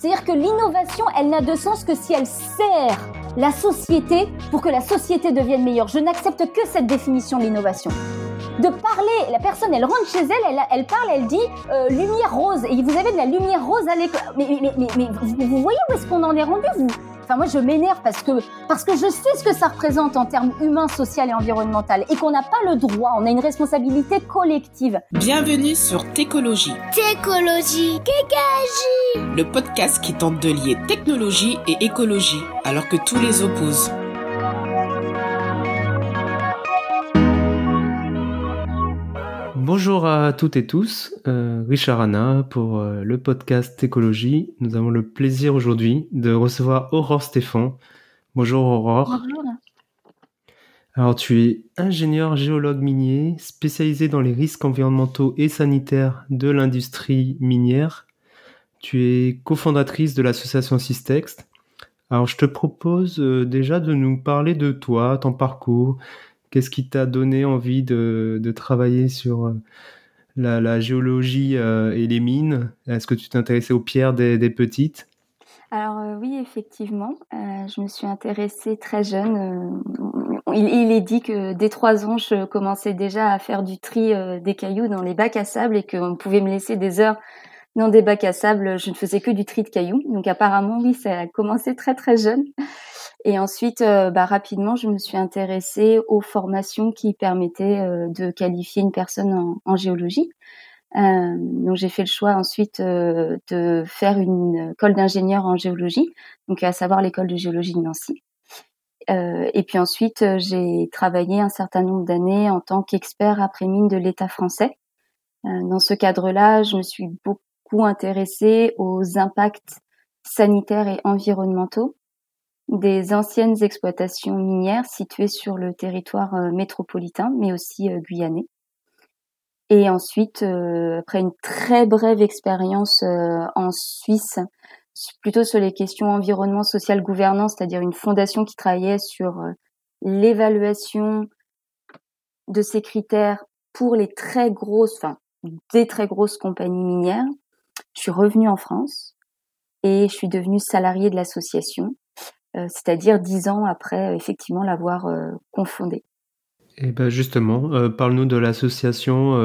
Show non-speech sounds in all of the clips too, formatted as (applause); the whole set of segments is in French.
C'est-à-dire que l'innovation, elle n'a de sens que si elle sert la société pour que la société devienne meilleure. Je n'accepte que cette définition de l'innovation de parler. La personne, elle rentre chez elle, elle, parle, elle dit euh, lumière rose. Et vous avez de la lumière rose à l'école. Mais, mais, mais, mais, vous, voyez où est-ce qu'on en est rendu, vous? Enfin, moi, je m'énerve parce que, parce que je sais ce que ça représente en termes humains, social et environnemental. Et qu'on n'a pas le droit, on a une responsabilité collective. Bienvenue sur Técologie. Técologie. Kékagie. Le podcast qui tente de lier technologie et écologie, alors que tous les opposent. Bonjour à toutes et tous, euh, Richard Anna pour euh, le podcast Écologie. Nous avons le plaisir aujourd'hui de recevoir Aurore Stéphane. Bonjour Aurore. Bonjour. Alors tu es ingénieur géologue minier spécialisé dans les risques environnementaux et sanitaires de l'industrie minière. Tu es cofondatrice de l'association Systext. Alors je te propose euh, déjà de nous parler de toi, ton parcours, Qu'est-ce qui t'a donné envie de, travailler sur euh, la, géologie euh, et les mines? Est-ce que tu t'intéressais aux pierres des, petites? Alors euh, oui, effectivement, je me suis intéressée très jeune. il, est dit que dès trois ans, je commençais déjà à faire du tri des cailloux dans les bacs à sable et qu'on pouvait me laisser des heures dans des bacs à sable. Je ne faisais que du tri de cailloux. Donc apparemment, oui, ça a commencé très très jeune. Et ensuite, euh, bah, rapidement, je me suis intéressée aux formations qui permettaient euh, de qualifier une personne en, géologie. Euh, donc j'ai fait le choix ensuite de faire une école d'ingénieur en géologie, donc à savoir l'école de géologie de Nancy. et puis ensuite, j'ai travaillé un certain nombre d'années en tant qu'expert après-mine de l'État français. dans ce cadre-là, je me suis beaucoup intéressée aux impacts sanitaires et environnementaux des anciennes exploitations minières situées sur le territoire euh, métropolitain, mais aussi euh, guyanais. Et ensuite, euh, après une très brève expérience en Suisse, plutôt sur les questions environnement, social, gouvernance, c'est-à-dire une fondation qui travaillait sur l'évaluation de ces critères pour les très grosses, enfin des très grosses compagnies minières. Je suis revenue en France et je suis devenue salariée de l'association c'est-à-dire dix ans après euh, effectivement l'avoir euh, confondé. Et ben justement, parle-nous de l'association.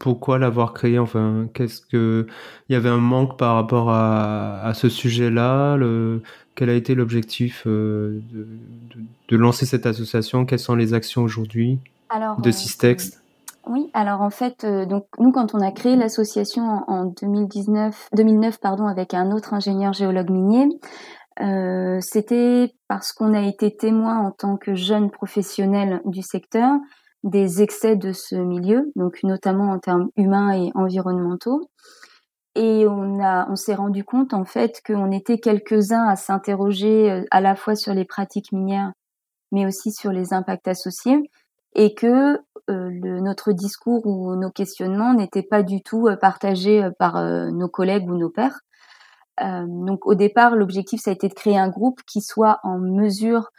pourquoi l'avoir créée Enfin, qu'est-ce que il y avait un manque par rapport à, ce sujet-là Quel a été l'objectif de, lancer cette association Quelles sont les actions aujourd'hui de Systex Oui, alors en fait, donc nous quand on a créé l'association en, 2019, 2009 pardon, avec un autre ingénieur géologue minier, euh, c'était parce qu'on a été témoin en tant que jeunes professionnels du secteur des excès de ce milieu, donc notamment en termes humains et environnementaux. Et on on s'est rendu compte en fait qu'on était quelques-uns à s'interroger euh, à la fois sur les pratiques minières, mais aussi sur les impacts associés, et que euh, notre discours ou nos questionnements n'étaient pas du tout partagés par nos collègues ou nos pairs. Euh, donc au départ, l'objectif ça a été de créer un groupe qui soit en mesure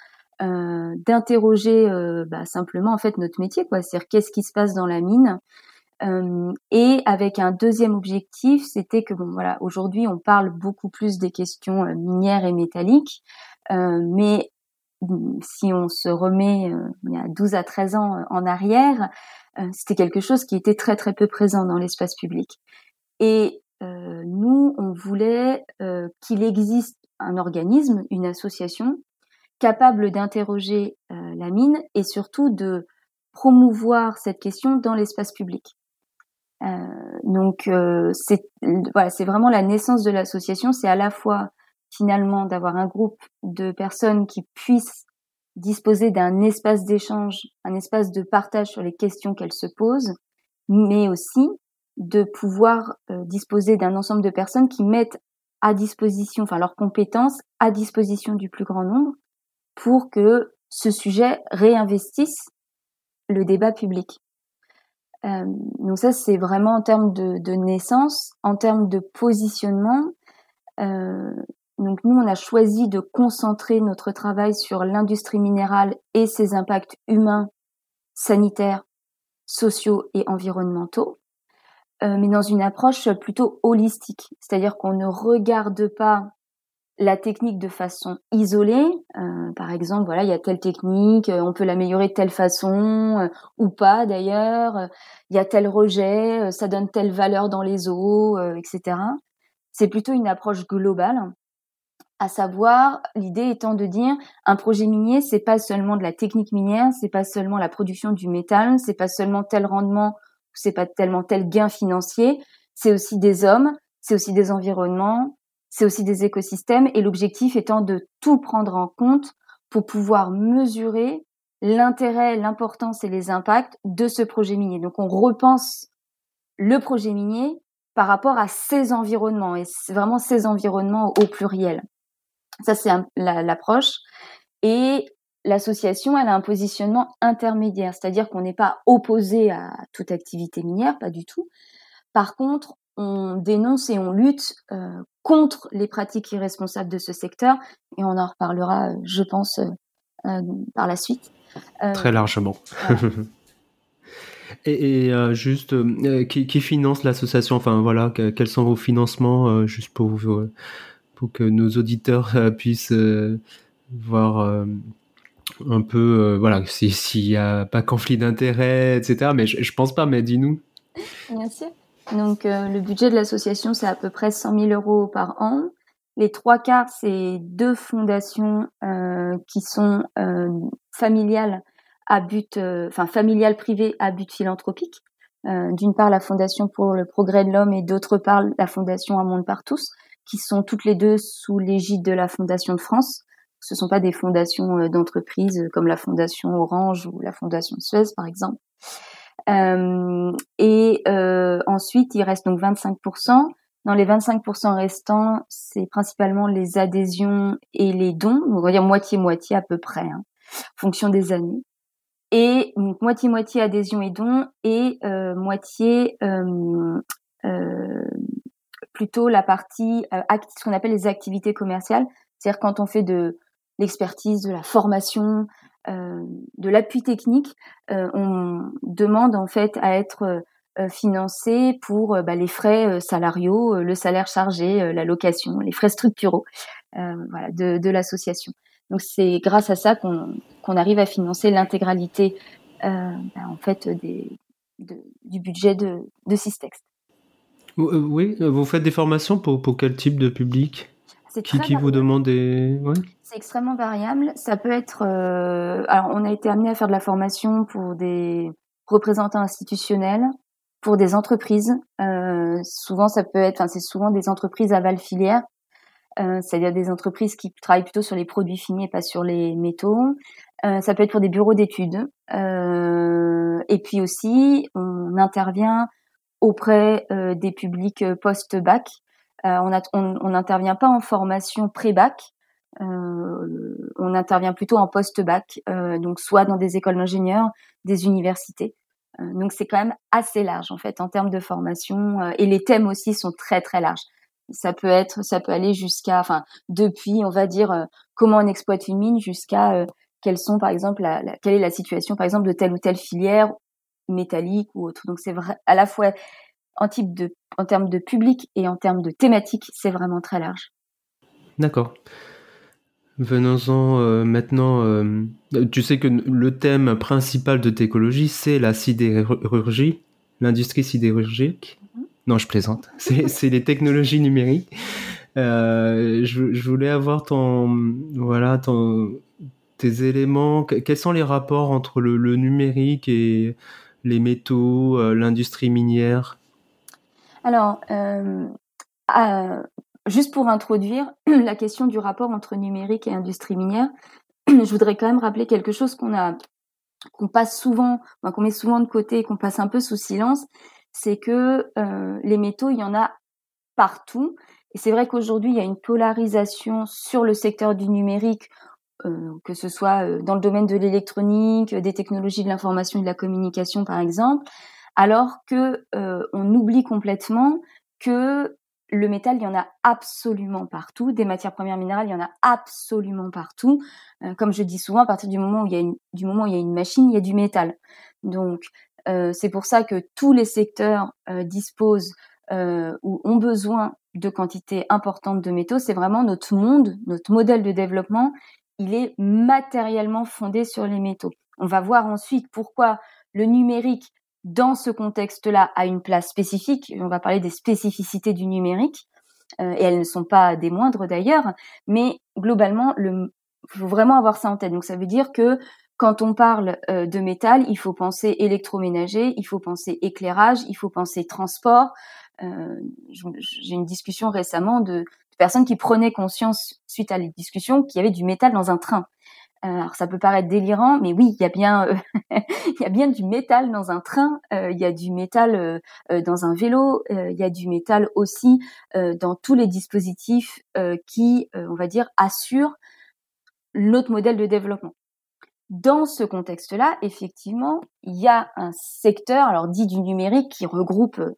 euh, d'interroger euh, bah, simplement en fait notre métier, quoi. C'est-à-dire qu'est-ce qui se passe dans la mine? et avec un deuxième objectif, c'était que bon voilà, aujourd'hui on parle beaucoup plus des questions minières et métalliques, mais si on se remet il y a 12 à 13 ans en arrière, c'était quelque chose qui était très très peu présent dans l'espace public. Et euh, nous, on voulait euh, qu'il existe un organisme, une association, capable d'interroger euh, la mine et surtout de promouvoir cette question dans l'espace public. donc c'est voilà, c'est vraiment la naissance de l'association, c'est à la fois finalement d'avoir un groupe de personnes qui puissent disposer d'un espace d'échange, un espace de partage sur les questions qu'elles se posent, mais aussi de pouvoir euh, disposer d'un ensemble de personnes qui mettent à disposition, enfin leurs compétences à disposition du plus grand nombre pour que ce sujet réinvestisse le débat public. Euh, donc ça, c'est vraiment en termes de, naissance, en termes de positionnement. Euh, donc nous, on a choisi de concentrer notre travail sur l'industrie minérale et ses impacts humains, sanitaires, sociaux et environnementaux. Mais dans une approche plutôt holistique, c'est-à-dire qu'on ne regarde pas la technique de façon isolée. Euh, par exemple, voilà, il y a telle technique, euh, on peut l'améliorer de telle façon euh, ou pas d'ailleurs. Il y a tel rejet, ça donne telle valeur dans les eaux, etc. C'est plutôt une approche globale, à savoir l'idée étant de dire un projet minier, c'est pas seulement de la technique minière, c'est pas seulement la production du métal, c'est pas seulement tel rendement, c'est pas tellement tel gain financier, c'est aussi des hommes, c'est aussi des environnements, c'est aussi des écosystèmes et l'objectif étant de tout prendre en compte pour pouvoir mesurer l'intérêt, l'importance et les impacts de ce projet minier. Donc on repense le projet minier par rapport à ces environnements et vraiment ces environnements au pluriel. Ça c'est l'approche et l'association elle a un positionnement intermédiaire, c'est-à-dire qu'on n'est pas opposé à toute activité minière, pas du tout. Par contre, on dénonce et on lutte euh, contre les pratiques irresponsables de ce secteur et on en reparlera, euh, je pense, euh, par la suite. Très largement. (laughs) et, juste, qui, finance l'association? Enfin voilà, quels sont vos financements juste pour pour que nos auditeurs puissent voir un peu, voilà, s'il n'y a pas conflit d'intérêts, etc. Mais je, je pense pas, mais dis-nous. Bien sûr. Donc euh, le budget de l'association, c'est à peu près 100 000 euros par an. Les trois quarts, c'est deux fondations euh, qui sont euh, familiales à but, enfin familiales privées à but philanthropique. D'une part, la Fondation pour le progrès de l'homme et d'autre part, la Fondation Un monde par tous, qui sont toutes les deux sous l'égide de la Fondation de France. Ce ne sont pas des fondations d'entreprises comme la Fondation Orange ou la Fondation Suez, par exemple. Euh, et euh, ensuite, il reste donc 25%. Dans les 25% restants, c'est principalement les adhésions et les dons, on va dire moitié-moitié à peu près, hein, fonction des années. Et donc moitié-moitié adhésions et dons et euh, moitié euh, euh, plutôt la partie euh, ce qu'on appelle les activités commerciales, c'est-à-dire quand on fait de l'expertise, de la formation, euh, de l'appui technique, euh, on demande en fait à être euh, financé pour bah, les frais salariaux, le salaire chargé, la location, les frais structuraux voilà, de, de l'association. Donc c'est grâce à ça qu'on arrive à financer l'intégralité bah, en fait des, du budget de, de Systex. Oui, vous faites des formations pour, pour quel type de public? Qui, qui vous demande des... Ouais c'est extrêmement variable. Ça peut être. Euh, alors, on a été amené à faire de la formation pour des représentants institutionnels, pour des entreprises. Euh, souvent, ça peut être. Enfin, c'est souvent des entreprises à val filière, euh, c'est-à-dire des entreprises qui travaillent plutôt sur les produits finis et pas sur les métaux. Euh, ça peut être pour des bureaux d'études. Euh, et puis aussi, on intervient auprès euh, des publics post-bac. On n'intervient pas en formation pré-bac, euh, on intervient plutôt en post-bac, euh, donc soit dans des écoles d'ingénieurs, des universités. Euh, donc c'est quand même assez large en fait en termes de formation et les thèmes aussi sont très très larges. Ça peut être, ça peut aller jusqu'à, enfin depuis on va dire comment on exploite une mine jusqu'à quelles sont par exemple la, quelle est la situation par exemple de telle ou telle filière métallique ou autre. Donc c'est vrai à la fois en type de en termes de public et en termes de thématique, c'est vraiment très large. D'accord. Venons-en euh, maintenant. Euh, tu sais que le thème principal de Técologie, c'est la sidérurgie, l'industrie sidérurgique. Mhm. Non, je plaisante. (laughs) C'est les technologies numériques. Euh, je, je, voulais avoir ton, voilà, ton, tes éléments. Quels sont les rapports entre le, le numérique et les métaux, l'industrie minière? Alors, euh, Juste pour introduire (clears throat) la question du rapport entre numérique et industrie minière, (clears throat) je voudrais quand même rappeler quelque chose qu'on a, qu'on passe souvent, qu'on met souvent de côté et qu'on passe un peu sous silence, c'est que euh, les métaux, il y en a partout. Et c'est vrai qu'aujourd'hui, il y a une polarisation sur le secteur du numérique, euh, que ce soit euh, dans le domaine de l'électronique, des technologies de l'information et de la communication, par exemple, alors que on oublie complètement que le métal, il y en a absolument partout. Des matières premières minérales, il y en a absolument partout. Euh, comme je dis souvent, à partir du moment où il y a une, du moment où il y a une machine, il y a du métal. Donc, c'est pour ça que tous les secteurs disposent ou ont besoin de quantités importantes de métaux. C'est vraiment notre monde, notre modèle de développement. Il est matériellement fondé sur les métaux. On va voir ensuite pourquoi le numérique, dans ce contexte-là, a une place spécifique. On va parler des spécificités du numérique. et elles ne sont pas des moindres d'ailleurs, mais globalement, il faut vraiment avoir ça en tête. Donc ça veut dire que quand on parle euh, de métal, il faut penser électroménager, il faut penser éclairage, il faut penser transport. Euh, j'ai une discussion récemment de, personnes qui prenaient conscience suite à les discussions qu'il y avait du métal dans un train. Euh, alors ça peut paraître délirant, mais oui, il y a bien, (laughs) il y a bien du métal dans un train, il y a du métal dans un vélo, il y a du métal aussi dans tous les dispositifs qui, on va dire, assurent notre modèle de développement dans ce contexte-là, effectivement, il y a un secteur, alors dit du numérique, qui regroupe euh,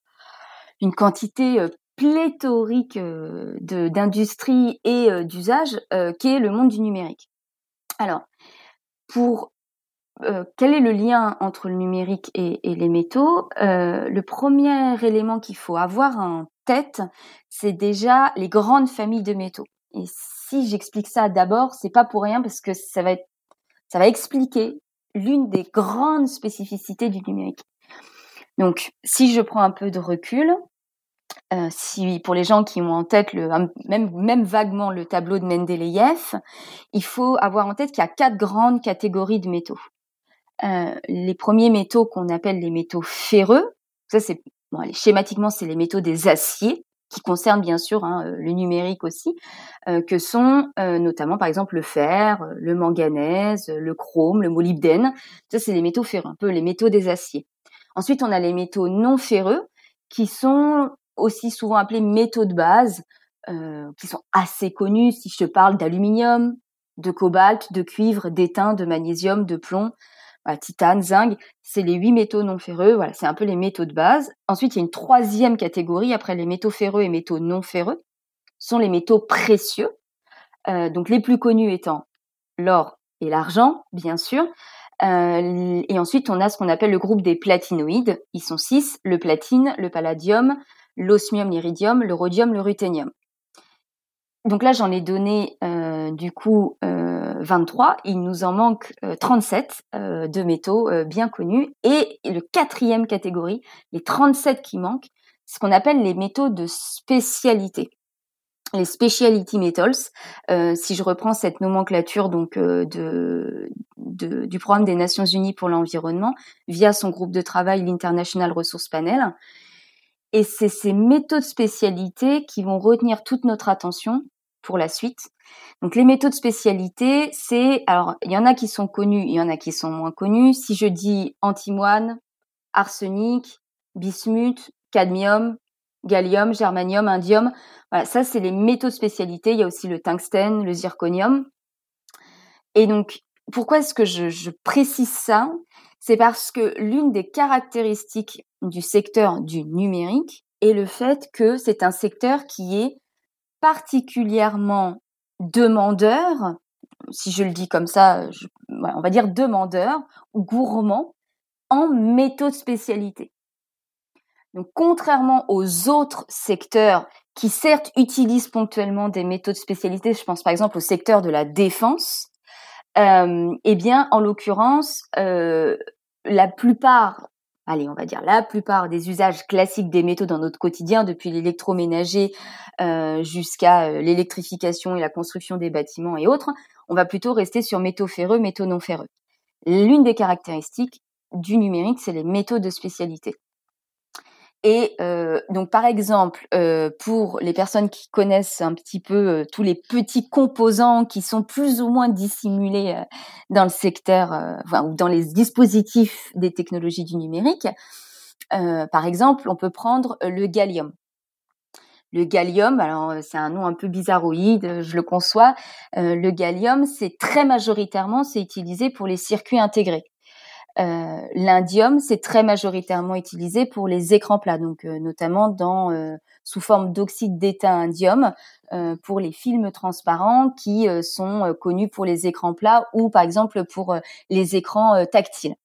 une quantité euh, pléthorique euh, d'industries et d'usages, qui est le monde du numérique. Alors, pour quel est le lien entre le numérique et, les métaux? Le premier élément qu'il faut avoir en tête, c'est déjà les grandes familles de métaux. Et si j'explique ça d'abord, c'est pas pour rien parce que ça va expliquer l'une des grandes spécificités du numérique. Donc, si je prends un peu de recul, euh, si pour les gens qui ont en tête le, même, même vaguement le tableau de Mendeleïev, il faut avoir en tête qu'il y a quatre grandes catégories de métaux. Euh, les premiers métaux qu'on appelle les métaux ferreux, ça c'est bon, schématiquement c'est les métaux des aciers qui concernent bien sûr hein, euh, le numérique aussi, euh, que sont euh, notamment par exemple le fer, le manganèse, le chrome, le molybdène. Ça, c'est les métaux ferreux, un peu les métaux des aciers. Ensuite, on a les métaux non ferreux, qui sont aussi souvent appelés métaux de base, qui sont assez connus. Si je te parle d'aluminium, de cobalt, de cuivre, d'étain, de magnésium, de plomb, titane, zinc, c'est les huit métaux non ferreux. Voilà, c'est un peu les métaux de base. Ensuite, il y a une troisième catégorie après les métaux ferreux et métaux non ferreux, sont les métaux précieux. Euh, donc les plus connus étant l'or et l'argent, bien sûr. Euh, et ensuite, on a ce qu'on appelle le groupe des platinoïdes. Ils sont six le platine, le palladium, l'osmium, l'iridium, le rhodium, le ruthénium. Donc là, j'en ai donné euh, du coup 23, il nous en manque 37 euh, euh, de métaux euh, bien connus. Et le quatrième catégorie, les 37 qui manquent, ce qu'on appelle les métaux de spécialité les specialty metals. si je reprends cette nomenclature donc du programme des Nations Unies pour l'environnement via son groupe de travail l'International Resource Panel. Et c'est ces métaux de spécialité qui vont retenir toute notre attention pour la suite. Donc les métaux de spécialité, c'est alors il y en a qui sont connus, il y en a qui sont moins connus. Si je dis antimoine, arsenic, bismuth, cadmium, gallium, germanium, indium, voilà, ça c'est les métaux de spécialité. Il y a aussi le tungstène, le zirconium. Et donc pourquoi est-ce que je précise ça? C'est parce que l'une des caractéristiques du secteur du numérique est le fait que c'est un secteur qui est particulièrement demandeur, si je le dis comme ça, on va dire demandeur ou gourmand en métaux de contrairement aux autres secteurs qui certes utilisent ponctuellement des métaux de spécialité, je pense par exemple au secteur de la défense, euh, eh bien, en l'occurrence, euh, la plupart allez, on va dire la plupart des usages classiques des métaux dans notre quotidien, depuis l'électroménager euh, jusqu'à euh, l'électrification et la construction des bâtiments et autres, on va plutôt rester sur métaux ferreux, métaux non ferreux. L'une des caractéristiques du numérique, c'est les métaux de spécialité. Et euh, donc, par exemple, euh, pour les personnes qui connaissent un petit peu euh, tous les petits composants qui sont plus ou moins dissimulés dans le secteur, enfin, ou dans les dispositifs des technologies du numérique, par exemple, on peut prendre le gallium. Le gallium, alors c'est un nom un peu bizarroïde, je le conçois. le gallium, c'est très majoritairement, c'est utilisé pour les circuits intégrés. Euh, l'indium, c'est très majoritairement utilisé pour les écrans plats, donc euh, notamment dans euh, sous forme d'oxyde d'étain indium pour les films transparents qui sont connus pour les écrans plats ou par exemple pour les écrans tactiles.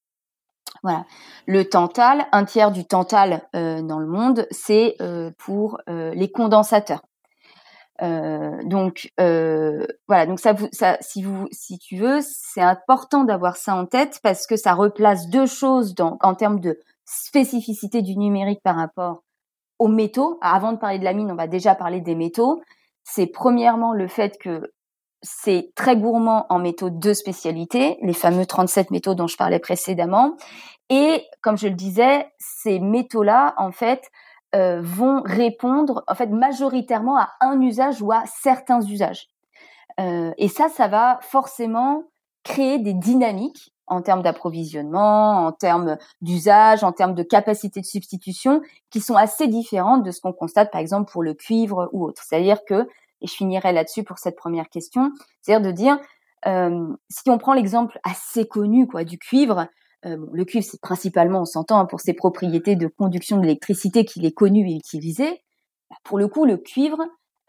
Voilà. Le tantal, un tiers du tantal euh, dans le monde, c'est euh, pour euh, les condensateurs. Donc voilà, donc ça, ça, si vous, si tu veux, c'est important d'avoir ça en tête parce que ça replace deux choses dans, en termes de spécificité du numérique par rapport aux métaux. Avant de parler de la mine, on va déjà parler des métaux. C'est premièrement le fait que c'est très gourmand en métaux de spécialité, les fameux 37 métaux dont je parlais précédemment. Et comme je le disais, ces métaux-là, en fait, euh, vont répondre, en fait, majoritairement à un usage ou à certains usages. Euh, et ça, ça va forcément créer des dynamiques en termes d'approvisionnement, en termes d'usage, en termes de capacité de substitution, qui sont assez différentes de ce qu'on constate, par exemple, pour le cuivre ou autre. C'est-à-dire que et je finirai là-dessus pour cette première question, c'est-à-dire de dire, euh, si on prend l'exemple assez connu quoi du cuivre, euh, le cuivre c'est principalement, on s'entend, hein, pour ses propriétés de conduction d'électricité qu'il est connu et utilisé. Bah, pour le coup, le cuivre,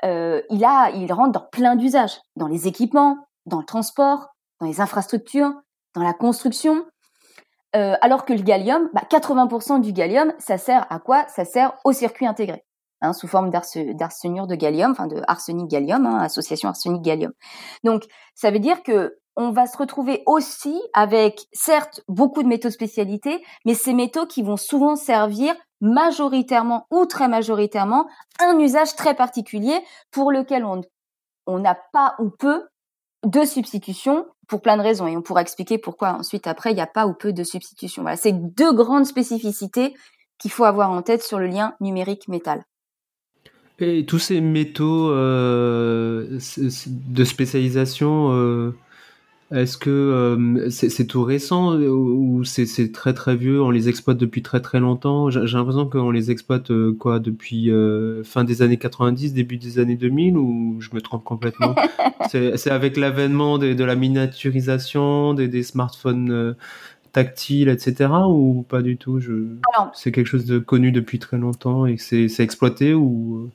euh, il a, il rentre dans plein d'usages, dans les équipements, dans le transport, dans les infrastructures, dans la construction. Euh, alors que le gallium, bah, 80% du gallium, ça sert à quoi? Ça sert au circuit intégré. Hein, sous forme d'arsenure de gallium, enfin de arsenic gallium, hein, association arsenic gallium. Donc, ça veut dire que on va se retrouver aussi avec, certes, beaucoup de métaux spécialités, mais ces métaux qui vont souvent servir majoritairement ou très majoritairement un usage très particulier pour lequel on n'a pas ou peu de substitution pour plein de raisons et on pourra expliquer pourquoi ensuite après il n'y a pas ou peu de substitution. Voilà, c'est deux grandes spécificités qu'il faut avoir en tête sur le lien numérique métal. Et tous ces métaux euh, de spécialisation, euh, est-ce que euh, c'est tout récent ou c'est très très vieux On les exploite depuis très très longtemps? J'ai l'impression qu'on les exploite quoi depuis fin des années 90, début des années 2000 ou je me trompe complètement? (laughs) C'est avec l'avènement de, la miniaturisation, des, smartphones tactiles, etc. ou pas du tout? C'est quelque chose de connu depuis très longtemps et c'est exploité ou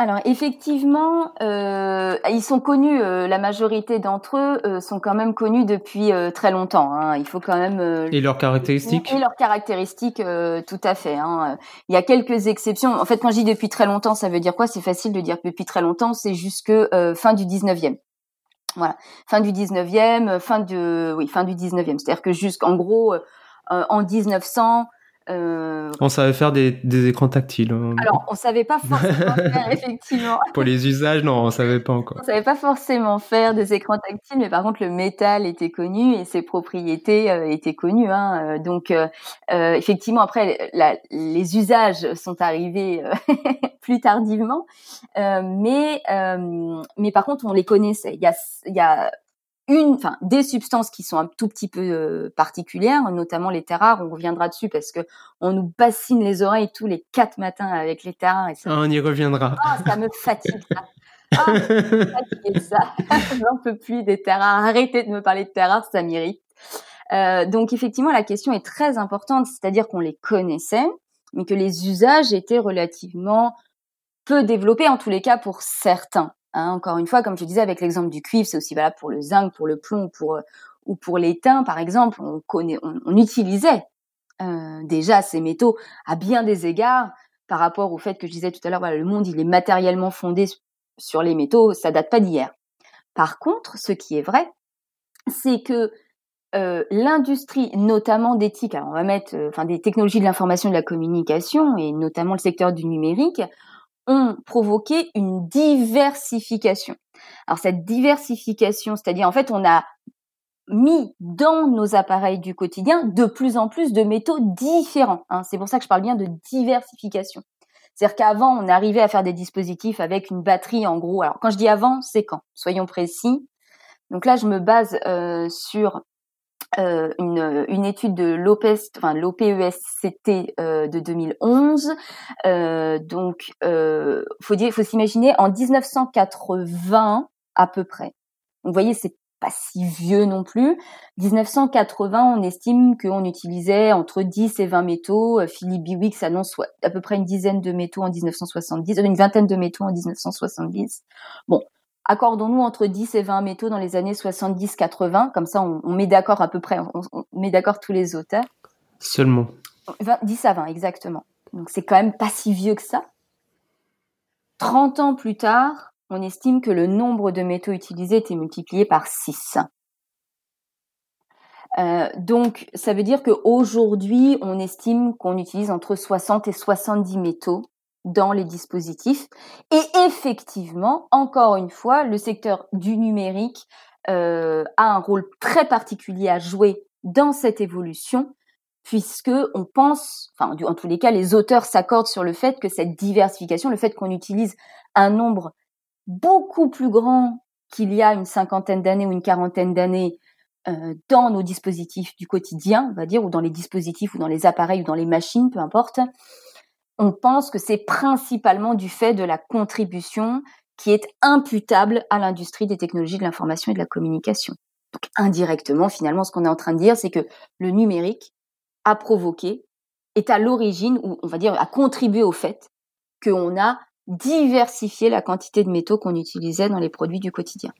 alors effectivement, euh, ils sont connus, euh, la majorité d'entre eux euh, sont quand même connus depuis très longtemps. Hein. Il faut quand même. et leurs caractéristiques? Et leurs caractéristiques, tout à fait. Hein. Il y a quelques exceptions. En fait, quand je dis depuis très longtemps, ça veut dire quoi? C'est facile de dire depuis très longtemps. C'est jusque fin du 19e. Voilà, fin du 19e, fin de, oui, fin du 19e. C'est-à-dire que jusqu'en gros, en 1900. Euh... On savait faire des, des, écrans tactiles. Hein. Alors, on savait pas forcément (laughs) faire, effectivement. Pour les usages, non, on savait pas encore. On savait pas forcément faire des écrans tactiles, mais par contre, le métal était connu et ses propriétés euh, étaient connues. Hein. Euh, donc, euh, euh, effectivement, après, la, les usages sont arrivés (laughs) plus tardivement, mais mais par contre, on les connaissait. Il y a, il y a une, enfin, des substances qui sont un tout petit peu euh, particulières, notamment les terres rares. On reviendra dessus parce que on nous bassine les oreilles tous les quatre matins avec les terres rares. Et ça, on y reviendra. Ah, ça me fatigue. Ça. Ah, fatigue ça. (laughs) J'en peux plus des terres rares. Arrêtez de me parler de terres rares, ça m'irrite. Euh, donc effectivement, la question est très importante, c'est-à-dire qu'on les connaissait, mais que les usages étaient relativement peu développés, en tous les cas pour certains. Hein, encore une fois, comme je disais avec l'exemple du cuivre, c'est aussi valable pour le zinc, pour le plomb, pour euh, ou pour l'étain, par exemple. On connaît, on, utilisait euh, déjà ces métaux à bien des égards par rapport au fait que je disais tout à l'heure, voilà, le monde il est matériellement fondé sur les métaux, ça date pas d'hier. Par contre, ce qui est vrai, c'est que euh, l'industrie, notamment d'éthique, alors on va mettre, euh, enfin des technologies de l'information de la communication, et notamment le secteur du numérique, ont provoqué une diversification. Alors cette diversification, c'est-à-dire en fait on a mis dans nos appareils du quotidien de plus en plus de métaux différents. Hein. C'est pour ça que je parle bien de diversification. C'est-à-dire qu'avant, on arrivait à faire des dispositifs avec une batterie en gros. Alors quand je dis avant, c'est quand? Soyons précis. Donc là, je me base euh, sur euh, une, une, étude de l'OPEST, enfin l'OPESCT euh, de 2011. Euh, donc, euh, faut dire, faut s'imaginer en 1980 à peu près. vous voyez, c'est pas si vieux non plus. 1980, on estime qu'on utilisait entre 10 et 20 métaux. Euh, Philippe Biwix annonce à peu près une dizaine de métaux en 1970, une vingtaine de métaux en 1970. Bon, accordons-nous entre 10 et 20 métaux dans les années 70-80, comme ça on, met d'accord à peu près, on, met d'accord tous les auteurs. Seulement. 10 à 20, exactement. Donc c'est quand même pas si vieux que ça. 30 ans plus tard, on estime que le nombre de métaux utilisés était multiplié par 6. Euh, donc, ça veut dire qu'aujourd'hui, on estime qu'on utilise entre 60 et 70 métaux dans les dispositifs. Et effectivement, encore une fois, le secteur du numérique euh, a un rôle très particulier à jouer dans cette évolution, puisque on pense, enfin, en tous les cas, les auteurs s'accordent sur le fait que cette diversification, le fait qu'on utilise un nombre beaucoup plus grand qu'il y a une cinquantaine d'années ou une quarantaine d'années euh, dans nos dispositifs du quotidien, on va dire, ou dans les dispositifs ou dans les appareils ou dans les machines, peu importe, on pense que c'est principalement du fait de la contribution qui est imputable à l'industrie des technologies de l'information et de la communication. Donc indirectement, finalement, ce qu'on est en train de dire, c'est que le numérique a provoqué, est à l'origine, ou on va dire, a contribué au fait qu'on a diversifié la quantité de métaux qu'on utilisait dans les produits du quotidien.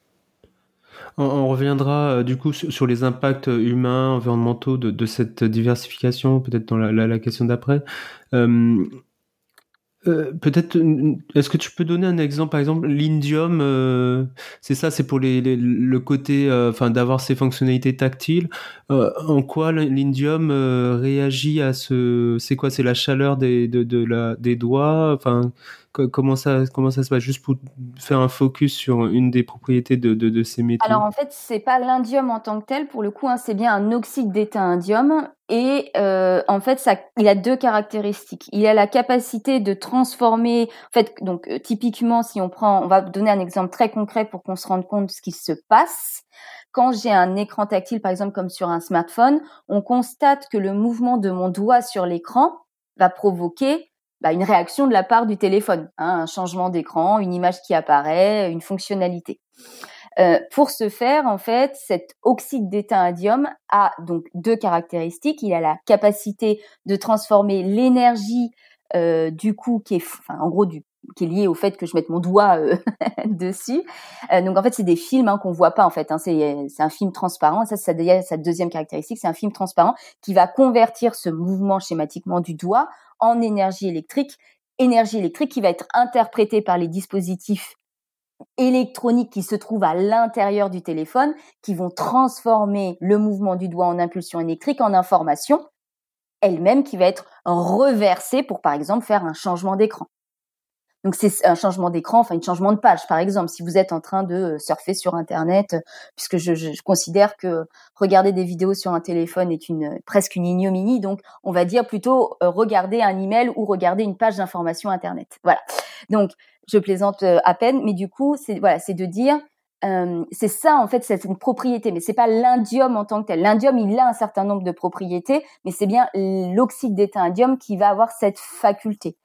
On, reviendra euh, du coup sur, les impacts humains, environnementaux de, cette diversification, peut-être dans la, question d'après. Euh, euh, peut-être, est-ce que tu peux donner un exemple, par exemple, l'indium, euh, c'est ça, c'est pour les, le côté, euh, enfin, d'avoir ses fonctionnalités tactiles. en quoi l'indium réagit à ce, c'est quoi, c'est la chaleur des, de, de la, des doigts, enfin, comment ça comment ça se passe? Juste pour faire un focus sur une des propriétés de, ces métaux. Alors en fait c'est pas l'indium en tant que tel. Pour le coup hein, c'est bien un oxyde d'étain indium et euh, en fait ça il a deux caractéristiques. Il a la capacité de transformer en fait donc euh, typiquement si on prend on va donner un exemple très concret pour qu'on se rende compte de ce qui se passe. Quand j'ai un écran tactile par exemple comme sur un smartphone on constate que le mouvement de mon doigt sur l'écran va provoquer bah, une réaction de la part du téléphone, hein, un changement d'écran, une image qui apparaît, une fonctionnalité. Euh, pour ce faire, en fait, cet oxyde d'étain indium a donc deux caractéristiques. Il a la capacité de transformer l'énergie euh, du coup qui est, enfin, en gros, du, qui est lié au fait que je mette mon doigt euh, (laughs) dessus. Euh, donc en fait, c'est des films hein, qu'on voit pas en fait. Hein, c'est un film transparent. Ça, c'est sa deuxième caractéristique. C'est un film transparent qui va convertir ce mouvement schématiquement du doigt en énergie électrique, énergie électrique qui va être interprétée par les dispositifs électroniques qui se trouvent à l'intérieur du téléphone, qui vont transformer le mouvement du doigt en impulsion électrique en information, elle-même qui va être reversée pour, par exemple, faire un changement d'écran. Donc c'est un changement d'écran, enfin un changement de page, par exemple, si vous êtes en train de euh, surfer sur Internet, euh, puisque je, considère que regarder des vidéos sur un téléphone est une presque une ignominie, donc on va dire plutôt euh, regarder un email ou regarder une page d'information Internet. Voilà. Donc je plaisante à peine, mais du coup c'est voilà, c'est de dire c'est ça en fait, c'est une propriété, mais c'est pas l'indium en tant que tel. L'indium, il a un certain nombre de propriétés, mais c'est bien l'oxyde d'étain indium qui va avoir cette faculté.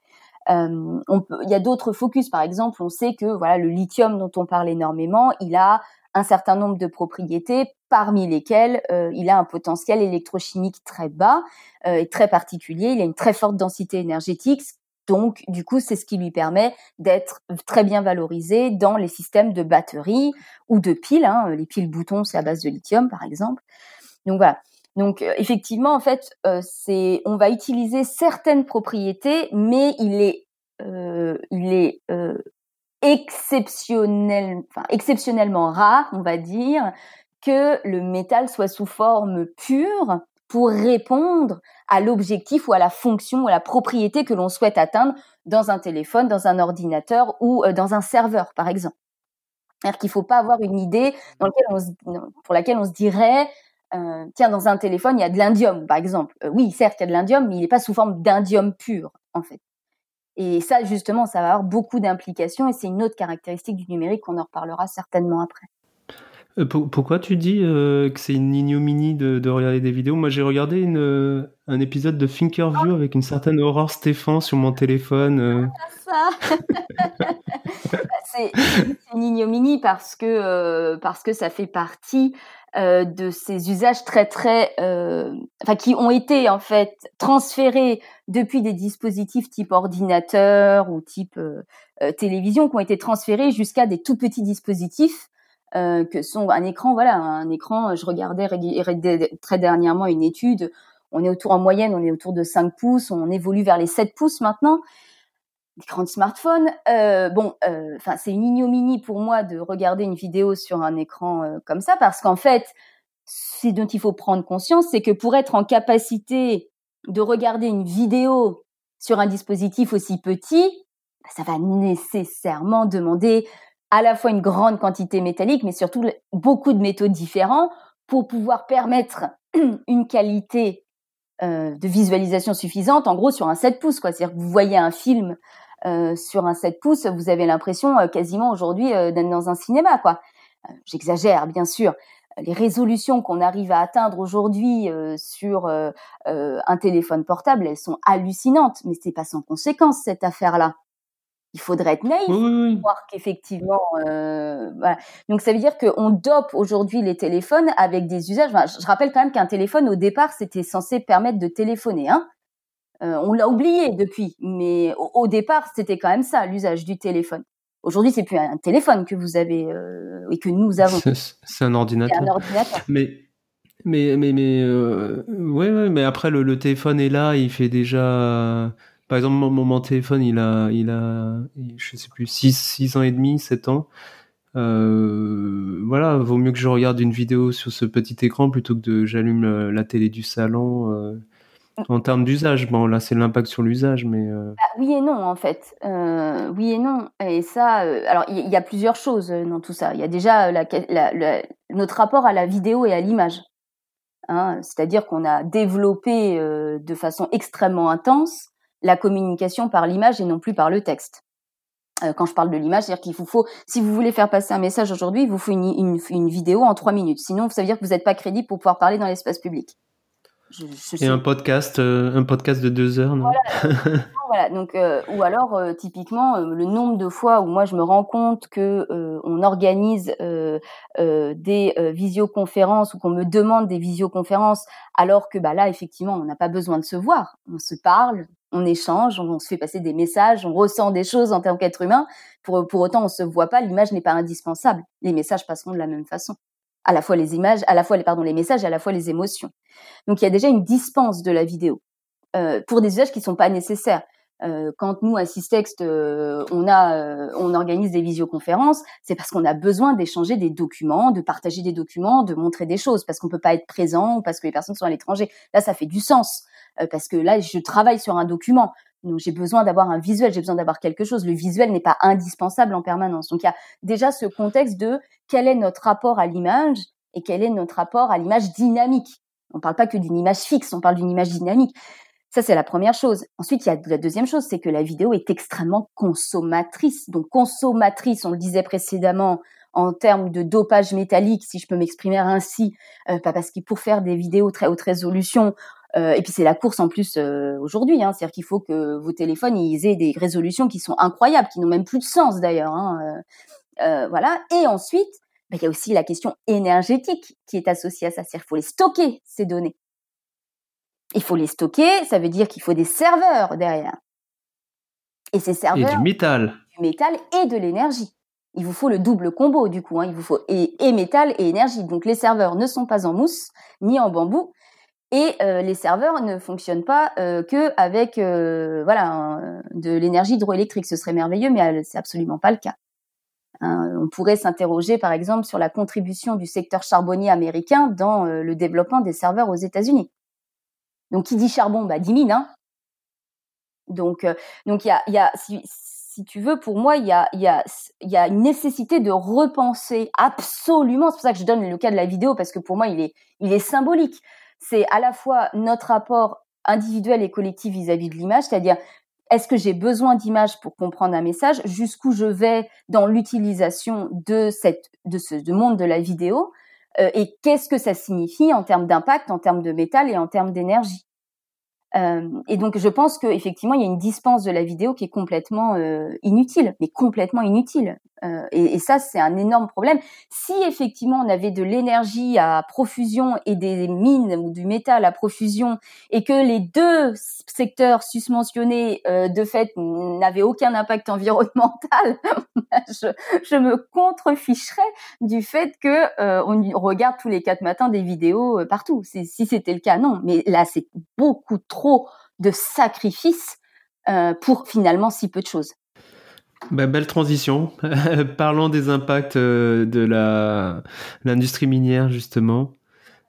Euh, on peut, il y a d'autres focus, par exemple, on sait que voilà le lithium dont on parle énormément, il a un certain nombre de propriétés, parmi lesquelles euh, il a un potentiel électrochimique très bas euh, et très particulier. Il a une très forte densité énergétique, donc, du coup, c'est ce qui lui permet d'être très bien valorisé dans les systèmes de batterie ou de piles. Hein. Les piles boutons, c'est à base de lithium, par exemple. Donc voilà. Donc euh, effectivement, en fait, euh, c'est on va utiliser certaines propriétés, mais il est euh, il est exceptionnel, enfin exceptionnellement rare, on va dire, que le métal soit sous forme pure pour répondre à l'objectif ou à la fonction ou à la propriété que l'on souhaite atteindre dans un téléphone, dans un ordinateur ou dans un serveur, par exemple. C'est-à-dire qu'il ne faut pas avoir une idée dans on pour laquelle on se dirait euh, tiens, dans un téléphone, il y a de l'indium, par exemple. Euh, oui, certes, il y a de l'indium, mais il n'est pas sous forme d'indium pur, en fait. Et ça, justement, ça va avoir beaucoup d'implications et c'est une autre caractéristique du numérique, on en reparlera certainement après. Euh, pourquoi tu dis que c'est une ignominie de, regarder des vidéos? Moi, j'ai regardé une, un épisode de Thinkerview avec une certaine Aurore Stéphane sur mon téléphone. Ça (laughs) c'est une ignominie parce que, parce que ça fait partie euh, de ces usages très très, euh, enfin qui ont été en fait transférés depuis des dispositifs type ordinateur ou type euh, télévision, qui ont été transférés jusqu'à des tout petits dispositifs que sont un écran. Voilà, un écran. Je regardais très dernièrement une étude on est autour en moyenne, on est autour de 5 pouces, on évolue vers les 7 pouces maintenant d'écran de smartphone. Euh, bon, euh, enfin, c'est une ignominie pour moi de regarder une vidéo sur un écran euh, comme ça, parce qu'en fait, ce dont il faut prendre conscience, c'est que pour être en capacité de regarder une vidéo sur un dispositif aussi petit, bah, ça va nécessairement demander à la fois une grande quantité métallique, mais surtout beaucoup de métaux différents pour pouvoir permettre (clears throat) une qualité de visualisation suffisante, en gros sur un 7 pouces. C'est-à-dire que vous voyez un film euh, sur un 7 pouces, vous avez l'impression euh, quasiment aujourd'hui euh, d'être dans un cinéma, quoi. J'exagère, bien sûr. Les résolutions qu'on arrive à atteindre aujourd'hui sur un téléphone portable, elles sont hallucinantes, mais c'est pas sans conséquence cette affaire-là. Il faudrait être naïf pour voir qu'effectivement. Voilà. Donc ça veut dire qu'on dope aujourd'hui les téléphones avec des usages. je rappelle quand même qu'un téléphone au départ c'était censé permettre de téléphoner. Hein euh, on l'a oublié depuis, mais au, départ, c'était quand même ça, l'usage du téléphone. Aujourd'hui, c'est plus un téléphone que vous avez euh, et que nous (laughs) avons. C'est un ordinateur. un ordinateur. Mais mais mais mais euh, ouais, mais après le, téléphone est là, il fait déjà. Par exemple, mon, mon téléphone, il a il a je sais plus 6 6 ans et demi, 7 ans. voilà, vaut mieux que je regarde une vidéo sur ce petit écran plutôt que de j'allume la télé du salon. En termes d'usage, bon là c'est l'impact sur l'usage, mais euh, bah, oui et non en fait, euh, oui et non. Et ça, euh, alors il y, a plusieurs choses dans tout ça. Il y a déjà notre rapport à la vidéo et à l'image. Hein, C'est-à-dire qu'on a développé de façon extrêmement intense la communication par l'image et non plus par le texte. quand je parle de l'image, c'est-à-dire qu'il vous faut, si vous voulez faire passer un message aujourd'hui, il vous faut une vidéo en trois minutes. Sinon, ça veut dire que vous n'êtes pas crédible pour pouvoir parler dans l'espace public. Et un podcast, euh, un podcast de deux heures, non Voilà, (laughs) donc euh, ou alors euh, typiquement le nombre de fois où moi je me rends compte que on organise des visioconférences ou qu'on me demande des visioconférences alors que bah là effectivement on n'a pas besoin de se voir, on se parle, on échange, on, se fait passer des messages, on ressent des choses en tant qu'être humain. Pour pour autant on se voit pas, l'image n'est pas indispensable. Les messages passeront de la même façon à la fois les images, à la fois les pardon les messages, à la fois les émotions. Donc il y a déjà une dispense de la vidéo euh, pour des usages qui sont pas nécessaires. Euh, quand nous à Systext, euh, on a, euh, on organise des visioconférences, c'est parce qu'on a besoin d'échanger des documents, de partager des documents, de montrer des choses, parce qu'on peut pas être présent ou parce que les personnes sont à l'étranger. Là, ça fait du sens euh, parce que là, je travaille sur un document. Donc j'ai besoin d'avoir un visuel, j'ai besoin d'avoir quelque chose. Le visuel n'est pas indispensable en permanence. Donc il y a déjà ce contexte de quel est notre rapport à l'image et quel est notre rapport à l'image dynamique. On ne parle pas que d'une image fixe, on parle d'une image dynamique. Ça, c'est la première chose. Ensuite, il y a la deuxième chose, c'est que la vidéo est extrêmement consommatrice. Donc, consommatrice, on le disait précédemment, en termes de dopage métallique, si je peux m'exprimer ainsi, euh, pas parce que pour faire des vidéos très haute résolution, euh, et puis c'est la course en plus euh, aujourd'hui, hein, c'est-à-dire qu'il faut que vos téléphones ils aient des résolutions qui sont incroyables, qui n'ont même plus de sens d'ailleurs. Hein, euh, voilà. Et ensuite, bah, il y a aussi la question énergétique qui est associée à ça, c'est-à-dire qu'il faut les stocker ces données. Il faut les stocker, ça veut dire qu'il faut des serveurs derrière. Et ces serveurs. Et du métal. Du métal et de l'énergie. Il vous faut le double combo du coup. Hein. Il vous faut et, et métal et énergie. Donc les serveurs ne sont pas en mousse ni en bambou, et euh, les serveurs ne fonctionnent pas euh, que avec euh, voilà de l'énergie hydroélectrique. Ce serait merveilleux, mais c'est absolument pas le cas. Hein, on pourrait s'interroger par exemple sur la contribution du secteur charbonnier américain dans le développement des serveurs aux États-Unis. Donc qui dit charbon, bah dit mine. Hein donc donc il y a, si, tu veux pour moi il y a y a y a une nécessité de repenser absolument. C'est pour ça que je donne le cas de la vidéo parce que pour moi il est il est symbolique c'est à la fois notre rapport individuel et collectif vis-à-vis de l'image, c'est-à-dire est-ce que j'ai besoin d'images pour comprendre un message Jusqu'où je vais dans l'utilisation de cette de ce monde de la vidéo euh, Et qu'est-ce que ça signifie en termes d'impact, en termes de métal et en termes d'énergie? Euh, et donc je pense que effectivement il y a une dispense de la vidéo qui est complètement euh, inutile, mais complètement inutile. Euh, et, et, ça c'est un énorme problème. Si effectivement on avait de l'énergie à profusion et des mines ou du métal à profusion, et que les deux secteurs susmentionnés euh, de fait n'avaient aucun impact (laughs) environnemental, (laughs) je, je, me contreficherais du fait que euh, on regarde tous les quatre matins des vidéos partout. Si c'était le cas, non. Mais là c'est beaucoup trop de sacrifices euh, pour finalement si peu de choses. Bah, belle transition. (laughs) Parlons des impacts euh, de la l'industrie minière justement.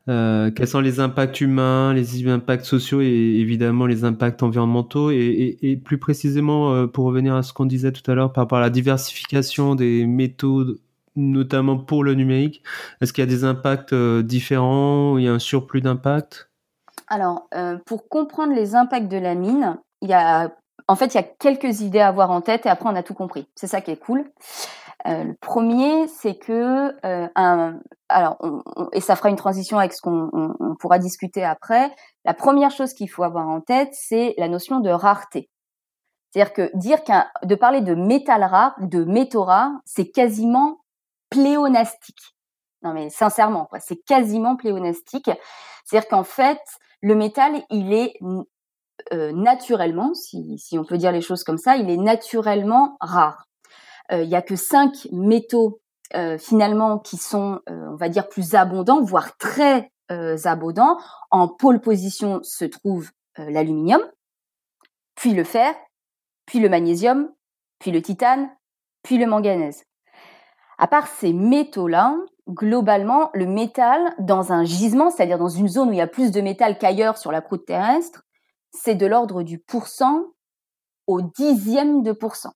Euh, quels sont les impacts humains, les impacts sociaux et évidemment les impacts environnementaux et, plus précisément pour revenir à ce qu'on disait tout à l'heure par rapport à la diversification des métaux notamment pour le numérique, est-ce qu'il y a des impacts différents, il y a un surplus d'impact? Alors, euh, pour comprendre les impacts de la mine, il y a, en fait, il y a quelques idées à avoir en tête et après on a tout compris. C'est ça qui est cool. Euh, le premier, c'est que euh, un, alors, et ça fera une transition avec ce qu'on on, pourra discuter après. La première chose qu'il faut avoir en tête, c'est la notion de rareté. C'est-à-dire que dire qu'un, de parler de métal rare ou de métaux rares, c'est quasiment pléonastique. Non mais sincèrement, c'est quasiment pléonastique. C'est-à-dire qu'en fait, le métal, il est euh, naturellement, si, si, on peut dire les choses comme ça, il est naturellement rare. Euh, il y a que cinq métaux euh, finalement qui sont, on va dire, plus abondants, voire très abondants. En pôle position se trouve l'aluminium, puis le fer, puis le magnésium, puis le titane, puis le manganèse. À part ces métaux-là, globalement, le métal dans un gisement, c'est-à-dire dans une zone où il y a plus de métal qu'ailleurs sur la croûte terrestre, c'est de l'ordre du pourcent au dixième de pourcent.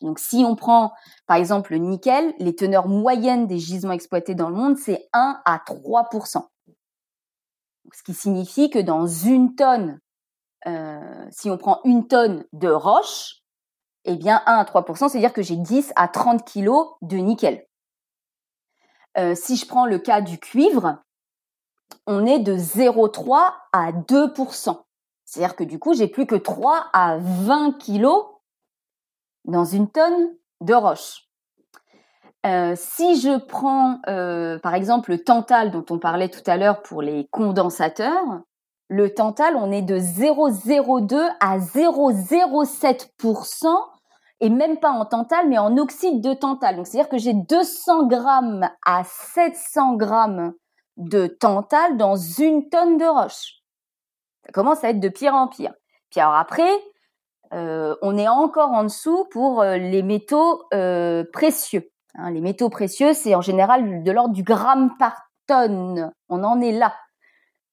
Donc si on prend par exemple le nickel, les teneurs moyennes des gisements exploités dans le monde, c'est 1 à 3% Ce qui signifie que dans une tonne, euh, si on prend une tonne de roche, eh bien 1 à 3 c'est-à-dire que j'ai 10 à 30 kilos de nickel. Euh, si je prends le cas du cuivre, on est de 0,3 à 2% C'est-à-dire que du coup, j'ai plus que 3 à 20 kilos dans une tonne de roche. Euh, si je prends euh, par exemple le tantal dont on parlait tout à l'heure pour les condensateurs, le tantal, on est de 0,02 à 0,07% et même pas en tantal, mais en oxyde de tantal. Donc, c'est-à-dire que j'ai 200 grammes à 700 grammes de tantal dans une tonne de roche. Ça commence à être de pire en pire. Puis alors après, euh, on est encore en dessous pour euh, les métaux euh, précieux. Hein, les métaux précieux, c'est en général de l'ordre du gramme par tonne. On en est là.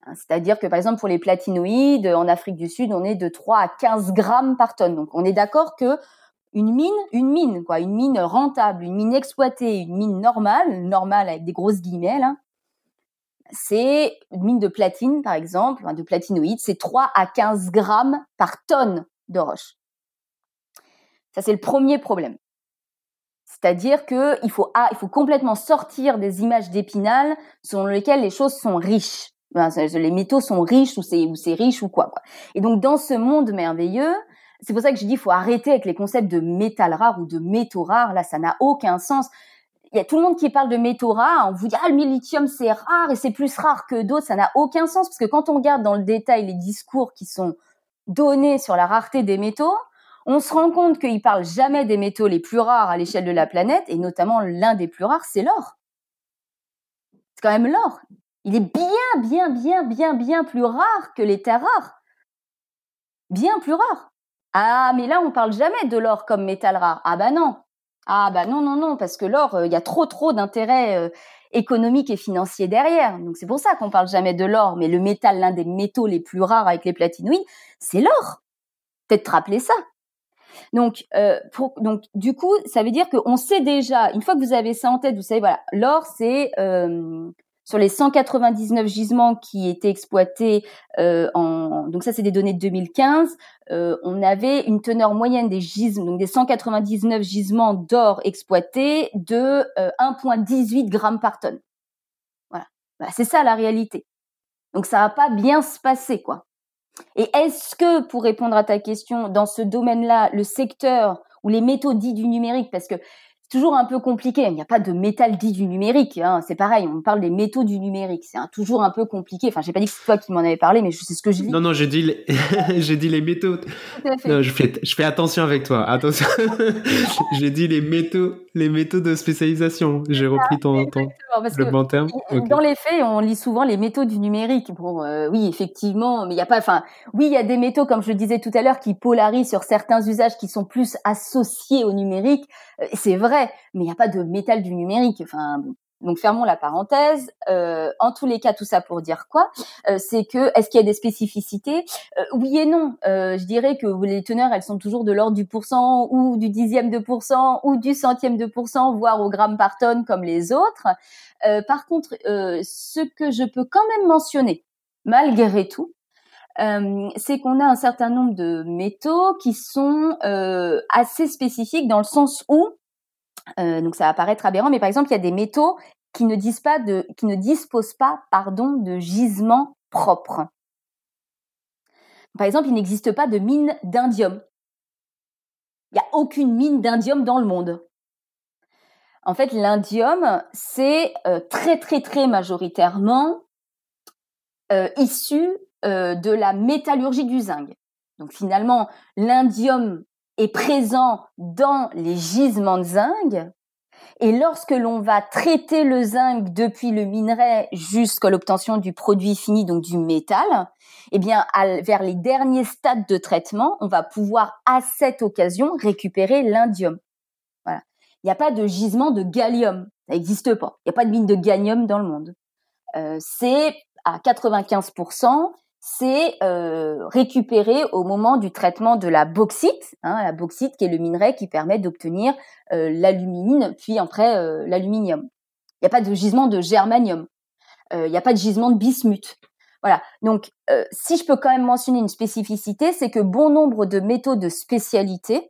Hein, c'est-à-dire que par exemple pour les platinoïdes, en Afrique du Sud, on est de 3 à 15 grammes par tonne. Donc on est d'accord que une mine, une mine, quoi, une mine rentable, une mine exploitée, une mine normale, normale avec des grosses guillemets, c'est une mine de platine, par exemple, de platinoïde, c'est 3 à 15 grammes par tonne de roche. Ça, c'est le premier problème. C'est-à-dire que il faut, ah, il faut complètement sortir des images d'épinal selon lesquelles les choses sont riches. les métaux sont riches ou c'est, ou c'est riche ou quoi, quoi. Et donc, dans ce monde merveilleux, c'est pour ça que je dis, faut arrêter avec les concepts de métal rare ou de métaux rares. Là, ça n'a aucun sens. Il y a tout le monde qui parle de métaux rares. On vous dit, ah, le lithium, c'est rare et c'est plus rare que d'autres. Ça n'a aucun sens parce que quand on regarde dans le détail les discours qui sont donnés sur la rareté des métaux, on se rend compte qu'ils parlent jamais des métaux les plus rares à l'échelle de la planète et notamment l'un des plus rares, c'est l'or. C'est quand même l'or. Il est bien, bien, bien, bien, bien plus rare que les terres rares. Bien plus rare. Ah, mais là, on parle jamais de l'or comme métal rare. Ah bah non. Ah bah non, non, non, parce que l'or, euh, il y a trop, trop d'intérêts euh, économiques et financiers derrière. Donc c'est pour ça qu'on parle jamais de l'or. Mais le métal, l'un des métaux les plus rares avec les platinoïdes, c'est l'or. Peut-être rappeler ça. Donc, euh, donc, du coup, ça veut dire qu'on sait déjà, une fois que vous avez ça en tête, vous savez, voilà, l'or, c'est sur les 199 gisements qui étaient exploités euh, en donc ça c'est des données de 2015 euh, on avait une teneur moyenne des gisements donc des 199 gisements d'or exploités de 1,18 euh, grammes par tonne. Voilà, c'est ça la réalité. Donc ça va pas bien se passer quoi. Et est-ce que, pour répondre à ta question, dans ce domaine-là, le secteur ou les métaux dits du numérique, parce que toujours un peu compliqué. Il n'y a pas de métal dit du numérique. Hein. C'est pareil, on parle des métaux du numérique. C'est toujours un peu compliqué. Enfin, j'ai pas dit que c'est toi qui m'en avais parlé, mais c'est ce que je dis. Non, non, j'ai dit, les... (laughs) j'ai dit les métaux. Non, je fais, je fais attention avec toi. Attention. (laughs) j'ai dit les métaux, les métaux de spécialisation. J'ai repris ton, ton le bon terme. Dans les faits, on lit souvent les métaux du numérique. Bon, euh, oui, effectivement, mais il y a pas. Enfin, oui, il y a des métaux, comme je le disais tout à l'heure, qui polarisent sur certains usages qui sont plus associés au numérique. Euh, c'est vrai, mais il n'y a pas de métal du numérique. Enfin, donc fermons la parenthèse. Euh, en tous les cas, tout ça pour dire quoi? Euh, C'est que est-ce qu'il y a des spécificités? Oui et non. je dirais que les teneurs, elles sont toujours de l'ordre du pourcent ou du dixième de pourcent ou du centième de pourcent, voire au gramme par tonne comme les autres. par contre, ce que je peux quand même mentionner, malgré tout, c'est qu'on a un certain nombre de métaux qui sont assez spécifiques dans le sens où euh, donc ça va paraître aberrant, mais par exemple, il y a des métaux qui ne, disposent pas pardon, de gisements propres. Par exemple, il n'existe pas de mine d'indium. Il n'y a aucune mine d'indium dans le monde. En fait, l'indium, c'est euh, très très très majoritairement euh, issu de la métallurgie du zinc. Donc finalement, l'indium est présent dans les gisements de zinc. Et lorsque l'on va traiter le zinc depuis le minerai jusqu'à l'obtention du produit fini, donc du métal, eh bien, vers les derniers stades de traitement, on va pouvoir à cette occasion récupérer l'indium. Voilà. Il n'y a pas de gisement de gallium. Ça n'existe pas. Il n'y a pas de mine de gallium dans le monde. Euh, c'est à 95% c'est euh, récupéré au moment du traitement de la bauxite, hein, la bauxite qui est le minerai qui permet d'obtenir euh, puis après euh, l'aluminium. Il n'y a pas de gisement de germanium, euh, il n'y a pas de gisement de bismuth. Voilà. Donc, si je peux quand même mentionner une spécificité, c'est que bon nombre de métaux de spécialité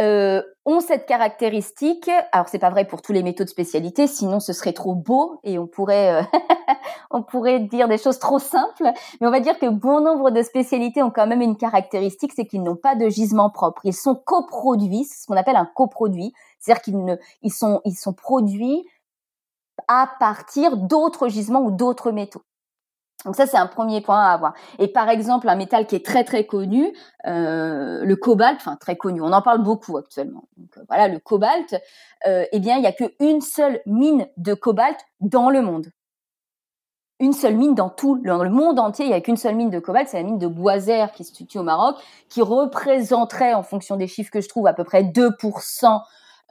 euh, ont cette caractéristique. Alors c'est pas vrai pour tous les métaux de spécialité, sinon ce serait trop beau et on pourrait euh, (laughs) on pourrait dire des choses trop simples. Mais on va dire que bon nombre de spécialités ont quand même une caractéristique, c'est qu'ils n'ont pas de gisement propre. Ils sont coproduits, ce qu'on appelle un coproduit, c'est-à-dire qu'ils ne ils sont ils sont produits à partir d'autres gisements ou d'autres métaux. Donc ça, c'est un premier point à avoir. Et par exemple, un métal qui est très très connu, euh, le cobalt, enfin très connu, on en parle beaucoup actuellement. Donc euh, voilà, le cobalt, euh, eh bien, il n'y a qu'une seule mine de cobalt dans le monde. Une seule mine dans tout, dans le monde entier, il n'y a qu'une seule mine de cobalt, c'est la mine de Boisère qui se situe au Maroc, qui représenterait, en fonction des chiffres que je trouve, à peu près 2%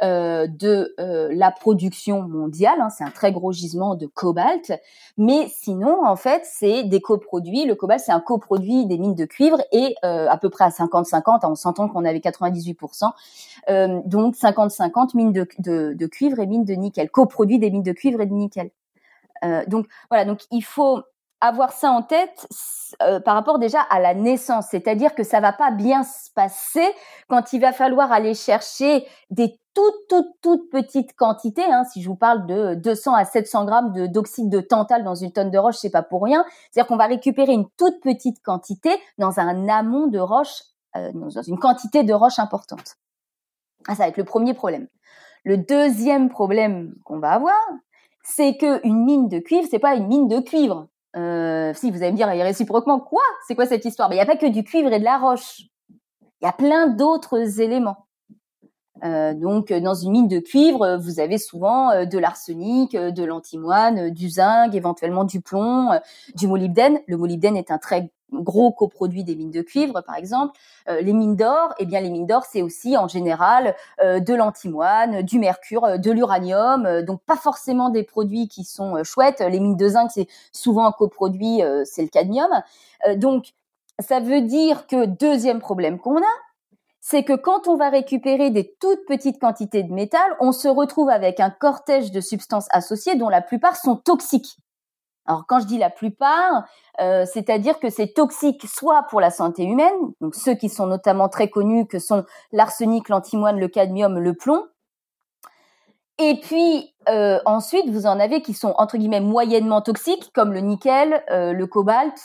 euh, de euh, la production mondiale. Hein, c'est un très gros gisement de cobalt. Mais sinon, en fait, c'est des coproduits. Le cobalt, c'est un coproduit des mines de cuivre et euh, à peu près à 50-50. On s'entend qu'on avait 98%. donc 50-50 mines de, de, de, cuivre et mines de nickel. Coproduits des mines de cuivre et de nickel. donc voilà, donc il faut avoir ça en tête euh, par rapport déjà à la naissance, c'est-à-dire que ça va pas bien se passer quand il va falloir aller chercher des toutes petites quantités. Hein, si je vous parle de 200 à 700 grammes de d'oxyde de tantal dans une tonne de roche, c'est pas pour rien. C'est-à-dire qu'on va récupérer une toute petite quantité dans un amont de roche, euh, dans une quantité de roche importante. Ah, ça va être le premier problème. Le deuxième problème qu'on va avoir, c'est que une mine de cuivre, c'est pas une mine de cuivre. Euh, si vous allez me dire réciproquement, quoi? C'est quoi cette histoire? Il n'y a pas que du cuivre et de la roche. Il y a plein d'autres éléments. Euh, donc, dans une mine de cuivre, vous avez souvent euh, de l'arsenic, euh, de l'antimoine, du zinc, éventuellement du plomb, du molybdène. Le molybdène est un très gros coproduit des mines de cuivre, par exemple. les mines d'or, eh bien, les mines d'or, c'est aussi en général de l'antimoine, du mercure, de l'uranium. donc, pas forcément des produits qui sont chouettes. Les mines de zinc, c'est souvent un coproduit, c'est le cadmium. donc, ça veut dire que deuxième problème qu'on a, c'est que quand on va récupérer des toutes petites quantités de métal, on se retrouve avec un cortège de substances associées dont la plupart sont toxiques. Alors quand je dis la plupart, euh, c'est-à-dire que c'est toxique soit pour la santé humaine, donc ceux qui sont notamment très connus que sont l'arsenic, l'antimoine, le cadmium, le plomb, Et puis euh, ensuite, vous en avez qui sont entre guillemets moyennement toxiques, comme le nickel, euh, le cobalt,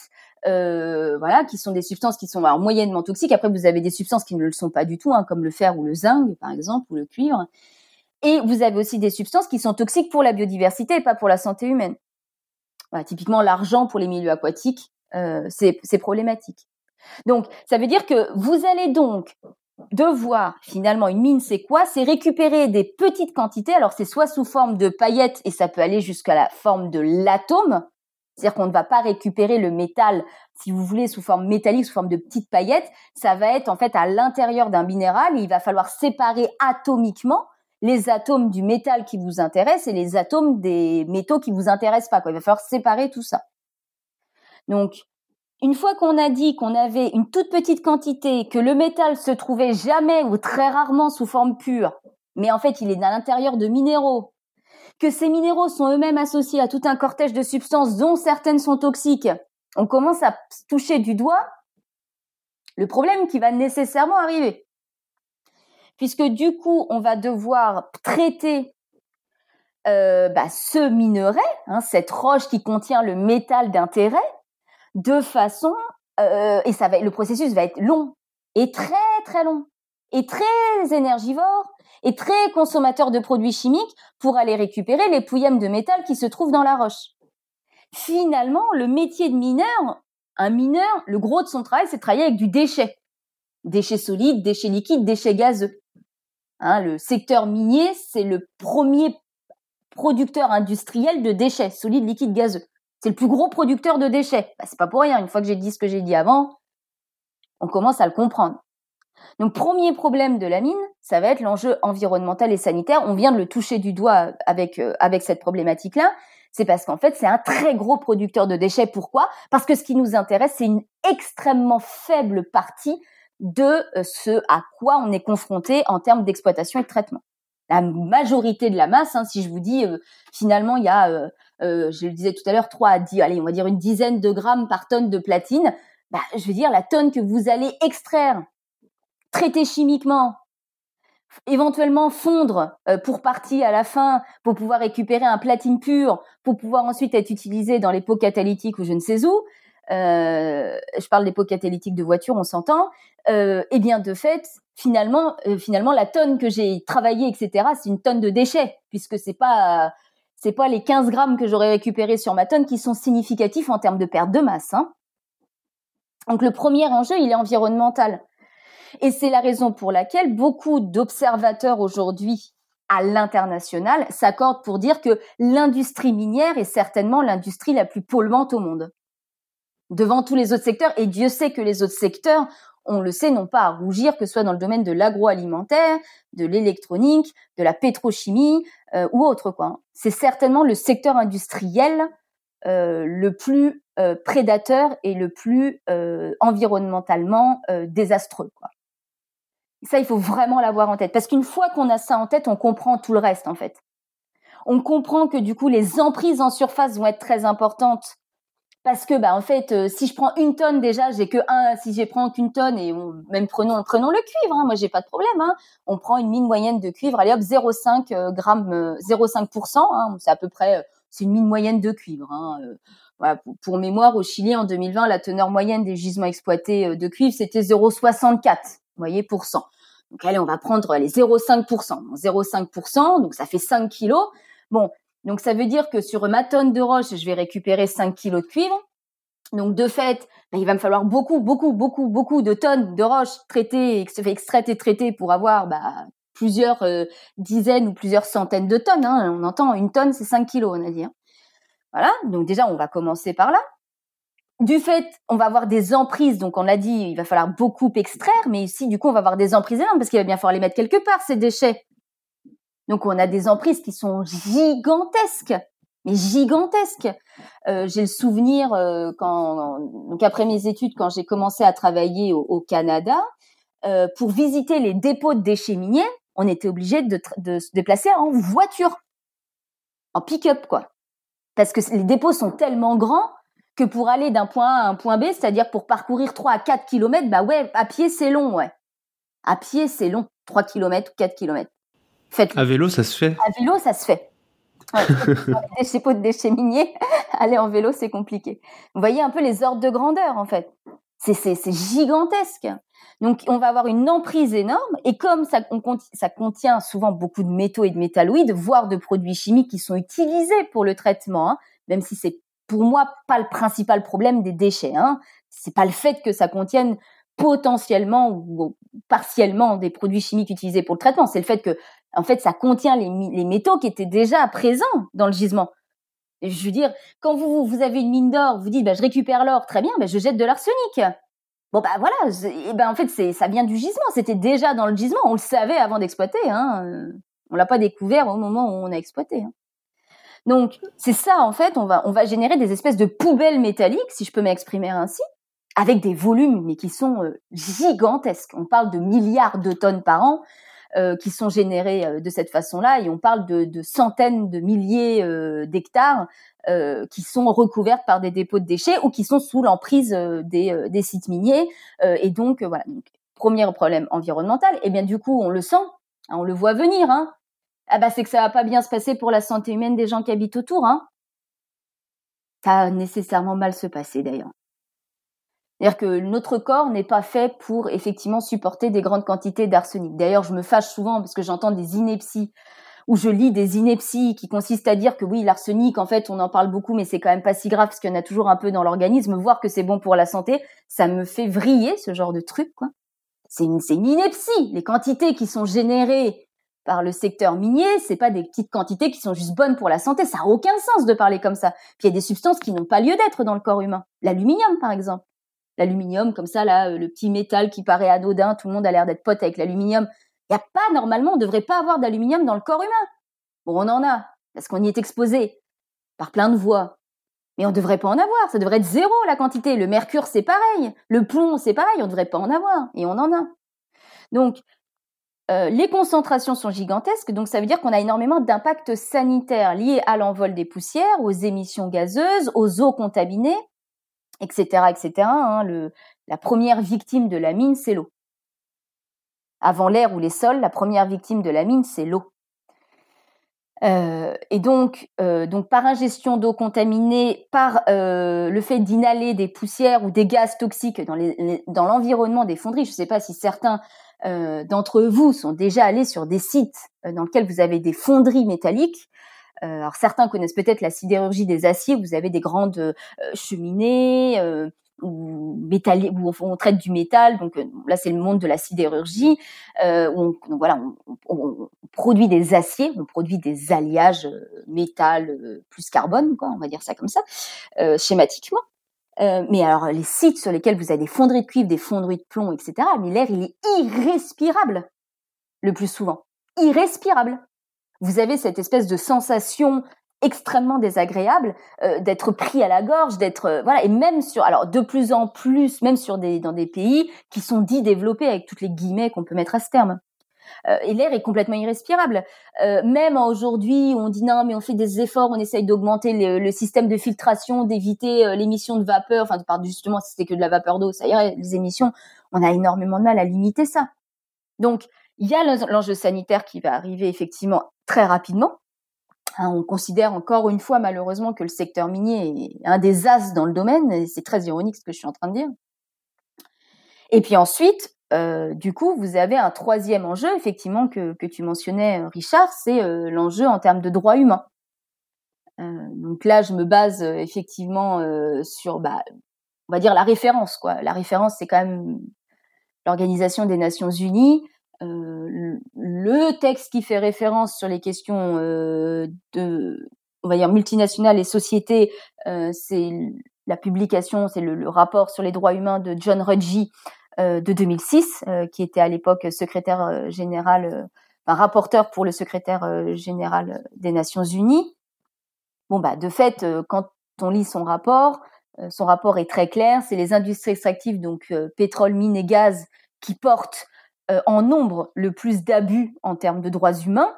euh, voilà, qui sont des substances qui sont alors, moyennement toxiques. Après, vous avez des substances qui ne le sont pas du tout, hein, comme le fer ou le zinc, par exemple, ou le cuivre. Et vous avez aussi des substances qui sont toxiques pour la biodiversité et pas pour la santé humaine. Voilà, typiquement, l'argent pour les milieux aquatiques, euh, c'est problématique. Donc, ça veut dire que vous allez donc devoir, finalement, une mine, c'est quoi? C'est récupérer des petites quantités. Alors, c'est soit sous forme de paillettes et ça peut aller jusqu'à la forme de l'atome. C'est-à-dire qu'on ne va pas récupérer le métal, si vous voulez, sous forme métallique, sous forme de petites paillettes. Ça va être en fait à l'intérieur d'un minéral. il va falloir séparer atomiquement les atomes du métal qui vous intéresse et les atomes des métaux qui vous intéressent pas. Il va falloir séparer tout ça. Donc, une fois qu'on a dit qu'on avait une toute petite quantité, que le métal se trouvait jamais ou très rarement sous forme pure, mais en fait il est à l'intérieur de minéraux, que ces minéraux sont eux-mêmes associés à tout un cortège de substances dont certaines sont toxiques, on commence à toucher du doigt le problème qui va nécessairement arriver. Puisque du coup, on va devoir traiter euh, bah, ce minerai, hein, cette roche qui contient le métal d'intérêt, de façon euh, et ça va le processus va être long et très très long et très énergivore et très consommateur de produits chimiques pour aller récupérer les pouillèmes de métal qui se trouvent dans la roche. Finalement, le métier de mineur, un mineur, le gros de son travail, c'est travailler avec du déchet. Déchets solides, déchets liquides, déchets gazeux. Hein, le secteur minier, c'est le premier producteur industriel de déchets solides, liquides, gazeux. C'est le plus gros producteur de déchets. Bah, c'est pas pour rien. Une fois que j'ai dit ce que j'ai dit avant, on commence à le comprendre. Donc, premier problème de la mine, ça va être l'enjeu environnemental et sanitaire. On vient de le toucher du doigt avec, euh, avec cette problématique-là. C'est parce qu'en fait, c'est un très gros producteur de déchets. Pourquoi? Parce que ce qui nous intéresse, c'est une extrêmement faible partie de euh, ce à quoi on est confronté en termes d'exploitation et de traitement. La majorité de la masse, hein, si je vous dis, euh, finalement, il y a euh, je le disais tout à l'heure, 3 à 10, allez, on va dire une dizaine de grammes par tonne de platine, bah, je veux dire, la tonne que vous allez extraire, traiter chimiquement, éventuellement fondre euh, pour partie à la fin, pour pouvoir récupérer un platine pur, pour pouvoir ensuite être utilisé dans les pots catalytiques ou je ne sais où, euh, je parle des pots catalytiques de voiture, on s'entend, euh, et eh bien de fait, finalement, euh, finalement, la tonne que j'ai travaillée, etc., c'est une tonne de déchets, puisque c'est pas c'est pas les 15 grammes que j'aurais récupérés sur ma tonne qui sont significatifs en termes de perte de masse. Hein. Donc le premier enjeu, il est environnemental. Et c'est la raison pour laquelle beaucoup d'observateurs aujourd'hui à l'international s'accordent pour dire que l'industrie minière est certainement l'industrie la plus polluante au monde. Devant tous les autres secteurs, et Dieu sait que les autres secteurs on le sait, n'ont pas à rougir, que ce soit dans le domaine de l'agroalimentaire, de l'électronique, de la pétrochimie euh, ou autre quoi. C'est certainement le secteur industriel euh, le plus euh, prédateur et le plus environnementalement désastreux. Ça, il faut vraiment l'avoir en tête, parce qu'une fois qu'on a ça en tête, on comprend tout le reste en fait. On comprend que du coup, les emprises en surface vont être très importantes. Parce que bah en fait euh, si je prends une tonne déjà j'ai que un. Si je prends qu'une tonne et même prenons prenons le cuivre hein, moi j'ai pas de problème hein, on prend une mine moyenne de cuivre allez hop 0,5 euh, grammes 0,5% euh, hein, c'est à peu près c'est une mine moyenne de cuivre hein, pour, mémoire au Chili en 2020 la teneur moyenne des gisements exploités de cuivre c'était 0,64 vous voyez pour cent donc allez on va prendre les 0,5 0,5% donc ça fait 5 kilos bon donc ça veut dire que sur ma tonne de roche, je vais récupérer 5 kilos de cuivre. Donc de fait, ben, il va me falloir beaucoup, beaucoup, beaucoup, beaucoup de tonnes de roche traitées, extraites et traitées pour avoir bah, plusieurs euh, dizaines ou plusieurs centaines de tonnes. Hein. On entend une tonne, c'est 5 kilos, on a dit. Hein. Voilà, donc déjà, on va commencer par là. Du fait, on va avoir des emprises, donc on l'a dit, il va falloir beaucoup extraire, mais ici, du coup, on va avoir des emprises énormes parce qu'il va bien falloir les mettre quelque part, ces déchets. Donc on a des emprises qui sont gigantesques, mais gigantesques. Euh, j'ai le souvenir euh, quand, donc après mes études, quand j'ai commencé à travailler au, Canada, euh, pour visiter les dépôts de déchets miniers, on était obligé de, de se déplacer en voiture, en pick-up quoi, parce que les dépôts sont tellement grands que pour aller d'un point A à un point B, c'est-à-dire pour parcourir 3 à 4 kilomètres, bah ouais, à pied c'est long, ouais. À pied c'est long, 3 kilomètres ou 4 kilomètres. Faites-le. À vélo, ça se fait? À vélo, ça se fait. Ouais, (laughs) déchets pots de déchets miniers, (laughs) aller en vélo, c'est compliqué. Vous voyez un peu les ordres de grandeur, en fait. C'est gigantesque. Donc, on va avoir une emprise énorme. Et comme ça, contient souvent beaucoup de métaux et de métalloïdes, voire de produits chimiques qui sont utilisés pour le traitement, hein, même si c'est pour moi pas le principal problème des déchets. Hein. C'est pas le fait que ça contienne potentiellement ou partiellement des produits chimiques utilisés pour le traitement. C'est le fait que, en fait, ça contient les, les métaux qui étaient déjà présents dans le gisement. Je veux dire, quand vous, vous avez une mine d'or, vous dites, bah, je récupère l'or, très bien, bah, je jette de l'arsenic. Bon, bah voilà, et ben, en fait, ça vient du gisement. C'était déjà dans le gisement. On le savait avant d'exploiter. Hein. On l'a pas découvert au moment où on a exploité. Hein. Donc, c'est ça, en fait, on va, on va générer des espèces de poubelles métalliques, si je peux m'exprimer ainsi, avec des volumes, mais qui sont euh, gigantesques. On parle de milliards de tonnes par an. Euh, qui sont générés euh, de cette façon-là, et on parle de, de centaines de milliers euh, d'hectares qui sont recouverts par des dépôts de déchets ou qui sont sous l'emprise des, des, sites miniers. et donc voilà, donc, premier problème environnemental. Et bien du coup, on le sent, hein, on le voit venir. Hein. Ah bah c'est que ça va pas bien se passer pour la santé humaine des gens qui habitent autour. Hein. Ça va nécessairement mal se passer d'ailleurs. C'est-à-dire que notre corps n'est pas fait pour effectivement supporter des grandes quantités d'arsenic. D'ailleurs, je me fâche souvent parce que j'entends des inepties ou je lis des inepties qui consistent à dire que oui, l'arsenic, en fait, on en parle beaucoup, mais c'est quand même pas si grave parce qu'il y en a toujours un peu dans l'organisme. Voir que c'est bon pour la santé, ça me fait vriller ce genre de truc, quoi. C'est une, une ineptie. Les quantités qui sont générées par le secteur minier, c'est pas des petites quantités qui sont juste bonnes pour la santé. Ça a aucun sens de parler comme ça. Puis il y a des substances qui n'ont pas lieu d'être dans le corps humain. L'aluminium, par exemple l'aluminium, comme ça, là, euh, le petit métal qui paraît anodin, tout le monde a l'air d'être pote avec l'aluminium. Il n'y a pas, normalement, on devrait pas avoir d'aluminium dans le corps humain. Bon, on en a, parce qu'on y est exposé, par plein de voies. Mais on ne devrait pas en avoir, ça devrait être zéro la quantité. Le mercure, c'est pareil. Le plomb, c'est pareil, on ne devrait pas en avoir. Et on en a. Donc, euh, les concentrations sont gigantesques, donc ça veut dire qu'on a énormément d'impacts sanitaires liés à l'envol des poussières, aux émissions gazeuses, aux eaux contaminées, etc.. Hein, la première victime de la mine, c'est l'eau. Avant l'air ou les sols, la première victime de la mine, c'est l'eau. Euh, et donc, euh, donc par ingestion d'eau contaminée, par euh, le fait d'inhaler des poussières ou des gaz toxiques dans l'environnement des fonderies. Je ne sais pas si certains d'entre vous sont déjà allés sur des sites dans lesquels vous avez des fonderies métalliques. Euh, alors certains connaissent peut-être la sidérurgie des aciers. Vous avez des grandes euh, cheminées euh, où, où on, traite du métal. Donc là, c'est le monde de la sidérurgie. où on, voilà, on, produit des aciers, on produit des alliages métal plus carbone, quoi, on va dire ça comme ça, schématiquement. mais alors les sites sur lesquels vous avez des fonderies de cuivre, des fonderies de plomb, etc. Mais l'air, il est irrespirable le plus souvent, irrespirable vous avez cette espèce de sensation extrêmement désagréable euh, d'être pris à la gorge, d'être euh, voilà et même sur alors de plus en plus même sur des dans des pays qui sont dits développés avec toutes les guillemets qu'on peut mettre à ce terme. Euh, et l'air est complètement irrespirable. même aujourd'hui, on dit non, mais on fait des efforts, on essaye d'augmenter le, le, système de filtration, d'éviter l'émission de vapeur. Enfin, par justement, si c'était que de la vapeur d'eau, ça irait. Les émissions, on a énormément de mal à limiter ça. Donc, il y a l'enjeu sanitaire qui va arriver effectivement très rapidement. Hein, on considère encore une fois malheureusement que le secteur minier est un des as dans le domaine, et c'est très ironique ce que je suis en train de dire. Et puis ensuite, euh, du coup, vous avez un troisième enjeu, effectivement, que, tu mentionnais, Richard, c'est euh, l'enjeu en termes de droits humains. Euh, donc là, je me base effectivement sur, bah, on va dire la référence, quoi. La référence, c'est quand même l'Organisation des Nations Unies, euh, le texte qui fait référence sur les questions euh, de, on va dire multinationales et sociétés, euh, c'est la publication, c'est le, rapport sur les droits humains de John Ruggie de 2006, qui était à l'époque secrétaire général, rapporteur pour le secrétaire général des Nations Unies. Bon bah de fait, quand on lit son rapport, son rapport est très clair, c'est les industries extractives, donc pétrole, mine et gaz, qui portent euh, en nombre le plus d'abus en termes de droits humains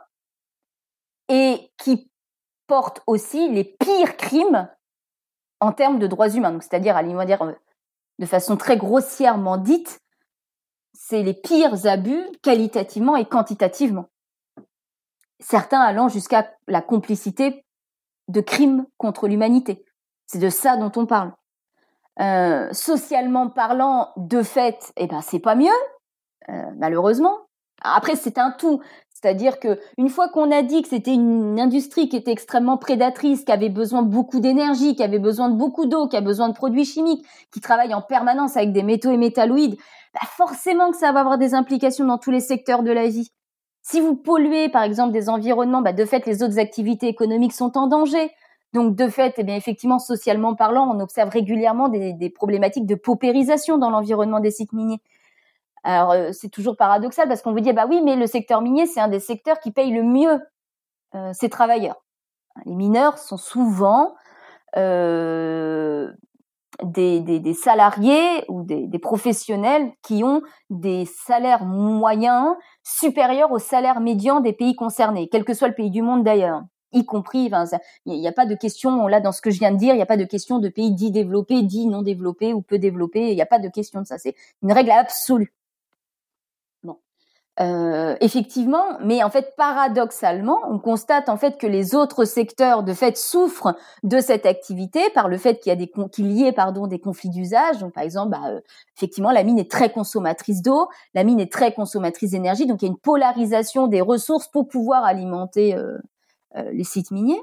et qui porte aussi les pires crimes en termes de droits humains. C'est-à-dire, à dire euh, de façon très grossièrement dite, c'est les pires abus qualitativement et quantitativement. certains allant jusqu'à la complicité de crimes contre l'humanité. C'est de ça dont on parle. Euh, socialement parlant, de fait, eh ben c'est pas mieux, euh, malheureusement. Après, c'est un tout. C'est-à-dire que une fois qu'on a dit que c'était une industrie qui était extrêmement prédatrice, qui avait besoin de beaucoup d'énergie, qui avait besoin de beaucoup d'eau, qui a besoin de produits chimiques, qui travaille en permanence avec des métaux et métalloïdes, bah forcément que ça va avoir des implications dans tous les secteurs de la vie. Si vous polluez, par exemple, des environnements, bah de fait, les autres activités économiques sont en danger. Donc, de fait, eh effectivement, socialement parlant, on observe régulièrement des problématiques de paupérisation dans l'environnement des sites miniers. Alors euh, c'est toujours paradoxal parce qu'on vous dit bah oui mais le secteur minier c'est un des secteurs qui paye le mieux euh, ses travailleurs. Les mineurs sont souvent euh, des, salariés ou des, des, professionnels qui ont des salaires moyens supérieurs au salaire médian des pays concernés, quel que soit le pays du monde d'ailleurs y compris, il n'y a pas de question, là, dans ce que je viens de dire, il n'y a pas de question de pays dits développés, dits non développés ou peu développés, il n'y a pas de question de ça, c'est une règle absolue. Euh, effectivement, mais en fait paradoxalement, on constate en fait que les autres secteurs de fait souffrent de cette activité par le fait qu'il y a des qu'il y ait pardon des conflits d'usage. Donc par exemple, bah, euh, effectivement, la mine est très consommatrice d'eau, la mine est très consommatrice d'énergie, donc il y a une polarisation des ressources pour pouvoir alimenter euh, les sites miniers.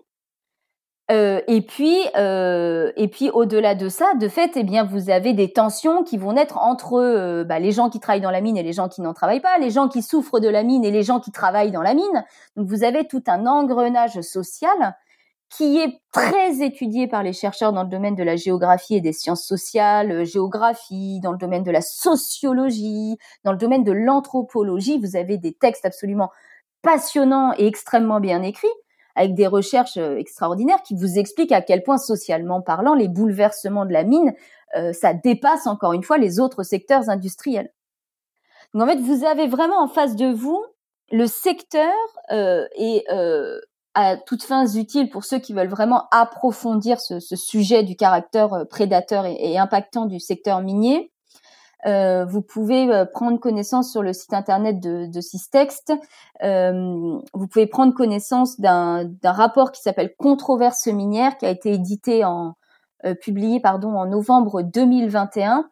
Euh, et puis, euh, et puis au-delà de ça, de fait, eh bien, vous avez des tensions qui vont naître entre euh, bah, les gens qui travaillent dans la mine et les gens qui n'en travaillent pas, les gens qui souffrent de la mine et les gens qui travaillent dans la mine. Donc, vous avez tout un engrenage social qui est très étudié par les chercheurs dans le domaine de la géographie et des sciences sociales, géographie, dans le domaine de la sociologie, dans le domaine de l'anthropologie. Vous avez des textes absolument passionnants et extrêmement bien écrits avec des recherches euh, extraordinaires qui vous expliquent à quel point socialement parlant, les bouleversements de la mine, euh, ça dépasse encore une fois les autres secteurs industriels. Donc en fait, vous avez vraiment en face de vous le secteur euh, et euh, à toutes fins utiles pour ceux qui veulent vraiment approfondir ce, ce sujet du caractère euh, prédateur et, et, impactant du secteur minier. Euh, vous pouvez euh, prendre connaissance sur le site internet de, de. Euh, vous pouvez prendre connaissance d'un rapport qui s'appelle Controverse minière, qui a été édité en euh, publié pardon en novembre 2021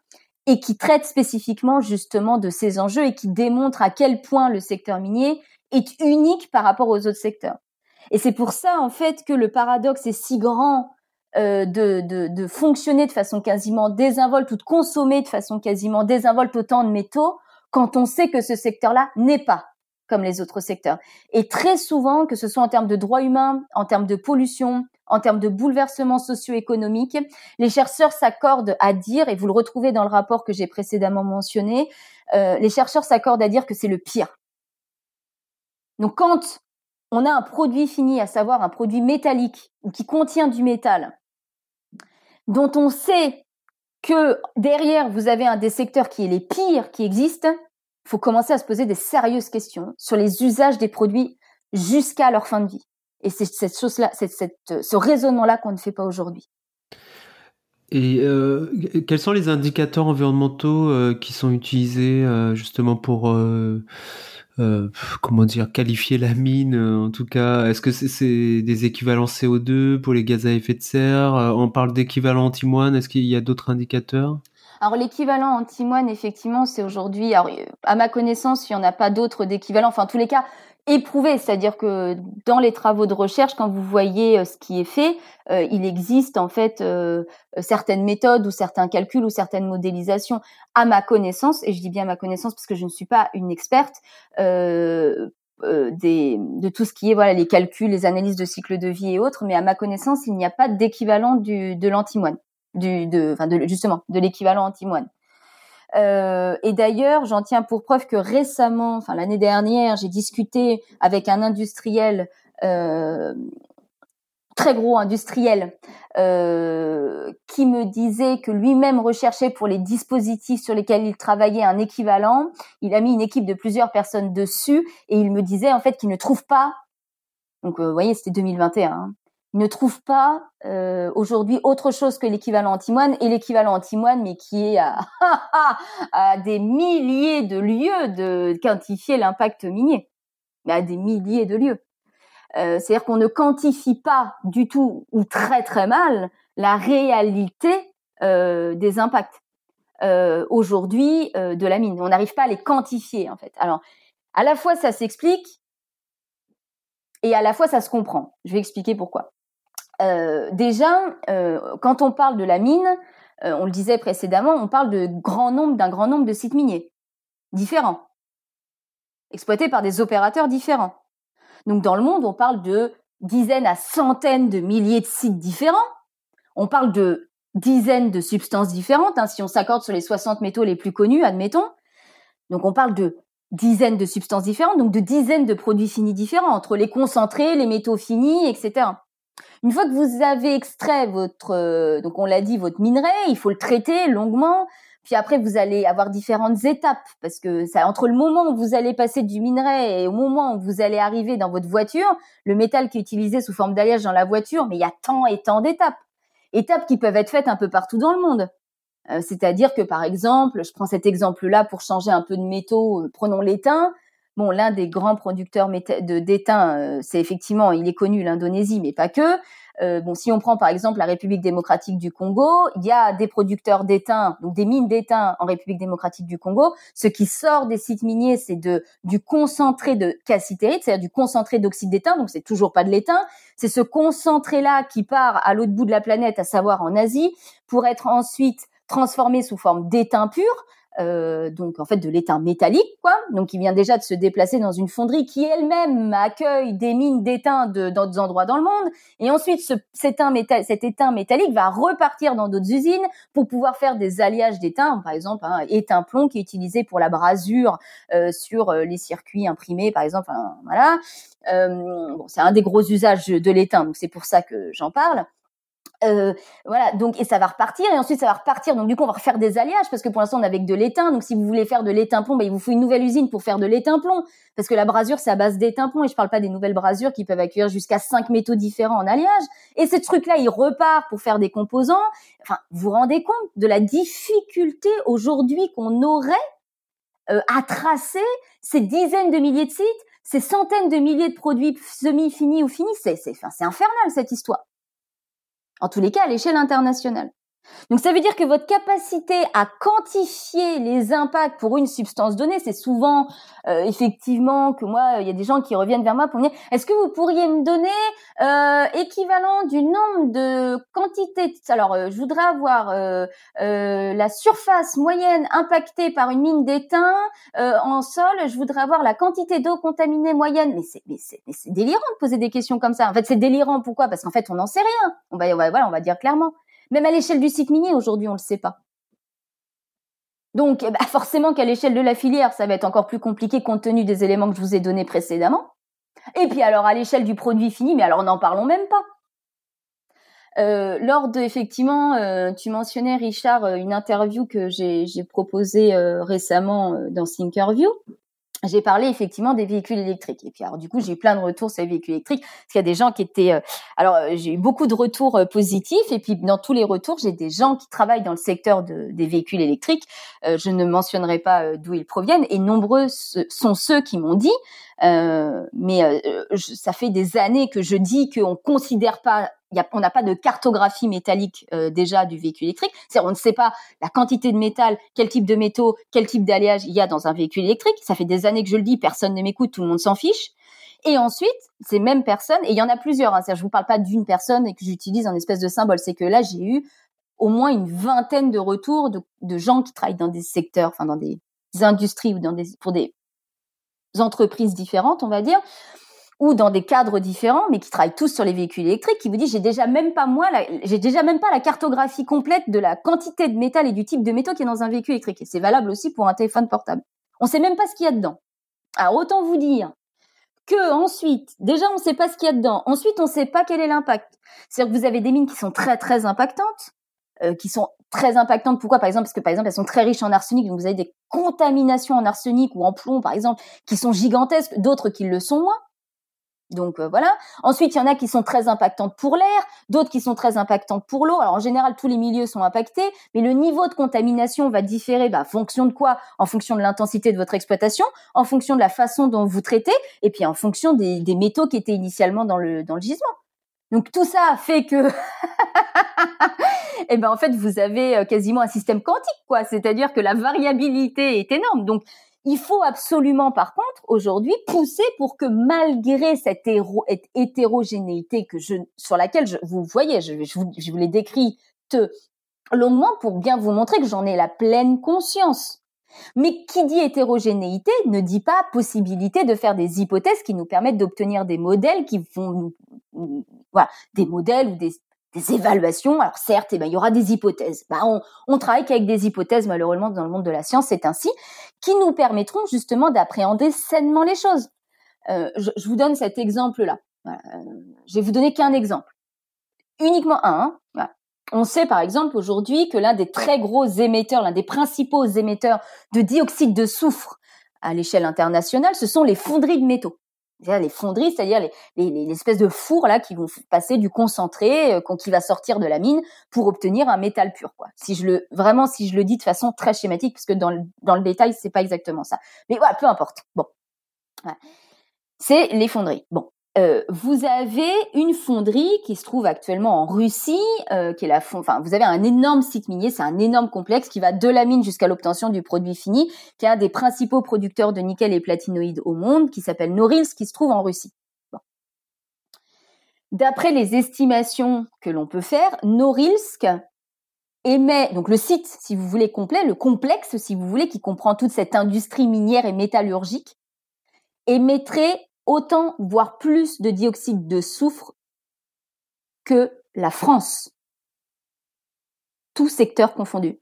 et qui traite spécifiquement justement de ces enjeux et qui démontre à quel point le secteur minier est unique par rapport aux autres secteurs. Et c'est pour ça en fait que le paradoxe est si grand euh, de, de, de, fonctionner de façon quasiment désinvolte ou de consommer de façon quasiment désinvolte autant de métaux quand on sait que ce secteur-là n'est pas comme les autres secteurs. Et très souvent, que ce soit en termes de droits humains, en termes de pollution, en termes de bouleversements socio-économiques, les chercheurs s'accordent à dire, et vous le retrouvez dans le rapport que j'ai précédemment mentionné, euh, les chercheurs s'accordent à dire que c'est le pire. Donc quand on a un produit fini, à savoir un produit métallique ou qui contient du métal, dont on sait que derrière vous avez un des secteurs qui est les pires qui existent, il faut commencer à se poser des sérieuses questions sur les usages des produits jusqu'à leur fin de vie. Et c'est cette chose-là, c'est ce raisonnement-là qu'on ne fait pas aujourd'hui. Et euh, quels sont les indicateurs environnementaux euh, qui sont utilisés euh, justement pour euh, euh, comment dire, qualifier la mine, euh, en tout cas, est-ce que c'est des équivalents CO2 pour les gaz à effet de serre? On parle d'équivalent antimoine, est-ce qu'il y a d'autres indicateurs? Alors l'équivalent antimoine, effectivement, c'est aujourd'hui, à ma connaissance, il n'y en a pas d'autres d'équivalent. Enfin, en tous les cas, éprouvé, c'est-à-dire que dans les travaux de recherche, quand vous voyez euh, ce qui est fait, euh, il existe en fait euh, certaines méthodes ou certains calculs ou certaines modélisations. À ma connaissance, et je dis bien à ma connaissance parce que je ne suis pas une experte de tout ce qui est voilà les calculs, les analyses de cycle de vie et autres, mais à ma connaissance, il n'y a pas d'équivalent de l'antimoine, du de, enfin de, justement de l'équivalent antimoine. Euh, et d'ailleurs, j'en tiens pour preuve que récemment, enfin l'année dernière, j'ai discuté avec un industriel, euh, très gros industriel, euh, qui me disait que lui-même recherchait pour les dispositifs sur lesquels il travaillait un équivalent. Il a mis une équipe de plusieurs personnes dessus et il me disait en fait qu'il ne trouve pas. Donc, vous voyez, c'était 2021 ne trouve pas euh, aujourd'hui autre chose que l'équivalent antimoine et l'équivalent antimoine, mais qui est à, (laughs) à, des milliers de lieux de quantifier l'impact minier, mais à des milliers de lieux. Euh, c'est-à-dire qu'on ne quantifie pas du tout ou très très mal la réalité euh, des impacts aujourd'hui de la mine. On n'arrive pas à les quantifier en fait. Alors, à la fois ça s'explique et à la fois ça se comprend. Je vais expliquer pourquoi. Déjà, quand on parle de la mine, on le disait précédemment, on parle d'un grand nombre de sites miniers différents, exploités par des opérateurs différents. Donc dans le monde, on parle de dizaines à centaines de milliers de sites différents. On parle de dizaines de substances différentes, hein, si on s'accorde sur les 60 métaux les plus connus, admettons. Donc on parle de dizaines de substances différentes, donc de dizaines de produits finis différents, entre les concentrés, les métaux finis, etc. Une fois que vous avez extrait votre, euh, donc on l'a dit, votre minerai, il faut le traiter longuement, puis après, vous allez avoir différentes étapes parce que ça, entre le moment où vous allez passer du minerai et au moment où vous allez arriver dans votre voiture, le métal qui est utilisé sous forme d'alliage dans la voiture, mais il y a tant et tant d'étapes. Étapes qui peuvent être faites un peu partout dans le monde. Euh, c'est-à-dire que par exemple, je prends cet exemple-là pour changer un peu de métaux, euh, prenons l'étain. Bon, l'un des grands producteurs de d'étain, euh, c'est effectivement, il est connu l'Indonésie, mais pas que. Euh, bon, si on prend par exemple la République démocratique du Congo, il y a des producteurs d'étain, donc des mines d'étain en République démocratique du Congo. Ce qui sort des sites miniers, c'est de du concentré de calcitérite, c'est-à-dire du concentré d'oxyde d'étain. Donc c'est toujours pas de l'étain. C'est ce concentré-là qui part à l'autre bout de la planète, à savoir en Asie, pour être ensuite transformé sous forme d'étain pur. Euh, donc en fait de l'étain métallique, quoi. Donc il vient déjà de se déplacer dans une fonderie qui elle-même accueille des mines d'étain dans d'autres endroits dans le monde. Et ensuite, ce, cet, étain métallique va repartir dans d'autres usines pour pouvoir faire des alliages d'étain, par exemple un étain plomb qui est utilisé pour la brasure euh, sur euh, les circuits imprimés, par exemple. voilà. C'est un des gros usages de l'étain, donc c'est pour ça que j'en parle. Euh, voilà, donc et ça va repartir et ensuite ça va repartir. Donc du coup on va refaire des alliages parce que pour l'instant on avec de l'étain. Donc si vous voulez faire de l'étain plomb, ben, il vous faut une nouvelle usine pour faire de l'étain parce que la brasure c'est à base d'étain plomb et je parle pas des nouvelles brasures qui peuvent accueillir jusqu'à cinq métaux différents en alliage. Et ce truc là il repart pour faire des composants. Enfin vous vous rendez compte de la difficulté aujourd'hui qu'on aurait euh, à tracer ces dizaines de milliers de sites, ces centaines de milliers de produits semi finis? Ou finis. C'est infernal cette histoire en tous les cas à l'échelle internationale. Donc ça veut dire que votre capacité à quantifier les impacts pour une substance donnée, c'est souvent euh, effectivement que moi, il y a des gens qui reviennent vers moi pour me dire, est-ce que vous pourriez me donner euh, équivalent du nombre de quantités Alors, euh, je voudrais avoir la surface moyenne impactée par une mine d'étain en sol. Je voudrais avoir la quantité d'eau contaminée moyenne. Mais c'est mais c'est délirant de poser des questions comme ça. En fait, c'est délirant. Pourquoi? Parce qu'en fait, on n'en sait rien. On va, on va voilà, on va dire clairement. Même à l'échelle du site minier, aujourd'hui, on ne le sait pas. Donc, eh ben, forcément qu'à l'échelle de la filière, ça va être encore plus compliqué compte tenu des éléments que je vous ai donnés précédemment. Et puis alors à l'échelle du produit fini, mais alors n'en parlons même pas. Euh, lors de effectivement, euh, tu mentionnais Richard euh, une interview que j'ai proposée récemment dans Thinkerview j'ai parlé effectivement des véhicules électriques. Et puis alors du coup, j'ai eu plein de retours sur les véhicules électriques parce qu'il y a des gens qui étaient euh, alors euh, j'ai eu beaucoup de retours euh, positifs et puis dans tous les retours, j'ai des gens qui travaillent dans le secteur de, des véhicules électriques. je ne mentionnerai pas d'où ils proviennent et nombreux sont ceux qui m'ont dit mais ça fait des années que je dis qu'on considère pas on n'a pas de cartographie métallique euh, déjà du véhicule électrique. C'est-à-dire on ne sait pas la quantité de métal, quel type de métaux, quel type d'alliage il y a dans un véhicule électrique. Ça fait des années que je le dis, personne ne m'écoute, tout le monde s'en fiche. Et ensuite, ces mêmes personnes, et il y en a plusieurs, hein, je vous parle pas d'une personne et que j'utilise en espèce de symbole, c'est que là j'ai eu au moins une vingtaine de retours de, de, gens qui travaillent dans des secteurs, enfin dans des industries ou dans des pour des entreprises différentes, on va dire, ou dans des cadres différents, mais qui travaillent tous sur les véhicules électriques, qui vous disent j'ai déjà même pas moi, j'ai déjà même pas la cartographie complète de la quantité de métal et du type de métaux qui est dans un véhicule électrique. Et c'est valable aussi pour un téléphone portable. On sait même pas ce qu'il y a dedans. Alors autant vous dire que ensuite, déjà on sait pas ce qu'il y a dedans. Ensuite, on sait pas quel est l'impact. C'est-à-dire que vous avez des mines qui sont très très impactantes, euh, qui sont très impactantes. Pourquoi Par exemple, parce que par exemple, elles sont très riches en arsenic, donc vous avez des contaminations en arsenic ou en plomb, par exemple, qui sont gigantesques, d'autres qui le sont moins. Donc euh, voilà. Ensuite, il y en a qui sont très impactantes pour l'air, d'autres qui sont très impactantes pour l'eau. Alors en général, tous les milieux sont impactés, mais le niveau de contamination va différer bah, en fonction de quoi? En fonction de l'intensité de votre exploitation, en fonction de la façon dont vous traitez, et puis en fonction des, des métaux qui étaient initialement dans le, dans le gisement. Donc tout ça fait que, (laughs) eh ben en fait vous avez euh, quasiment un système quantique quoi. C'est-à-dire que la variabilité est énorme. Donc il faut absolument, par contre, aujourd'hui, pousser pour que malgré cette hétérogénéité que je, sur laquelle je, vous voyez, vous, je vous l'ai décrit longuement pour bien vous montrer que j'en ai la pleine conscience. Mais qui dit hétérogénéité ne dit pas possibilité de faire des hypothèses qui nous permettent d'obtenir des modèles qui vont, des modèles ou des, évaluations. Alors certes, eh ben, il y aura des hypothèses. Ben, on, on travaille qu'avec des hypothèses, malheureusement, dans le monde de la science, c'est ainsi, qui nous permettront justement d'appréhender sainement les choses. Euh, je, vous donne cet exemple-là. Voilà. Je vais vous donner qu'un exemple. Uniquement un. Hein. Voilà. On sait par exemple aujourd'hui que l'un des très gros émetteurs, l'un des principaux émetteurs de dioxyde de soufre à l'échelle internationale, ce sont les fonderies de métaux les fonderies, c'est-à-dire les, les, les, espèces de fours là qui vont passer du concentré euh, qui va sortir de la mine pour obtenir un métal pur. Quoi. Si je le vraiment, si je le dis de façon très schématique, parce que dans le, dans le détail, c'est pas exactement ça. Mais voilà, peu importe. Bon, c'est les fonderies. Bon, euh, vous avez une fonderie qui se trouve actuellement en Russie, euh, qui est la enfin vous avez un énorme site minier, c'est un énorme complexe qui va de la mine jusqu'à l'obtention du produit fini, qui est un des principaux producteurs de nickel et platinoïdes au monde, qui s'appelle Norilsk, qui se trouve en Russie. D'après les estimations que l'on peut faire, Norilsk émet donc le site, si vous voulez complet, le complexe, si vous voulez, qui comprend toute cette industrie minière et métallurgique, émettrait autant, voire plus de dioxyde de soufre que la France. Tout secteur confondu.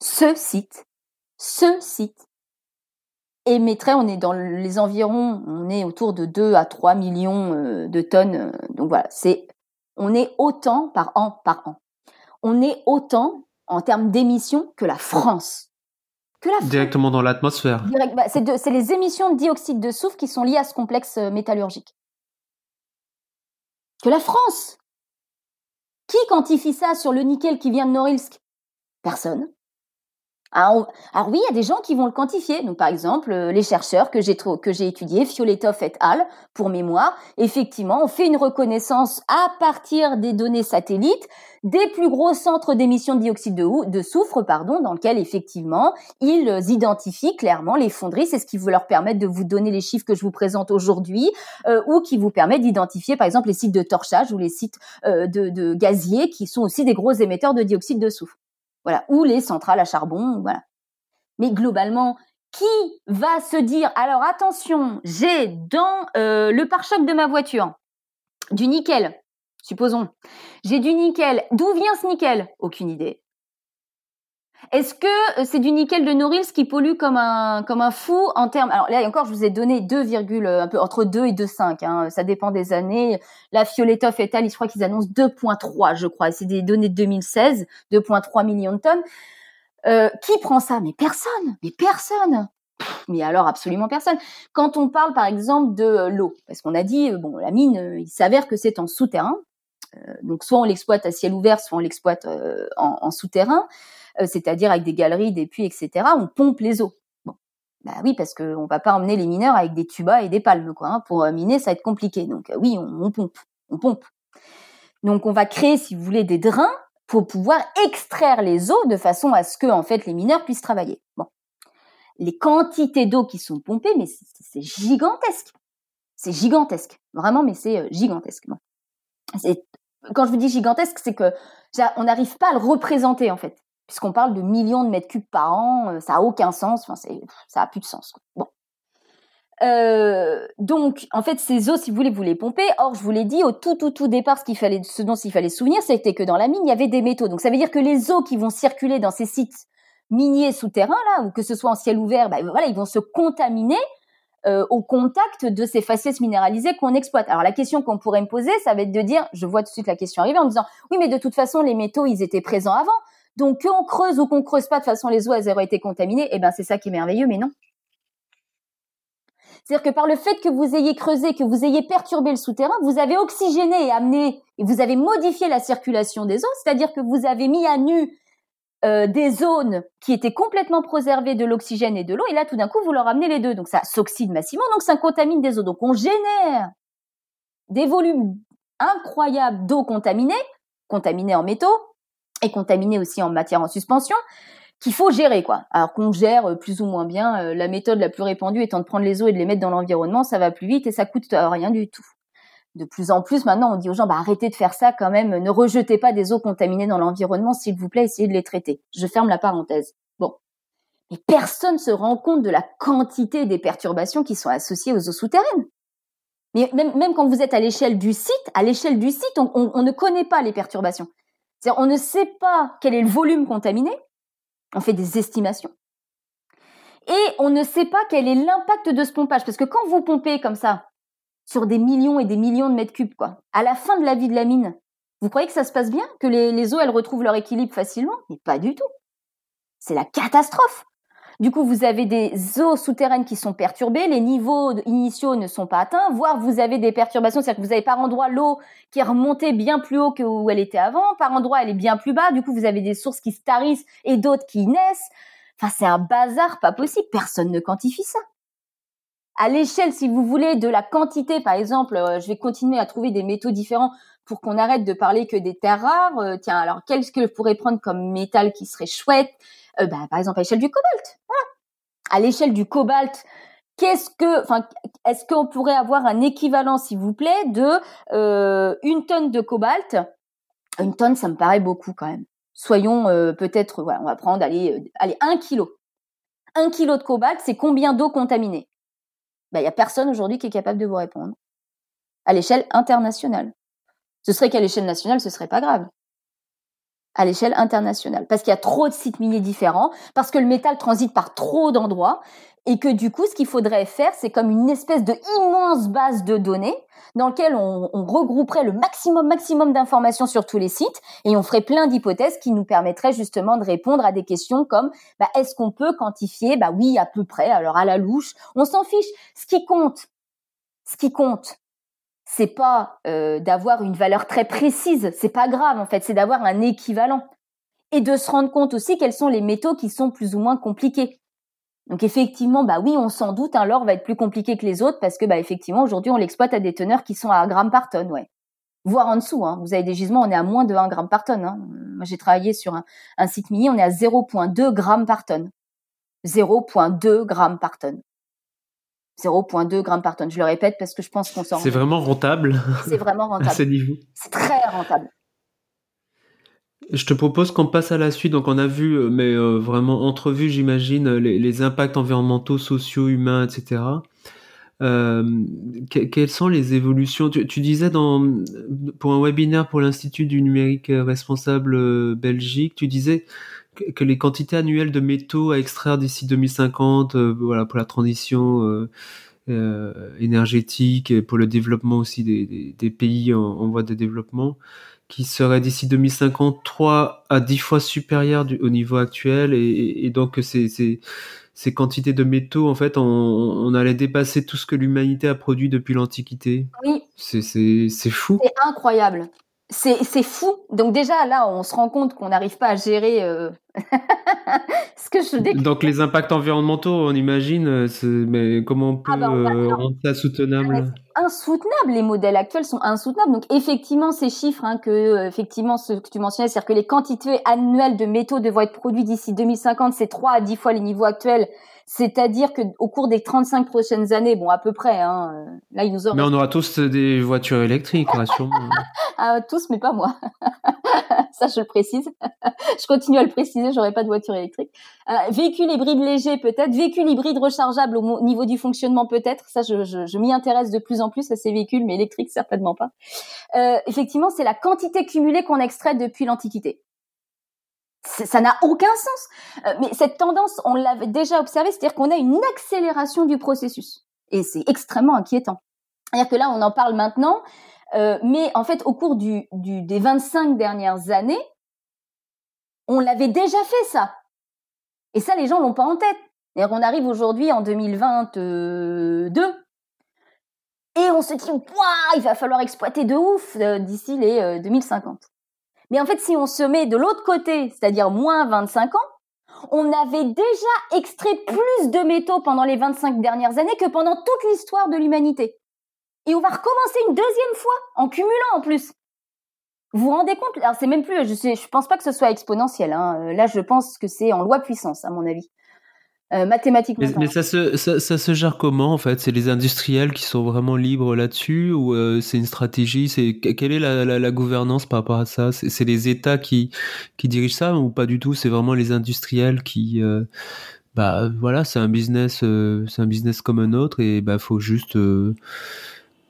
Ce site, ce site émettrait, on est dans les environs, on est autour de 2 à 3 millions euh, de tonnes. Euh, donc voilà, on est autant par an, par an. On est autant en termes d'émissions que la France. Directement dans l'atmosphère. Bah, c'est les émissions de dioxyde de soufre qui sont liées à ce complexe euh, métallurgique. Que la France Qui quantifie ça sur le nickel qui vient de Norilsk? Personne. Alors, oui, il y a des gens qui vont le quantifier. Donc, par exemple, euh, les chercheurs que j'ai que étudiés, Fioletov et al, pour mémoire, effectivement, on fait une reconnaissance à partir des données satellites des plus gros centres d'émission de dioxyde de, de, soufre, pardon, dans lequel effectivement ils identifient clairement les fonderies. C'est ce qui vous leur permet de vous donner les chiffres que je vous présente aujourd'hui, euh, ou qui vous permet d'identifier, par exemple, les sites de torchage ou les sites euh, de, de gaziers qui sont aussi des gros émetteurs de dioxyde de soufre. Voilà, ou les centrales à charbon, voilà. Mais globalement, qui va se dire alors attention, j'ai dans euh, le pare-choc de ma voiture du nickel, supposons. J'ai du nickel. D'où vient ce nickel? Aucune idée. Est-ce que euh, c'est du nickel de Norilsk qui pollue comme un comme un fou en termes Alors là encore, je vous ai donné 2, un peu entre 2 et 2,5. Hein, ça dépend des années. La Fioletov et je crois qu'ils annoncent 2,3, je crois. C'est des données de 2016, 2,3 millions de tonnes. Euh, qui prend ça? Mais personne. Mais personne. Mais alors absolument personne. Quand on parle par exemple de euh, l'eau, parce qu'on a dit bon la mine, il s'avère que c'est en souterrain. donc soit on l'exploite à ciel ouvert, soit on l'exploite en, en souterrain. Euh, c'est-à-dire avec des galeries, des puits, etc. On pompe les eaux. Bon, bah oui, parce qu'on va pas emmener les mineurs avec des tubas et des palmes, quoi. Hein. Pour euh, miner, ça va être compliqué. Donc euh, oui, on, pompe, on pompe. Donc on va créer, si vous voulez, des drains pour pouvoir extraire les eaux de façon à ce que en fait les mineurs puissent travailler. Les quantités d'eau qui sont pompées, mais c'est gigantesque. C'est gigantesque, vraiment, mais c'est gigantesque. Quand je vous dis gigantesque, c'est que on n'arrive pas à le représenter en fait puisqu'on parle de millions de mètres cubes par an, euh, ça a aucun sens, enfin ça a plus de sens. Bon. Euh, donc, en fait, ces eaux, si vous voulez, vous les pompez. Or, je vous l'ai dit au tout, tout, tout départ, ce qu'il fallait, ce dont il fallait se souvenir, c'était que dans la mine, il y avait des métaux. Donc, ça veut dire que les eaux qui vont circuler dans ces sites miniers souterrains là, ou que ce soit en ciel ouvert, bah, voilà, ils vont se contaminer euh, au contact de ces faciès minéralisés qu'on exploite. Alors, la question qu'on pourrait me poser, ça va être de dire, je vois tout de suite la question arriver en me disant, oui, mais de toute façon, les métaux, ils étaient présents avant. Donc qu'on creuse ou qu'on creuse pas, de façon les eaux elles auraient été contaminées. Et eh ben c'est ça qui est merveilleux, mais non. C'est-à-dire que par le fait que vous ayez creusé, que vous ayez perturbé le souterrain, vous avez oxygéné et amené, et vous avez modifié la circulation des eaux, c'est-à-dire que vous avez mis à nu euh, des zones qui étaient complètement préservées de l'oxygène et de l'eau, et là tout d'un coup vous leur amenez les deux, donc ça s'oxyde massivement, donc ça contamine des eaux. Donc on génère des volumes incroyables d'eau contaminée, contaminée en métaux et contaminée aussi en matière en suspension, qu'il faut gérer quoi. Alors qu'on gère euh, plus ou moins bien, euh, la méthode la plus répandue étant de prendre les eaux et de les mettre dans l'environnement, ça va plus vite et ça coûte rien du tout de plus en plus maintenant, on dit aux gens, bah, arrêtez de faire ça quand même, ne rejetez pas des eaux contaminées dans l'environnement, s'il vous plaît, essayez de les traiter. Je ferme la parenthèse. Bon. Mais personne se rend compte de la quantité des perturbations qui sont associées aux eaux souterraines. Mais même, même quand vous êtes à l'échelle du site, à l'échelle du site, on, ne connaît pas les perturbations. On ne sait pas quel est le volume contaminé. On fait des estimations. Et on ne sait pas quel est l'impact de ce pompage. Parce que quand vous pompez comme ça, sur des millions et des millions de mètres cubes, quoi. À la fin de la vie de la mine, vous croyez que ça se passe bien? Que les, eaux, elles retrouvent leur équilibre facilement? Mais pas du tout. C'est la catastrophe. Du coup, vous avez des eaux souterraines qui sont perturbées, les niveaux initiaux ne sont pas atteints, voire vous avez des perturbations, c'est-à-dire que vous avez par endroit l'eau qui est remontée bien plus haut que où elle était avant, par endroit elle est bien plus bas, du coup vous avez des sources qui se et d'autres qui naissent. Enfin, c'est un bazar pas possible, personne ne quantifie ça à l'échelle, si vous voulez, de la quantité, par exemple, euh, je vais continuer à trouver des métaux différents pour qu'on arrête de parler que des terres rares. Euh, tiens, alors qu'est-ce que je pourrais prendre comme métal qui serait chouette? Euh, bah, Par exemple, à l'échelle du cobalt. À l'échelle du cobalt, qu'est-ce que, est-ce qu'on pourrait avoir un équivalent, s'il vous plaît, de une tonne de cobalt? Une tonne, ça me paraît beaucoup quand même. Soyons peut-être, voilà, on va prendre, allez, allez, un kilo. Un kilo de cobalt, c'est combien d'eau contaminée? Bah, il y a personne aujourd'hui qui est capable de vous répondre. À l'échelle internationale. Ce serait qu'à l'échelle nationale, ce serait pas grave. À l'échelle internationale. Parce qu'il y a trop de sites miniers différents, parce que le métal transite par trop d'endroits, et que du coup, ce qu'il faudrait faire, c'est comme une espèce de immense base de données dans lequel on, regrouperait le maximum, maximum d'informations sur tous les sites et on ferait plein d'hypothèses qui nous permettraient justement de répondre à des questions comme bah, est-ce qu'on peut quantifier Bah oui, à peu près. Alors à la louche, on s'en fiche. Ce qui compte, ce qui compte, c'est pas euh, d'avoir une valeur très précise. C'est pas grave en fait. C'est d'avoir un équivalent et de se rendre compte aussi quels sont les métaux qui sont plus ou moins compliqués. Donc effectivement, bah oui, on s'en doute, un hein, l'or va être plus compliqué que les autres parce que bah effectivement aujourd'hui on l'exploite à des teneurs qui sont à 1 gramme par tonne, ouais. Voire en dessous. Hein. Vous avez des gisements, on est à moins de 1 gramme par tonne. Hein. Moi j'ai travaillé sur un, site mini, on est à 0,2 grammes par tonne. 0,2 grammes par tonne. 0,2 grammes par tonne. Je le répète parce que je pense qu'on s'en. C'est vraiment rentable. (laughs) C'est vraiment rentable. C'est très rentable. Je te propose qu'on passe à la suite. Donc, on a vu, euh, mais euh, vraiment entrevu, j'imagine, les, impacts environnementaux, sociaux, humains, etc. Euh, quelles sont les évolutions? Tu, disais dans, pour un webinaire pour l'Institut du numérique responsable Belgique, tu disais que, les quantités annuelles de métaux à extraire d'ici 2050, voilà, pour la transition énergétique et pour le développement aussi des, pays en voie de développement, qui serait d'ici 2050 3 à 10 fois supérieur au niveau actuel et, donc ces, ces, ces, quantités de métaux en fait on, on, allait dépasser tout ce que l'humanité a produit depuis l'Antiquité. Oui. C'est fou. C'est incroyable c'est fou. Donc déjà là, on se rend compte qu'on n'arrive pas à gérer euh, (laughs) ce que je décris. Donc les impacts environnementaux, on imagine, euh, mais comment on peut ah bah, euh, rendre ça soutenable Insoutenable. Les modèles actuels sont insoutenables. Donc effectivement, ces chiffres hein, que effectivement ce que tu mentionnais, c'est-à-dire que les quantités annuelles de métaux devront être produits d'ici 2050, c'est 3 à 10 fois les niveaux actuels. C'est-à-dire que au cours des 35 prochaines années, bon à peu près, hein, euh, là il nous aura. Mais on aura tous des voitures électriques, sûrement. (laughs) ah, tous, mais pas moi. (laughs) Ça, je le précise. (laughs) je continue à le préciser, j'aurai pas de voiture électrique. Euh, véhicule hybride léger peut-être, véhicule hybride rechargeable au niveau du fonctionnement peut-être. Ça, je, je, je m'y intéresse de plus en plus à ces véhicules, mais électriques certainement pas. Euh, effectivement, c'est la quantité cumulée qu'on extrait depuis l'Antiquité ça n'a aucun sens. Euh, mais cette tendance, on l'avait déjà observé, c'est-à-dire qu'on a une accélération du processus. Et c'est extrêmement inquiétant. C'est-à-dire que là, on en parle maintenant, euh, mais en fait, au cours du, du, des 25 dernières années, on l'avait déjà fait ça. Et ça, les gens l'ont pas en tête. Et on arrive aujourd'hui en 2022 et on se dit, il va falloir exploiter de ouf euh, d'ici les 2050. Mais en fait, si on se met de l'autre côté, c'est-à-dire moins 25 ans, on avait déjà extrait plus de métaux pendant les 25 dernières années que pendant toute l'histoire de l'humanité. Et on va recommencer une deuxième fois, en cumulant en plus. Vous vous rendez compte? Alors c'est même plus, je je pense pas que ce soit exponentiel. Hein. Euh, là, je pense que c'est en loi puissance, à mon avis. Euh, mathématiquement. Mais, ça, se, ça, se gère comment en fait? C'est les industriels qui sont vraiment libres là-dessus ou euh, c'est une stratégie? C'est quelle est la, la, gouvernance par rapport à ça? C'est les États qui qui dirigent ça ou pas du tout? C'est vraiment les industriels qui euh, bah voilà, c'est un business, c'est un business comme un autre et bah faut juste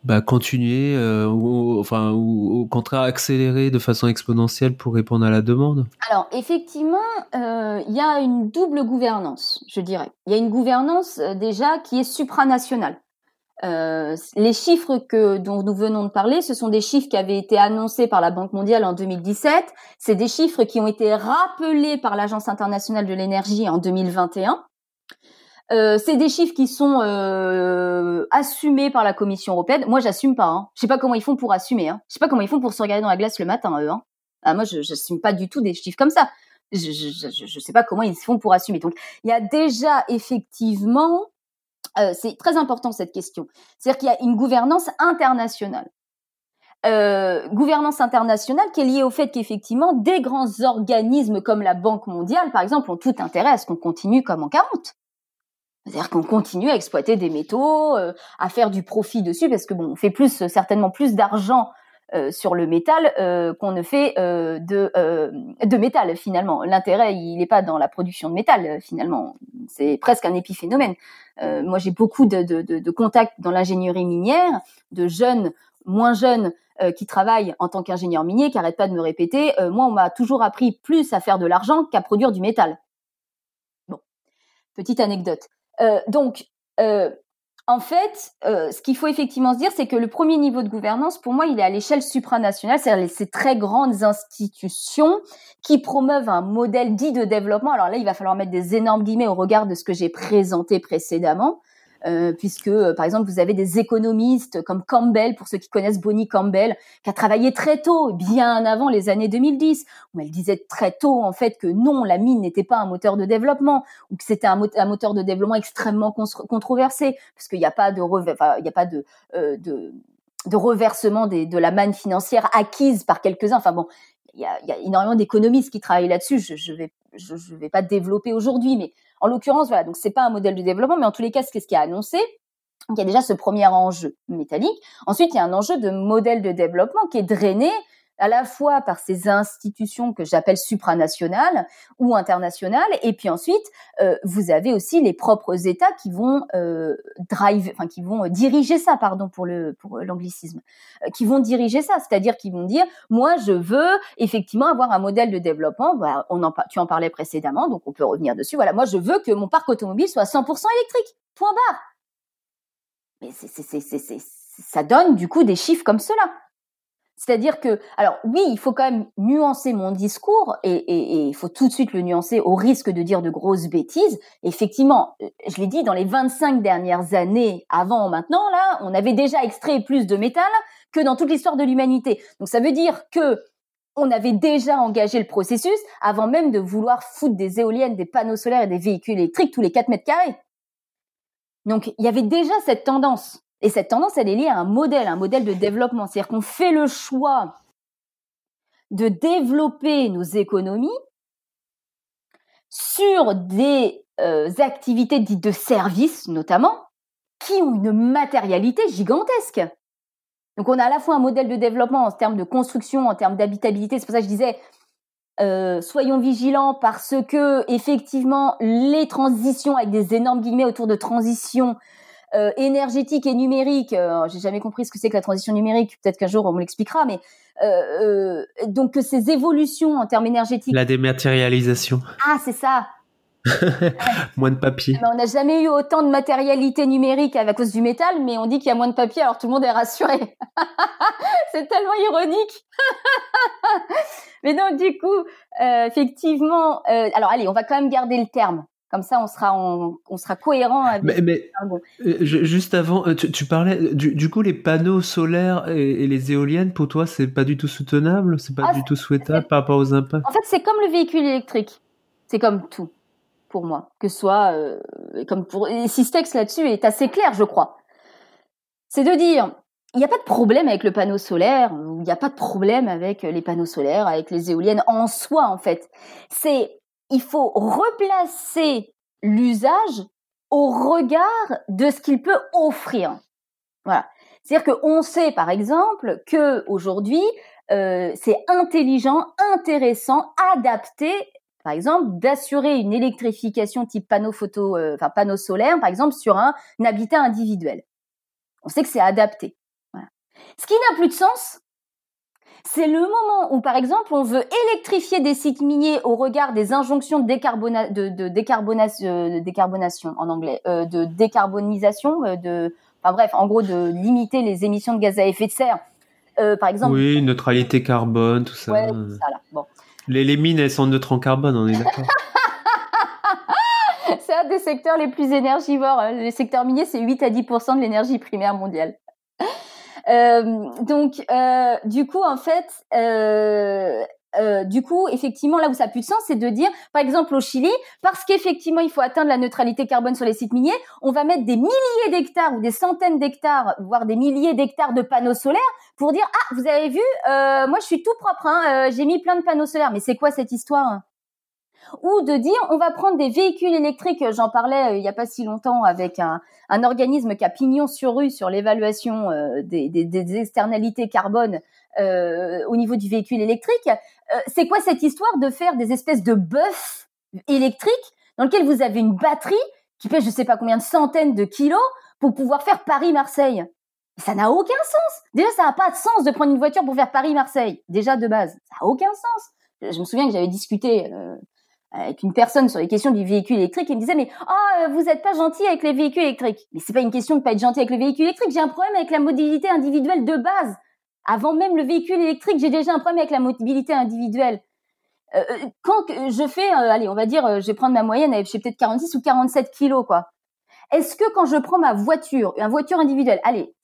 bah, continuer euh, ou, enfin ou au contraire accélérer de façon exponentielle pour répondre à la demande Alors effectivement, euh, il y a une double gouvernance, je dirais. Il y a une gouvernance euh, déjà qui est supranationale. Euh, les chiffres que dont nous venons de parler, ce sont des chiffres qui avaient été annoncés par la Banque mondiale en 2017. C'est des chiffres qui ont été rappelés par l'Agence internationale de l'énergie en 2021. Euh, c'est des chiffres qui sont euh, assumés par la Commission européenne. Moi, j'assume pas. Hein. Je sais pas comment ils font pour assumer. Hein. Je sais pas comment ils font pour se regarder dans la glace le matin, eux. Hein. Ah, moi, je j'assume pas du tout des chiffres comme ça. Je, je, sais pas comment ils font pour assumer. Donc, il y a déjà effectivement, euh, c'est très important cette question. C'est-à-dire qu'il y a une gouvernance internationale. Euh, gouvernance internationale qui est liée au fait qu'effectivement des grands organismes comme la Banque mondiale, par exemple, ont tout intérêt à ce qu'on continue comme en 40. C'est-à-dire qu'on continue à exploiter des métaux, euh, à faire du profit dessus, parce que bon, on fait plus certainement plus d'argent euh, sur le métal euh, qu'on ne fait de métal finalement. L'intérêt, il n'est pas dans la production de métal finalement. C'est presque un épiphénomène. moi, j'ai beaucoup de contacts dans l'ingénierie minière, de jeunes, moins jeunes, qui travaillent en tant qu'ingénieur minier, qui n'arrêtent pas de me répéter. moi, on m'a toujours appris plus à faire de l'argent qu'à produire du métal. Bon, petite anecdote. Euh, donc, euh, en fait, euh, ce qu'il faut effectivement se dire, c'est que le premier niveau de gouvernance, pour moi, il est à l'échelle supranationale, c'est-à-dire ces très grandes institutions qui promeuvent un modèle dit de développement. Alors là, il va falloir mettre des énormes guillemets au regard de ce que j'ai présenté précédemment, euh, puisque euh, par exemple vous avez des économistes comme Campbell, pour ceux qui connaissent Bonnie Campbell, qui a travaillé très tôt, bien avant les années 2010, où elle disait très tôt en fait que non, la mine n'était pas un moteur de développement, ou que c'était un, moteur de développement extrêmement controversé, parce qu'il n'y a pas de, il a pas de, euh, de reversement de la manne financière acquise par quelques-uns. Enfin bon, il y a, y a, énormément d'économistes qui travaillent là-dessus. Je, je vais je, vais pas développer aujourd'hui, mais en l'occurrence, voilà, donc c'est pas un modèle de développement, mais en tous les cas, qu'est-ce qui a annoncé il y a déjà ce premier enjeu métallique. Ensuite, il y a un enjeu de modèle de développement qui est drainé à la fois par ces institutions que j'appelle supranationales ou internationales, et puis ensuite euh, vous avez aussi les propres États qui vont euh, drive, enfin qui vont diriger ça, pardon pour le pour l'anglicisme, euh, qui vont diriger ça, c'est-à-dire qui vont dire moi je veux effectivement avoir un modèle de développement, bah, on en tu en parlais précédemment, donc on peut revenir dessus. Voilà, moi je veux que mon parc automobile soit 100% électrique, point barre. Mais c'est, ça donne du coup des chiffres comme cela. C'est-à-dire que, alors oui, il faut quand même nuancer mon discours et, il faut tout de suite le nuancer au risque de dire de grosses bêtises. Effectivement, euh, je l'ai dit, dans les 25 dernières années, avant maintenant, là, on avait déjà extrait plus de métal que dans toute l'histoire de l'humanité. Donc ça veut dire que on avait déjà engagé le processus avant même de vouloir foutre des éoliennes, des panneaux solaires et des véhicules électriques tous les 4 mètres carrés. Donc il y avait déjà cette tendance. Et cette tendance, elle est liée à un modèle, un modèle de développement. C'est-à-dire qu'on fait le choix de développer nos économies sur des euh, activités dites de services, notamment, qui ont une matérialité gigantesque. Donc on a à la fois un modèle de développement en termes de construction, en termes d'habitabilité. C'est pour ça que je disais, euh, soyons vigilants parce que effectivement les transitions avec des énormes guillemets autour de transition euh, énergétique et numérique. Euh, J'ai jamais compris ce que c'est que la transition numérique. Peut-être qu'un jour on me l'expliquera, mais euh, euh donc que ces évolutions en termes énergétiques. La dématérialisation. Ah, c'est ça. (laughs) moins de papier. on n'a jamais eu autant de matérialité numérique à cause du métal, mais on dit qu'il y a moins de papier, alors tout le monde est rassuré. (laughs) c'est tellement ironique. (laughs) mais donc du coup, euh, effectivement, euh, alors allez, on va quand même garder le terme Comme ça, on sera, on, sera cohérent. Avec mais, mais euh, juste avant, euh, tu, parlais du, coup les panneaux solaires et, les éoliennes. Pour toi, c'est pas du tout soutenable, c'est pas ah, du tout souhaitable par rapport aux impacts? En fait, c'est comme le véhicule électrique. C'est comme tout pour moi, que ce soit euh, comme pour et Systex là-dessus est assez clair, je crois. C'est de dire, il n'y a pas de problème avec le panneau solaire, il n'y a pas de problème avec les panneaux solaires, avec les éoliennes en soi en fait. C'est il faut replacer l'usage au regard de ce qu'il peut offrir. Voilà. C'est-à-dire qu'on sait, par exemple, que aujourd'hui, euh, c'est intelligent, intéressant, adapté, par exemple, d'assurer une électrification type panneau photo, euh, enfin panneau solaire, par exemple, sur un, habitat individuel. On sait que c'est adapté. Voilà. Ce qui n'a plus de sens, c'est le moment où, par exemple, on veut électrifier des sites miniers au regard des injonctions de, de, euh, décarbonation en anglais, euh, de décarbonisation, euh, de, enfin bref, en gros, de limiter les émissions de gaz à effet de serre. par exemple. Oui, neutralité carbone, tout ça. Ouais, ça là. Bon. Les, les mines, elles sont neutres en carbone, on est d'accord. (laughs) c'est un des secteurs les plus énergivores. Hein. Les secteurs miniers, c'est 8 à 10% de l'énergie primaire mondiale. Euh, donc, euh, du coup, en fait, euh, du coup, effectivement, là où ça a plus de sens, c'est de dire, par exemple, au Chili, parce qu'effectivement, il faut atteindre la neutralité carbone sur les sites miniers, on va mettre des milliers d'hectares ou des centaines d'hectares, voire des milliers d'hectares de panneaux solaires pour dire, ah, vous avez vu, moi, je suis tout propre, hein, j'ai mis plein de panneaux solaires. Mais c'est quoi cette histoire? Ou de dire on va prendre des véhicules électriques. J'en parlais euh, il n'y a pas si longtemps avec un, organisme qui a pignon sur rue sur l'évaluation euh, des, externalités carbone euh, au niveau du véhicule électrique. C'est quoi cette histoire de faire des espèces de bœufs électriques dans lequel vous avez une batterie qui pèse je sais pas combien de centaines de kilos pour pouvoir faire Paris-Marseille? Ça n'a aucun sens. Déjà, ça n'a pas de sens de prendre une voiture pour faire Paris-Marseille. Déjà de base, ça n'a aucun sens. Je me souviens que j'avais discuté avec une personne sur les questions du véhicule électrique et me disait mais oh vous êtes pas gentil avec les véhicules électriques. Mais c'est pas une question de pas être gentil avec le véhicule électrique. J'ai un problème avec la mobilité individuelle de base. Avant même le véhicule électrique j'ai déjà un problème avec la mobilité individuelle. Euh, euh quand je fais euh, allez on va dire euh, je vais prendre ma moyenne avec peut-être 46 ou 47 kilos quoi. Est-ce que quand je prends ma voiture une voiture individuelle allez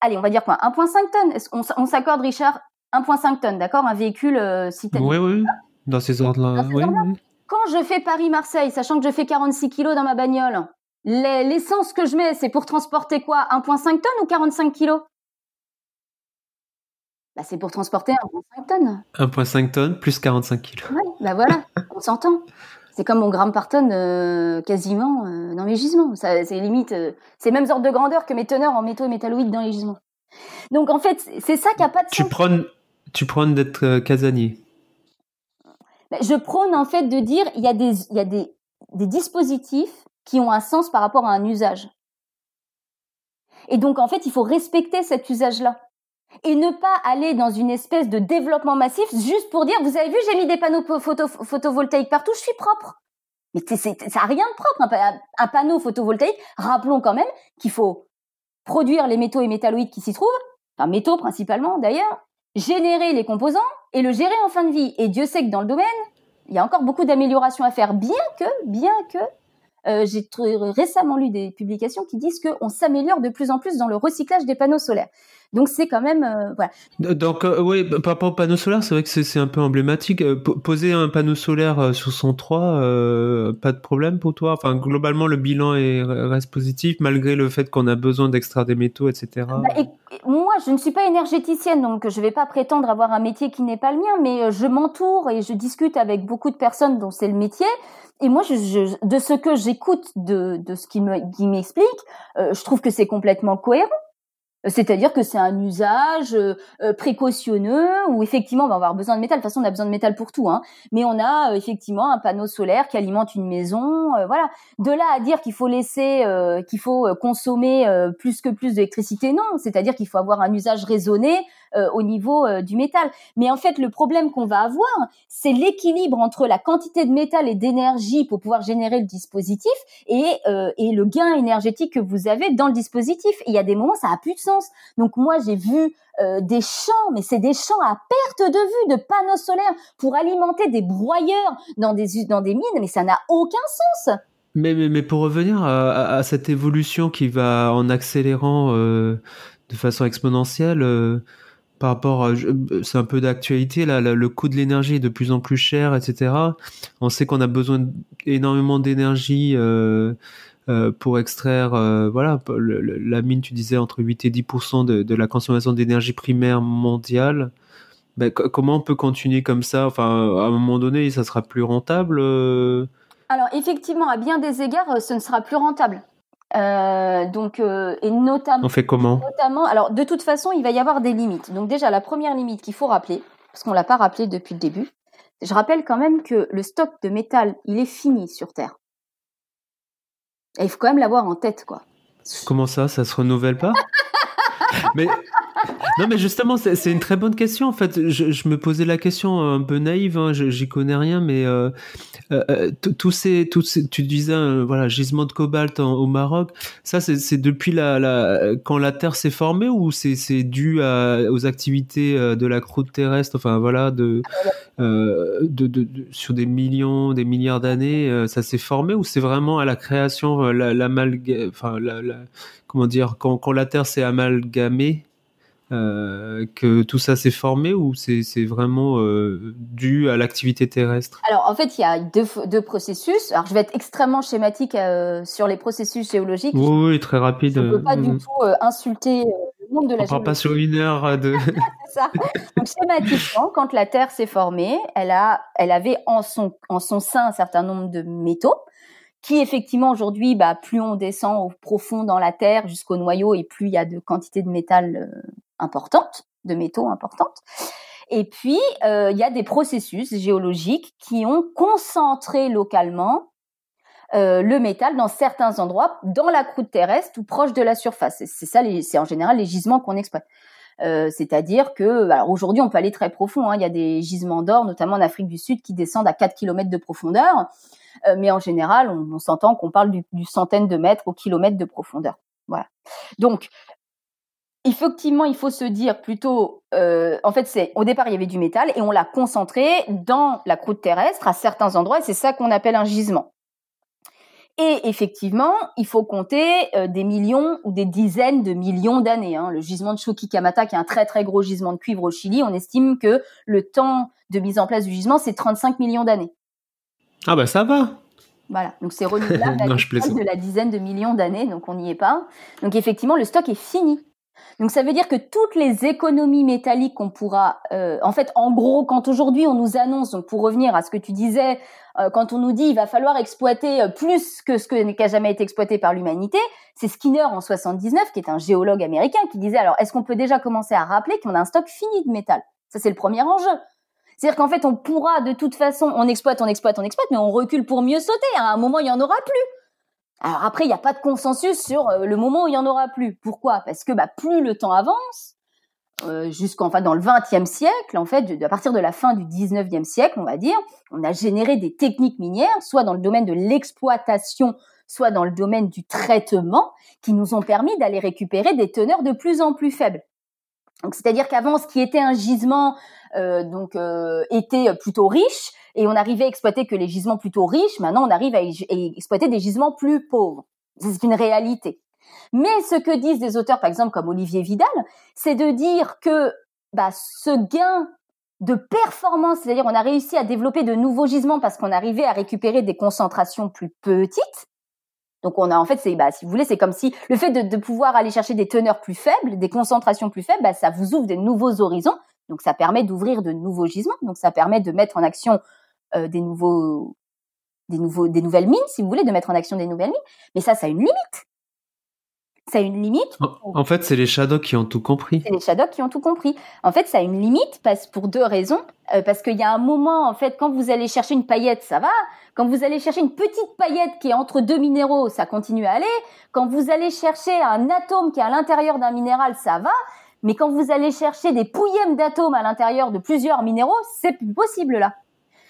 allez on va dire quoi 1.5 tonnes on, on s'accorde Richard? 1.5 tonnes d'accord? Un véhicule euh, oui oui dans ces ordres-là oui, oui. Quand je fais Paris-Marseille, sachant que je fais 46 kilos dans ma bagnole, l'essence que je mets, c'est pour transporter quoi? 1,5 tonnes ou 45 kilos? Bah, c'est pour transporter 1,5 tonnes. 1,5 tonnes plus 45 kilos. Ouais, bah voilà, on s'entend. C'est comme mon gramme par tonne euh, quasiment euh, dans mes gisements. c'est limite, euh, c'est même ordre de grandeur que mes teneurs en métaux et métalloïdes dans les gisements. Donc en fait, c'est ça qui a pas de tu sens. Prônes, tu prônes d'être casanier. Je prône en fait de dire il y a des dispositifs qui ont un sens par rapport à un usage. Et donc en fait, il faut respecter cet usage-là et ne pas aller dans une espèce de développement massif juste pour dire vous avez vu j'ai mis des panneaux photo, photovoltaïques partout, je suis propre. Mais ça n'a rien de propre un, un panneau photovoltaïque. Rappelons quand même qu'il faut produire les métaux et métalloïdes qui s'y trouvent, enfin métaux principalement d'ailleurs, générer les composants et le gérer en fin de vie. Et Dieu sait que dans le domaine, il y a encore beaucoup d'améliorations à faire, bien que, bien que, euh, j'ai récemment lu des publications qui disent qu'on s'améliore de plus en plus dans le recyclage des panneaux solaires. Donc c'est quand même euh, voilà. Donc euh, oui, par rapport au panneau solaire, c'est vrai que c'est un peu emblématique. Euh, poser un panneau solaire sur son toit, pas de problème pour toi? Enfin globalement le bilan est reste positif malgré le fait qu'on a besoin d'extraire des métaux, etc. Bah, moi, je ne suis pas énergéticienne, donc je ne vais pas prétendre avoir un métier qui n'est pas le mien, mais je m'entoure et je discute avec beaucoup de personnes dont c'est le métier. Et moi, je, je, de ce que j'écoute de, de ce qui m'explique, je trouve que c'est complètement cohérent. C'est-à-dire que c'est un usage euh, euh, précautionneux où effectivement on va avoir besoin de métal. De toute façon, on a besoin de métal pour tout, hein. Mais on a euh, effectivement un panneau solaire qui alimente une maison, voilà. De là à dire qu'il faut laisser, qu'il faut consommer plus que plus d'électricité, non. C'est-à-dire qu'il faut avoir un usage raisonné au niveau du métal. Mais en fait, le problème qu'on va avoir, c'est l'équilibre entre la quantité de métal et d'énergie pour pouvoir générer le dispositif et, et le gain énergétique que vous avez dans le dispositif. Il y a des moments, ça a plus de sens donc moi j'ai vu euh, des champs, mais c'est des champs à perte de vue de panneaux solaires pour alimenter des broyeurs dans des dans des mines, mais ça n'a aucun sens. Mais, mais, mais, pour revenir à, cette évolution qui va en accélérant de façon exponentielle, par rapport, c'est un peu d'actualité là, le coût de l'énergie est de plus en plus cher, etc. On sait qu'on a besoin énormément d'énergie euh, euh, pour extraire, euh, voilà, la mine, tu disais entre 8 et 10 de, de la consommation d'énergie primaire mondiale. Ben, comment on peut continuer comme ça? Enfin, à un moment donné, ça sera plus rentable. Alors effectivement, à bien des égards, ce ne sera plus rentable. Euh, donc, euh, et notamment. On fait comment? Notamment, alors de toute façon, il va y avoir des limites. Donc déjà, la première limite qu'il faut rappeler, parce qu'on l'a pas rappelé depuis le début, je rappelle quand même que le stock de métal, il est fini sur Terre. Et il faut quand même l'avoir en tête, quoi. Comment ça, ça se renouvelle pas? (laughs) Mais non, mais justement, c'est une très bonne question. En fait, je, me posais la question un peu naïve. Hein, j'y connais rien, mais euh, euh, euh tous ces, tu disais, euh, voilà, gisement de cobalt au Maroc. Ça, c'est depuis la, quand la Terre s'est formée ou c'est dû aux activités de la croûte terrestre. Enfin, voilà, de, sur des millions, des milliards d'années, ça s'est formé ou c'est vraiment à la création, la, comment dire, quand la Terre s'est amalgamée? Euh, que tout ça s'est formé ou c'est vraiment euh, dû à l'activité terrestre? Alors en fait, il y a deux, deux, processus. Alors je vais être extrêmement schématique euh, sur les processus géologiques. Oui, oui très rapide. Je ne peux pas du tout insulter le monde de la On géologie. pas sur une heure de. (laughs) ça. Donc schématiquement, quand la Terre s'est formée, elle a, elle avait en son en son sein un certain nombre de métaux qui effectivement aujourd'hui, bah, plus on descend au profond dans la terre jusqu'au noyau et plus il y a de quantité de métal importantes, de métaux importantes. Et puis, euh, il y a des processus géologiques qui ont concentré localement euh, le métal dans certains endroits, dans la croûte terrestre ou proche de la surface. C'est ça, c'est en général les gisements qu'on exploite. Euh, c'est-à-dire que, aujourd'hui, on peut aller très profond. Hein. Il y a des gisements d'or, notamment en Afrique du Sud, qui descendent à 4 km de profondeur. mais en général, on, s'entend qu'on parle du, centaine de mètres au kilomètre de profondeur. Voilà. Donc, effectivement, il faut se dire plutôt, euh, en fait, c'est au départ il y avait du métal et on l'a concentré dans la croûte terrestre à certains endroits. Et c'est ça qu'on appelle un gisement. Et effectivement, il faut compter euh, des millions ou des dizaines de millions d'années. Hein. Le gisement de Chuquicamata, qui est un très très gros gisement de cuivre au Chili, on estime que le temps de mise en place du gisement, c'est 35 millions d'années. Ah bah ça va. Voilà, donc c'est renouvelable (laughs) à de la dizaine de millions d'années, donc on n'y est pas. Donc effectivement, le stock est fini. Donc ça veut dire que toutes les économies métalliques qu'on pourra, euh, en fait, en gros, quand aujourd'hui on nous annonce, donc pour revenir à ce que tu disais, euh, quand on nous dit il va falloir exploiter euh, plus que ce qui n'a jamais été exploité par l'humanité, c'est Skinner en 79, qui est un géologue américain, qui disait alors est-ce qu'on peut déjà commencer à rappeler qu'on a un stock fini de métal? Ça c'est le premier enjeu. C'est-à-dire qu'en fait on pourra de toute façon, on exploite, on exploite, on exploite, mais on recule pour mieux sauter. À un moment il y en aura plus. Alors après, il n'y a pas de consensus sur euh, le moment où il y en aura plus. Pourquoi? Parce que bah, plus le temps avance, euh, dans le XXe siècle, en fait, à partir de la fin du XIXe siècle, on va dire, on a généré des techniques minières, soit dans le domaine de l'exploitation, soit dans le domaine du traitement, qui nous ont permis d'aller récupérer des teneurs de plus en plus faibles. Donc, c'est-à-dire qu'avant, ce qui était un gisement euh, donc euh, était plutôt riche, et on arrivait à exploiter que les gisements plutôt riches. Maintenant, on arrive à exploiter des gisements plus pauvres. C'est une réalité. Mais ce que disent des auteurs, par exemple, comme Olivier Vidal, c'est de dire que bah, ce gain de performance, c'est-à-dire on a réussi à développer de nouveaux gisements parce qu'on arrivait à récupérer des concentrations plus petites. Donc on a en fait, c'est bah, si vous voulez, c'est comme si le fait de, pouvoir aller chercher des teneurs plus faibles, des concentrations plus faibles, bah, ça vous ouvre des nouveaux horizons. Donc ça permet d'ouvrir de nouveaux gisements. Donc ça permet de mettre en action euh, des nouveaux, des nouveaux, des nouvelles mines, si vous voulez, de mettre en action des nouvelles mines. Mais ça, ça a une limite. Ça a une limite. En fait, c'est les Shadows qui ont tout compris. C'est les Shadows qui ont tout compris. En fait, ça a une limite parce, pour deux raisons. Euh, parce qu'il y a un moment, en fait, quand vous allez chercher une paillette, ça va. Quand vous allez chercher une petite paillette qui est entre deux minéraux, ça continue à aller. Quand vous allez chercher un atome qui est à l'intérieur d'un minéral, ça va. Mais quand vous allez chercher des pouillèmes d'atomes à l'intérieur de plusieurs minéraux, c'est plus possible là.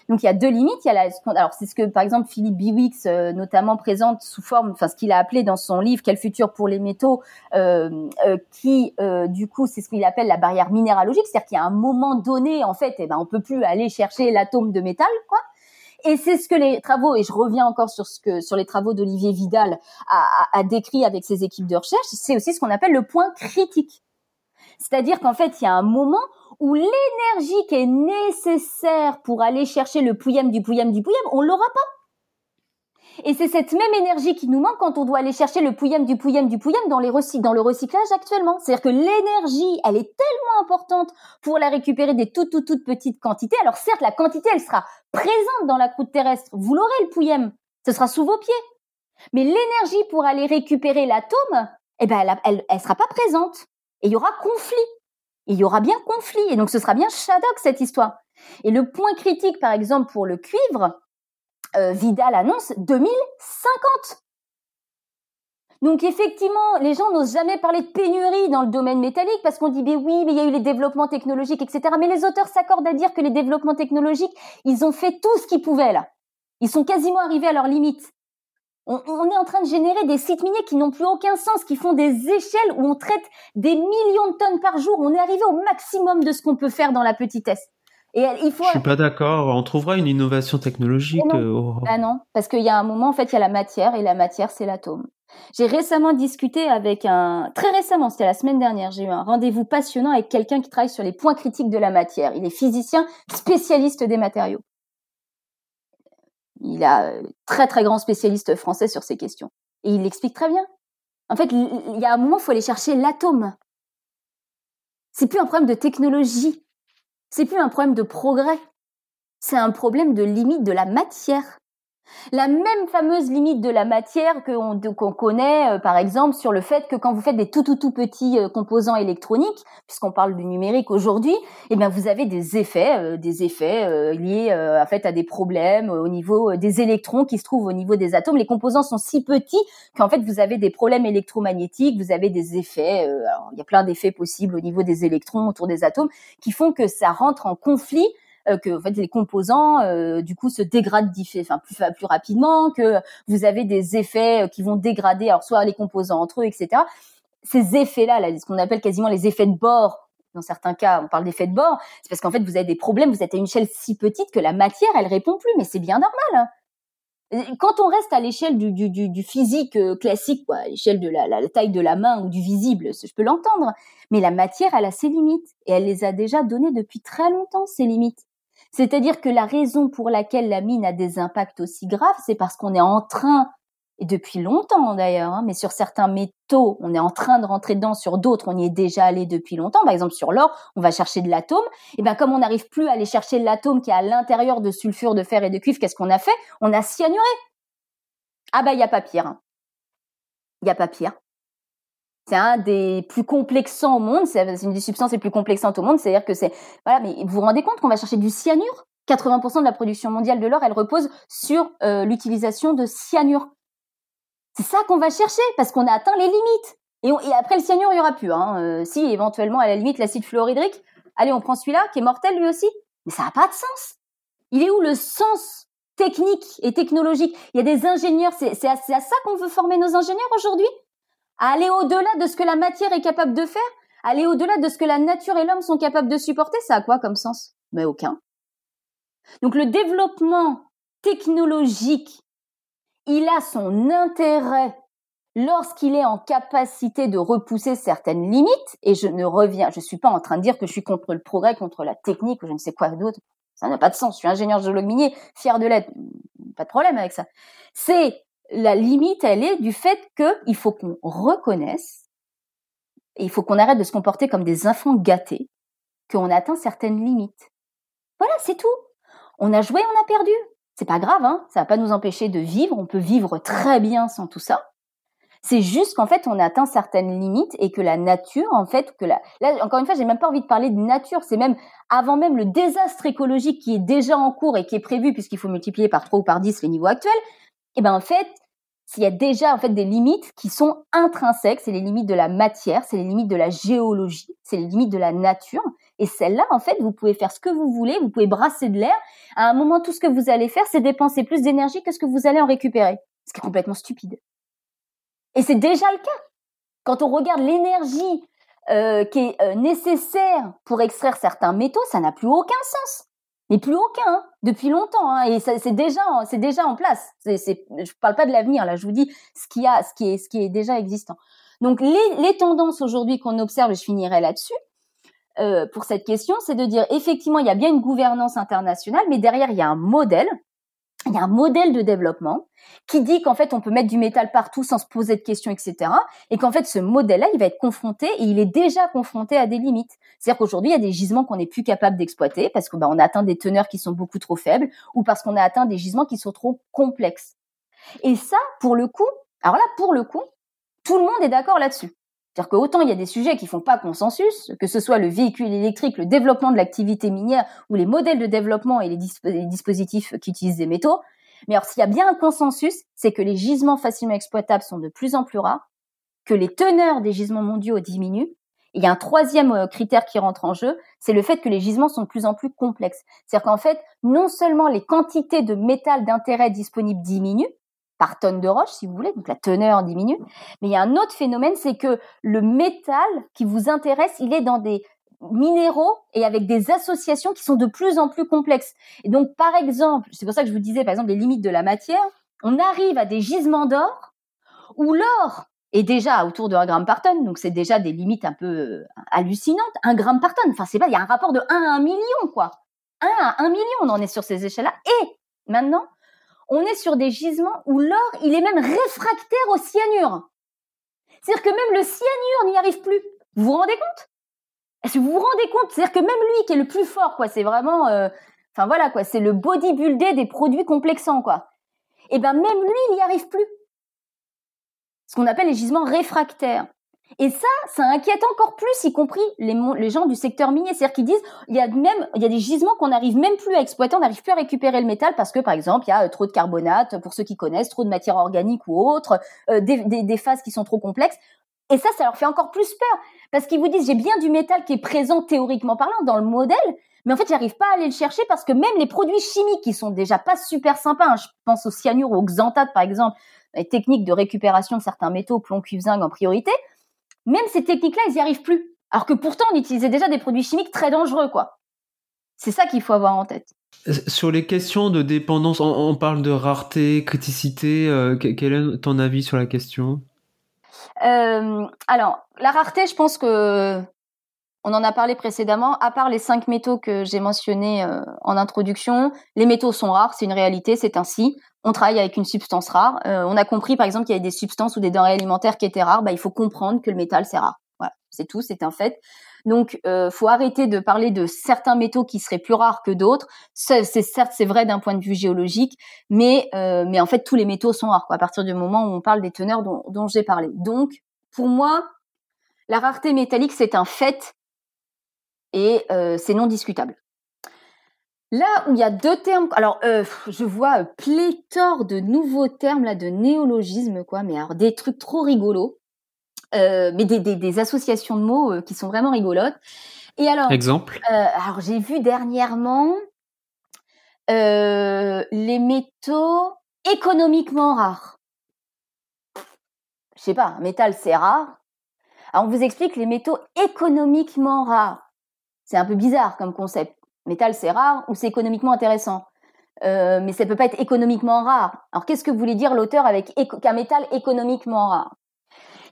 Donc il y a deux limites. Il y a la, alors c'est ce que par exemple Philippe Biwix euh, notamment présente sous forme, enfin ce qu'il a appelé dans son livre Quel futur pour les métaux, euh, euh, qui euh, du coup c'est ce qu'il appelle la barrière minéralogique, c'est-à-dire qu'il y a un moment donné en fait, eh ben on peut plus aller chercher l'atome de métal quoi. et c'est ce que les travaux, et je reviens encore sur ce que sur les travaux d'Olivier Vidal a, a, décrit avec ses équipes de recherche, c'est aussi ce qu'on appelle le point critique. C'est-à-dire qu'en fait, il y a un moment où l'énergie qui est nécessaire pour aller chercher le pouillem du pouillem du pouillem, on l'aura pas. Et c'est cette même énergie qui nous manque quand on doit aller chercher le pouillem du pouillem du pouillem dans, les dans le recyclage actuellement. C'est-à-dire que l'énergie, elle est tellement importante pour la récupérer des toutes, toutes, toutes petites quantités. Alors certes, la quantité, elle sera présente dans la croûte terrestre. Vous l'aurez, le pouillem. Ce sera sous vos pieds. Mais l'énergie pour aller récupérer l'atome, eh ben, elle, elle, elle sera pas présente. Et il y aura conflit. Il y aura bien conflit. Et donc, ce sera bien Shadok, cette histoire. Et le point critique, par exemple, pour le cuivre, euh, Vidal annonce 2050. Donc effectivement, les gens n'osent jamais parler de pénurie dans le domaine métallique parce qu'on dit oui, mais il y a eu les développements technologiques, etc. Mais les auteurs s'accordent à dire que les développements technologiques, ils ont fait tout ce qu'ils pouvaient là. Ils sont quasiment arrivés à leurs limites. On, on est en train de générer des sites miniers qui n'ont plus aucun sens, qui font des échelles où on traite des millions de tonnes par jour. On est arrivé au maximum de ce qu'on peut faire dans la petitesse. Et il faut. Je suis pas d'accord. On trouvera une innovation technologique. Non. Ah non, parce qu'il y a un moment, en fait, il y a la matière et la matière, c'est l'atome. J'ai récemment discuté avec un, très récemment, c'était la semaine dernière, j'ai eu un rendez-vous passionnant avec quelqu'un qui travaille sur les points critiques de la matière. Il est physicien, spécialiste des matériaux. Il a euh, très très grand spécialiste français sur ces questions. Et il l'explique très bien. En fait, il y a un moment, il faut aller chercher l'atome. C'est plus un problème de technologie. C'est plus un problème de progrès. C'est un problème de limite de la matière. La même fameuse limite de la matière qu'on connaît, euh, par exemple, sur le fait que quand vous faites des tout tout tout petits euh, composants électroniques, puisqu'on parle du numérique aujourd'hui, eh bien vous avez des effets, euh, des effets liés en fait à des problèmes au niveau des électrons qui se trouvent au niveau des atomes. Les composants sont si petits qu'en fait vous avez des problèmes électromagnétiques, vous avez des effets. il y a plein d'effets possibles au niveau des électrons autour des atomes qui font que ça rentre en conflit euh, que en fait les composants euh, du coup se dégradent enfin plus plus rapidement, que vous avez des effets euh, qui vont dégrader alors soit les composants entre eux, etc. Ces effets-là, là, ce qu'on appelle quasiment les effets de bord, dans certains cas, on parle d'effets de bord, c'est parce qu'en fait, vous avez des problèmes, vous êtes à une échelle si petite que la matière, elle répond plus, mais c'est bien normal. Hein. Quand on reste à l'échelle du, du, du, physique classique, quoi, à l'échelle de la, la, taille de la main ou du visible, je peux l'entendre, mais la matière, elle a ses limites, et elle les a déjà données depuis très longtemps, ces limites. C'est-à-dire que la raison pour laquelle la mine a des impacts aussi graves, c'est parce qu'on est en train, et depuis longtemps d'ailleurs, hein, mais sur certains métaux, on est en train de rentrer dedans, sur d'autres, on y est déjà allé depuis longtemps. Par exemple, sur l'or, on va chercher de l'atome. Et bien, comme on n'arrive plus à aller chercher l'atome qui est à l'intérieur de sulfure, de fer et de cuivre, qu'est-ce qu'on a fait? On a cyanuré. Ah bah, il n'y a pas pire. Hein. Il n'y a pas pire. C'est un des plus complexants au monde. C'est une des substances les plus complexantes au monde. C'est-à-dire que c'est voilà. Mais vous vous rendez compte qu'on va chercher du cyanure? 80% de la production mondiale de l'or, elle repose sur euh, l'utilisation de cyanure. C'est ça qu'on va chercher parce qu'on a atteint les limites. Et, après le cyanure, il y aura plus. Hein. Euh, si éventuellement à la limite l'acide fluorhydrique, allez, on prend celui-là qui est mortel lui aussi. Mais ça n'a pas de sens. Il est où le sens technique et technologique? Il y a des ingénieurs. C'est à ça qu'on veut former nos ingénieurs aujourd'hui? Aller au-delà de ce que la matière est capable de faire, aller au-delà de ce que la nature et l'homme sont capables de supporter, ça a quoi comme sens? Mais aucun. Donc le développement technologique, il a son intérêt lorsqu'il est en capacité de repousser certaines limites, et je ne reviens, je suis pas en train de dire que je suis contre le progrès, contre la technique ou je ne sais quoi d'autre. Ça n'a pas de sens. Je suis ingénieur géologue minier, fier de l'être. Pas de problème avec ça. C'est la limite, elle est du fait qu'il faut qu'on reconnaisse, il faut qu'on arrête de se comporter comme des enfants gâtés, qu'on atteint certaines limites. Voilà, c'est tout. On a joué, on a perdu. C'est pas grave, hein. Ça va pas nous empêcher de vivre. On peut vivre très bien sans tout ça. C'est juste qu'en fait, on atteint certaines limites et que la nature, en fait, que la, là, encore une fois, j'ai même pas envie de parler de nature. C'est même avant même le désastre écologique qui est déjà en cours et qui est prévu puisqu'il faut multiplier par 3 ou par 10 les niveaux actuels. Et eh ben, en fait, s'il y a déjà en fait des limites qui sont intrinsèques, c'est les limites de la matière, c'est les limites de la géologie, c'est les limites de la nature. Et celles-là, en fait, vous pouvez faire ce que vous voulez, vous pouvez brasser de l'air. À un moment, tout ce que vous allez faire, c'est dépenser plus d'énergie que ce que vous allez en récupérer. Ce qui est complètement stupide. Et c'est déjà le cas. Quand on regarde l'énergie euh, qui est euh, nécessaire pour extraire certains métaux, ça n'a plus aucun sens. Mais plus aucun hein, depuis longtemps hein, et c'est déjà c'est déjà en place. Je parle pas de l'avenir là, je vous dis ce qui a, ce qui est, ce qui est déjà existant. Donc les, les tendances aujourd'hui qu'on observe, et je finirai là-dessus euh, pour cette question, c'est de dire effectivement il y a bien une gouvernance internationale, mais derrière il y a un modèle il y a un modèle de développement qui dit qu'en fait on peut mettre du métal partout sans se poser de questions, etc. Et qu'en fait ce modèle-là, il va être confronté et il est déjà confronté à des limites. C'est-à-dire qu'aujourd'hui il y a des gisements qu'on n'est plus capable d'exploiter parce que bah, on a atteint des teneurs qui sont beaucoup trop faibles ou parce qu'on a atteint des gisements qui sont trop complexes. Et ça, pour le coup, alors là pour le coup, tout le monde est d'accord là-dessus. C'est-à-dire qu'autant il y a des sujets qui font pas consensus, que ce soit le véhicule électrique, le développement de l'activité minière ou les modèles de développement et les, dispositifs qui utilisent des métaux. Mais alors s'il y a bien un consensus, c'est que les gisements facilement exploitables sont de plus en plus rares, que les teneurs des gisements mondiaux diminuent. Et il y a un troisième euh, critère qui rentre en jeu, c'est le fait que les gisements sont de plus en plus complexes. C'est-à-dire qu'en fait, non seulement les quantités de métal d'intérêt disponibles diminuent, par tonne de roche, si vous voulez, donc la teneur diminue. Mais il y a un autre phénomène, c'est que le métal qui vous intéresse, il est dans des minéraux et avec des associations qui sont de plus en plus complexes. Et donc, par exemple, c'est pour ça que je vous disais, par exemple, les limites de la matière, on arrive à des gisements d'or où l'or est déjà autour de 1 gramme par tonne, donc c'est déjà des limites un peu euh, hallucinantes. 1 gramme par tonne, enfin, c'est pas, il y a un rapport de 1 à 1 million, quoi. 1 à 1 million, on en est sur ces échelles-là. Et maintenant, on est sur des gisements où l'or, il est même réfractaire au cyanure. C'est-à-dire que même le cyanure n'y arrive plus. Vous vous rendez compte? Est-ce que vous vous rendez compte? C'est-à-dire que même lui, qui est le plus fort, quoi, c'est vraiment, euh, voilà, quoi, c'est le bodybuildé des produits complexants, quoi. Et eh ben même lui, il n'y arrive plus. Ce qu'on appelle les gisements réfractaires. Et ça, ça inquiète encore plus, y compris les, gens du secteur minier. C'est-à-dire qu'ils disent, il y a même, il y a des gisements qu'on n'arrive même plus à exploiter, on n'arrive plus à récupérer le métal parce que, par exemple, il y a euh, trop de carbonate, pour ceux qui connaissent, trop de matière organique ou autre, euh, des, phases qui sont trop complexes. Et ça, ça leur fait encore plus peur parce qu'ils vous disent, j'ai bien du métal qui est présent théoriquement parlant dans le modèle, mais en fait, j'arrive pas à aller le chercher parce que même les produits chimiques qui sont déjà pas super sympas, hein, je pense au cyanure ou au xanthate par exemple, les techniques de récupération de certains métaux, plomb, cuivre, zinc en priorité, même ces techniques-là, ils n'y arrivent plus. Alors que pourtant, on utilisait déjà des produits chimiques très dangereux, quoi. C'est ça qu'il faut avoir en tête. Sur les questions de dépendance, on, parle de rareté, criticité. Euh, quel est ton avis sur la question? Euh, Alors, la rareté, je pense que on en a parlé précédemment. À part les cinq métaux que j'ai mentionnés euh, en introduction, les métaux sont rares, c'est une réalité, c'est ainsi on travaille avec une substance rare. Euh, on a compris, par exemple, qu'il y avait des substances ou des denrées alimentaires qui étaient rares. Bah, il faut comprendre que le métal, c'est rare. Voilà, c'est tout, c'est un fait. Donc, euh, faut arrêter de parler de certains métaux qui seraient plus rares que d'autres. C'est certes, c'est vrai d'un point de vue géologique, mais euh, mais en fait, tous les métaux sont rares. À partir du moment où on parle des teneurs dont, dont j'ai parlé. Donc, pour moi, la rareté métallique, c'est un fait et euh, c'est non discutable. Là où il y a deux termes, alors euh, je vois euh, pléthore de nouveaux termes là, de néologismes quoi, mais alors des trucs trop rigolos, euh, mais des, des, des, associations de mots euh, qui sont vraiment rigolotes. Et alors, exemple. Alors j'ai vu dernièrement les métaux économiquement rares. Je sais pas, un métal c'est rare. Alors on vous explique les métaux économiquement rares. C'est un peu bizarre comme concept métal c'est rare ou c'est économiquement intéressant? Euh, mais ça peut pas être économiquement rare. Alors qu'est-ce que voulait dire l'auteur avec qu'un métal économiquement rare?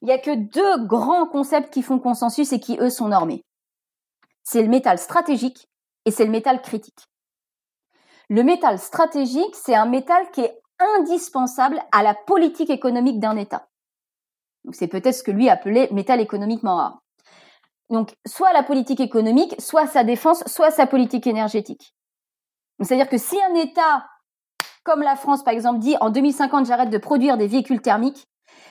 Il y a que deux grands concepts qui font consensus et qui eux sont normés. C'est le métal stratégique et c'est le métal critique. Le métal stratégique, c'est un métal qui est indispensable à la politique économique d'un État. C'est peut-être ce que lui appelait métal économiquement rare. Donc, soit la politique économique, soit sa défense, soit sa politique énergétique. C'est-à-dire que si un État, comme la France par exemple, dit en 2050 j'arrête de produire des véhicules thermiques,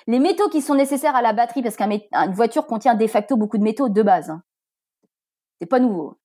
les métaux qui sont nécessaires à la batterie, parce qu'une voiture contient de facto beaucoup de métaux de base, hein. c'est pas nouveau.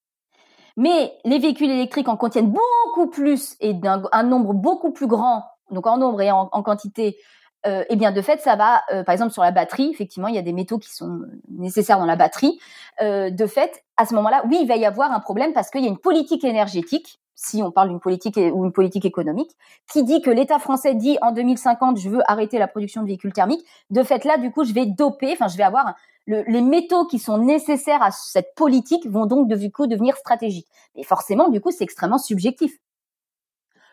Mais les véhicules électriques en contiennent beaucoup plus et d'un nombre beaucoup plus grand, donc en nombre et en quantité euh, eh bien de fait ça va euh, par exemple sur la batterie effectivement il y a des métaux qui sont nécessaires dans la batterie euh, de fait à ce moment-là oui il va y avoir un problème parce qu'il y a une politique énergétique si on parle d'une politique ou une politique économique qui dit que l'État français dit en 2050 je veux arrêter la production de véhicules thermiques de fait là du coup je vais doper enfin je vais avoir les métaux qui sont nécessaires à cette politique vont donc du coup devenir stratégiques. Et forcément, du coup, c'est extrêmement subjectif.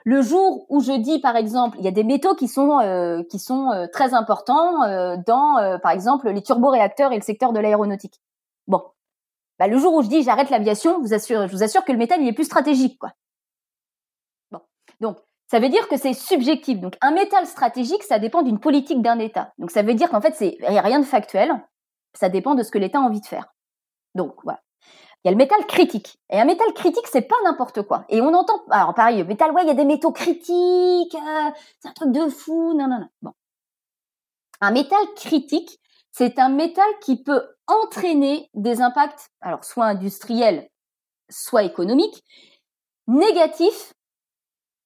Le jour où je dis, par exemple, il y a des métaux qui sont euh, qui sont euh, très importants euh, dans, par exemple, les turboréacteurs et le secteur de l'aéronautique. Bon, bah, le jour où je dis j'arrête l'aviation, vous assure, je vous assure que le métal il est plus stratégique, quoi. Bon, donc ça veut dire que c'est subjectif. Donc un métal stratégique, ça dépend d'une politique d'un État. Donc ça veut dire qu'en fait c'est rien de factuel. Ça dépend de ce que l'État a envie de faire. Donc voilà. Il y a le métal critique. Et un métal critique, c'est pas n'importe quoi. Et on entend, alors pareil, métal, ouais, il y a des métaux critiques, euh, c'est un truc de fou, non, non, non. Bon. Un métal critique, c'est un métal qui peut entraîner des impacts, alors soit industriels, soit économiques, négatifs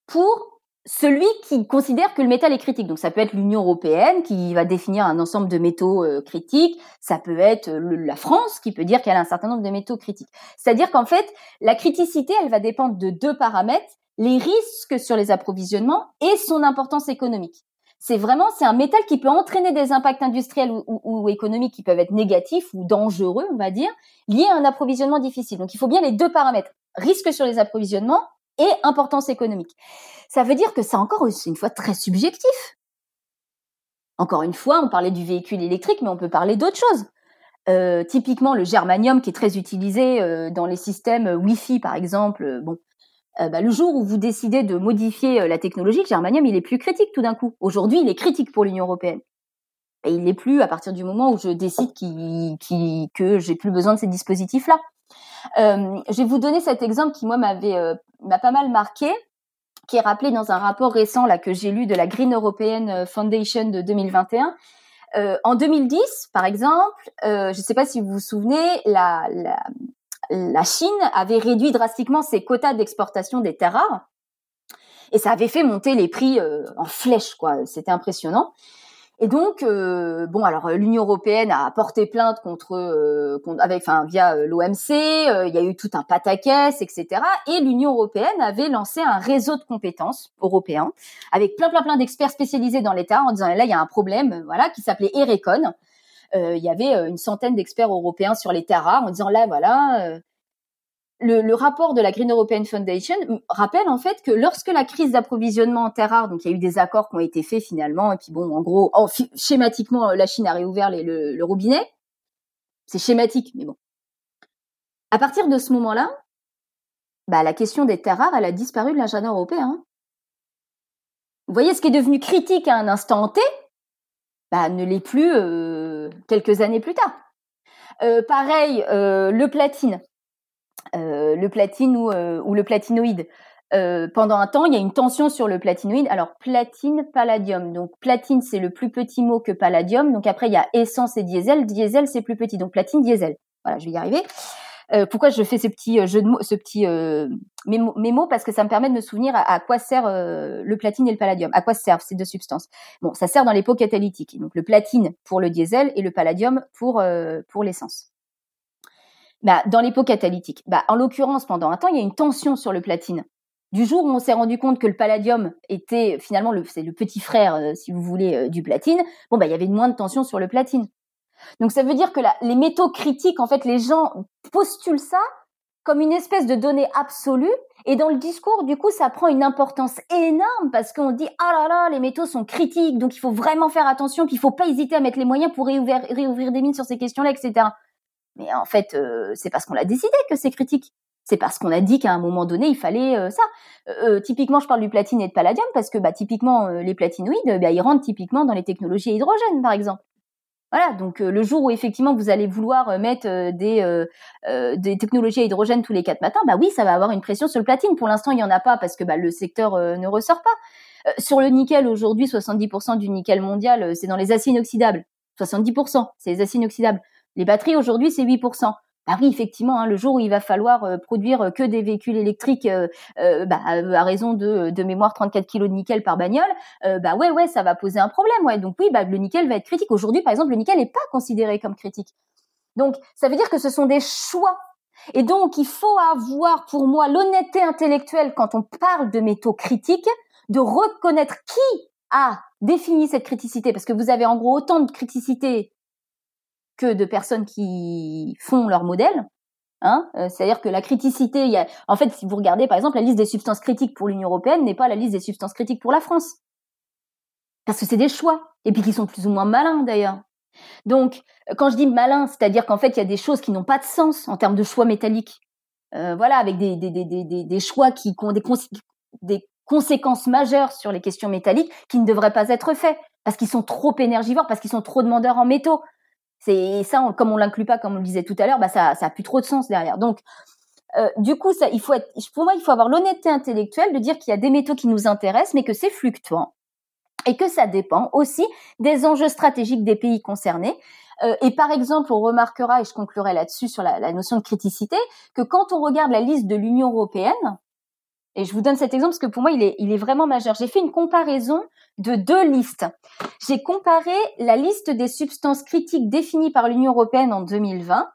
pour celui qui considère que le métal est critique. Donc ça peut être l'Union européenne qui va définir un ensemble de métaux euh, critiques, ça peut être la France qui peut dire qu'elle a un certain nombre de métaux critiques. C'est-à-dire qu'en fait, la criticité, elle va dépendre de deux paramètres, les risques sur les approvisionnements et son importance économique. C'est vraiment, c'est un métal qui peut entraîner des impacts industriels ou, ou, économiques qui peuvent être négatifs ou dangereux, on va dire, liés à un approvisionnement difficile. Donc il faut bien les deux paramètres, risque sur les approvisionnements et importance économique. Ça veut dire que c'est encore une fois très subjectif. Encore une fois, on parlait du véhicule électrique, mais on peut parler d'autres choses. Euh, typiquement, le germanium qui est très utilisé euh, dans les systèmes Wi-Fi, par exemple. Euh, bon, bah, le jour où vous décidez de modifier la technologie, le germanium, il est plus critique tout d'un coup. Aujourd'hui, il est critique pour l'Union européenne. Et il l'est plus à partir du moment où je décide qui, qui, que j'ai plus besoin de ces dispositifs-là. je vais vous donner cet exemple qui moi m'avait m'a pas mal marqué qui est rappelé dans un rapport récent là que j'ai lu de la Green European euh, Foundation de 2021. Euh, en 2010, par exemple, euh, je ne sais pas si vous vous souvenez, la, la, la Chine avait réduit drastiquement ses quotas d'exportation des terres rares et ça avait fait monter les prix en flèche, quoi. C'était impressionnant. Et donc, euh, bon, alors l'Union européenne a porté plainte contre, euh, avec, enfin, via euh, l'OMC. il y a eu tout un pataquès, etc. Et l'Union européenne avait lancé un réseau de compétences européen avec plein, plein, plein d'experts spécialisés dans l'État en disant là, il y a un problème, voilà, qui s'appelait Erecon. il y avait une centaine d'experts européens sur les terres rares en disant là, voilà, le, rapport de la Green European Foundation rappelle en fait que lorsque la crise d'approvisionnement en terres rares, donc il y a eu des accords qui ont été faits finalement, et puis bon, en gros, schématiquement, la Chine a réouvert le, robinet. C'est schématique, mais bon. À partir de ce moment-là, bah, la question des terres rares, elle a disparu de l'agenda européen. Vous voyez, ce qui est devenu critique à un instant T, bah, ne l'est plus euh, quelques années plus tard. Euh, pareil, euh, le platine. Euh, le platine ou, euh, ou le platinoïde. Euh, pendant un temps, il y a une tension sur le platinoïde. Alors platine, palladium. Donc platine, c'est le plus petit mot que palladium. Donc après, il y a essence et diesel. Diesel, c'est plus petit. Donc platine, diesel. Voilà, je vais y arriver. Euh, pourquoi je fais ce petit jeu de mots, ce petit euh, mémo, parce que ça me permet de me souvenir à, quoi sert le platine et le palladium. À quoi servent ces deux substances? Bon, ça sert dans les pots catalytiques. Donc le platine pour le diesel et le palladium pour pour l'essence bah, dans catalytiques. Bah, en l'occurrence, pendant un temps, il y a une tension sur le platine. Du jour où on s'est rendu compte que le palladium était finalement le, c'est le petit frère, euh, si vous voulez, euh, du platine, bon, bah, il y avait moins de tension sur le platine. Donc ça veut dire que les métaux critiques, en fait, les gens postulent ça comme une espèce de donnée absolue. Et dans le discours, du coup, ça prend une importance énorme parce qu'on dit ah là là, les métaux sont critiques, donc il faut vraiment faire attention, qu'il faut pas hésiter à mettre les moyens pour réouvrir des mines sur ces questions-là, etc. Mais en fait, euh, c'est parce qu'on l'a décidé que c'est critique. C'est parce qu'on a dit qu'à un moment donné, il fallait euh, ça. Euh, typiquement, je parle du platine et de palladium parce que bah, typiquement, les platinoïdes, bah, ils rentrent typiquement dans les technologies à hydrogène, par exemple. Voilà, donc le jour où effectivement vous allez vouloir mettre des, technologies à hydrogène tous les quatre matins, bah oui, ça va avoir une pression sur le platine. Pour l'instant, il n'y en a pas parce que bah, le secteur ne ressort pas. sur le nickel, aujourd'hui, 70% du nickel mondial, c'est dans les aciers inoxydables. 70%, c'est les aciers inoxydables. Les batteries aujourd'hui, c'est 8%. Bah oui, effectivement, hein, le jour où il va falloir euh, produire euh, que des véhicules électriques euh, bah, à raison de, de mémoire 34 kg de nickel par bagnole, bah ouais, ouais, ça va poser un problème. Ouais. Donc oui, bah, le nickel va être critique. Aujourd'hui, par exemple, le nickel n'est pas considéré comme critique. Donc ça veut dire que ce sont des choix. Et donc il faut avoir pour moi l'honnêteté intellectuelle quand on parle de métaux critiques, de reconnaître qui a défini cette criticité, parce que vous avez en gros autant de criticité que de personnes qui font leur modèle. Hein euh, C'est-à-dire que la criticité, il y a, en fait, si vous regardez par exemple la liste des substances critiques pour l'Union européenne n'est pas la liste des substances critiques pour la France, parce que c'est des choix et puis qui sont plus ou moins malins d'ailleurs. Donc, quand je dis malin, c'est-à-dire qu'en fait, il y a des choses qui n'ont pas de sens en termes de choix métalliques. Euh, voilà, avec des, des, des, des, choix qui ont des, des conséquences majeures sur les questions métalliques qui ne devraient pas être faits parce qu'ils sont trop énergivores, parce qu'ils sont trop demandeurs en métaux. C'est ça, comme on l'inclut pas, comme on le disait tout à l'heure, bah ça, ça a plus trop de sens derrière. Donc, euh, du coup, ça, il faut être, pour moi, il faut avoir l'honnêteté intellectuelle de dire qu'il y a des métaux qui nous intéressent, mais que c'est fluctuant et que ça dépend aussi des enjeux stratégiques des pays concernés. Euh, et par exemple, on remarquera, et je conclurai là-dessus sur la, la, notion de criticité, que quand on regarde la liste de l'Union européenne, et je vous donne cet exemple parce que pour moi, il est, vraiment majeur. J'ai fait une comparaison de deux listes. J'ai comparé la liste des substances critiques définies par l'Union européenne en 2020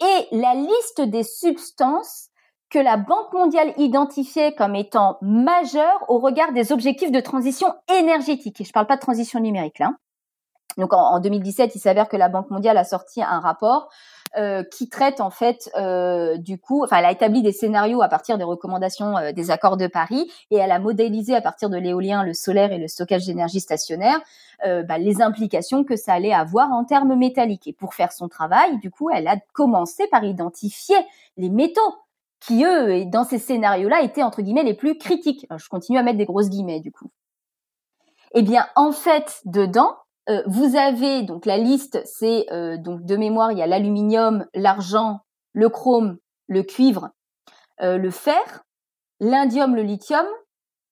et la liste des substances que la Banque mondiale identifiait comme étant majeures au regard des objectifs de transition énergétique. Et je ne parle pas de transition numérique là. Donc en, en 2017, il s'avère que la Banque mondiale a sorti un rapport euh, qui traite en fait euh, du coup, enfin elle a établi des scénarios à partir des recommandations euh, des accords de Paris et elle a modélisé à partir de l'éolien, le solaire et le stockage d'énergie stationnaire bah, les implications que ça allait avoir en termes métalliques. Et pour faire son travail, du coup, elle a commencé par identifier les métaux qui eux, dans ces scénarios-là, étaient entre guillemets les plus critiques. je continue à mettre des grosses guillemets du coup. Eh bien, en fait, dedans, euh, vous avez donc la liste, c'est euh, donc de mémoire, il y a l'aluminium, l'argent, le chrome, le cuivre, euh, le fer, l'indium, le lithium,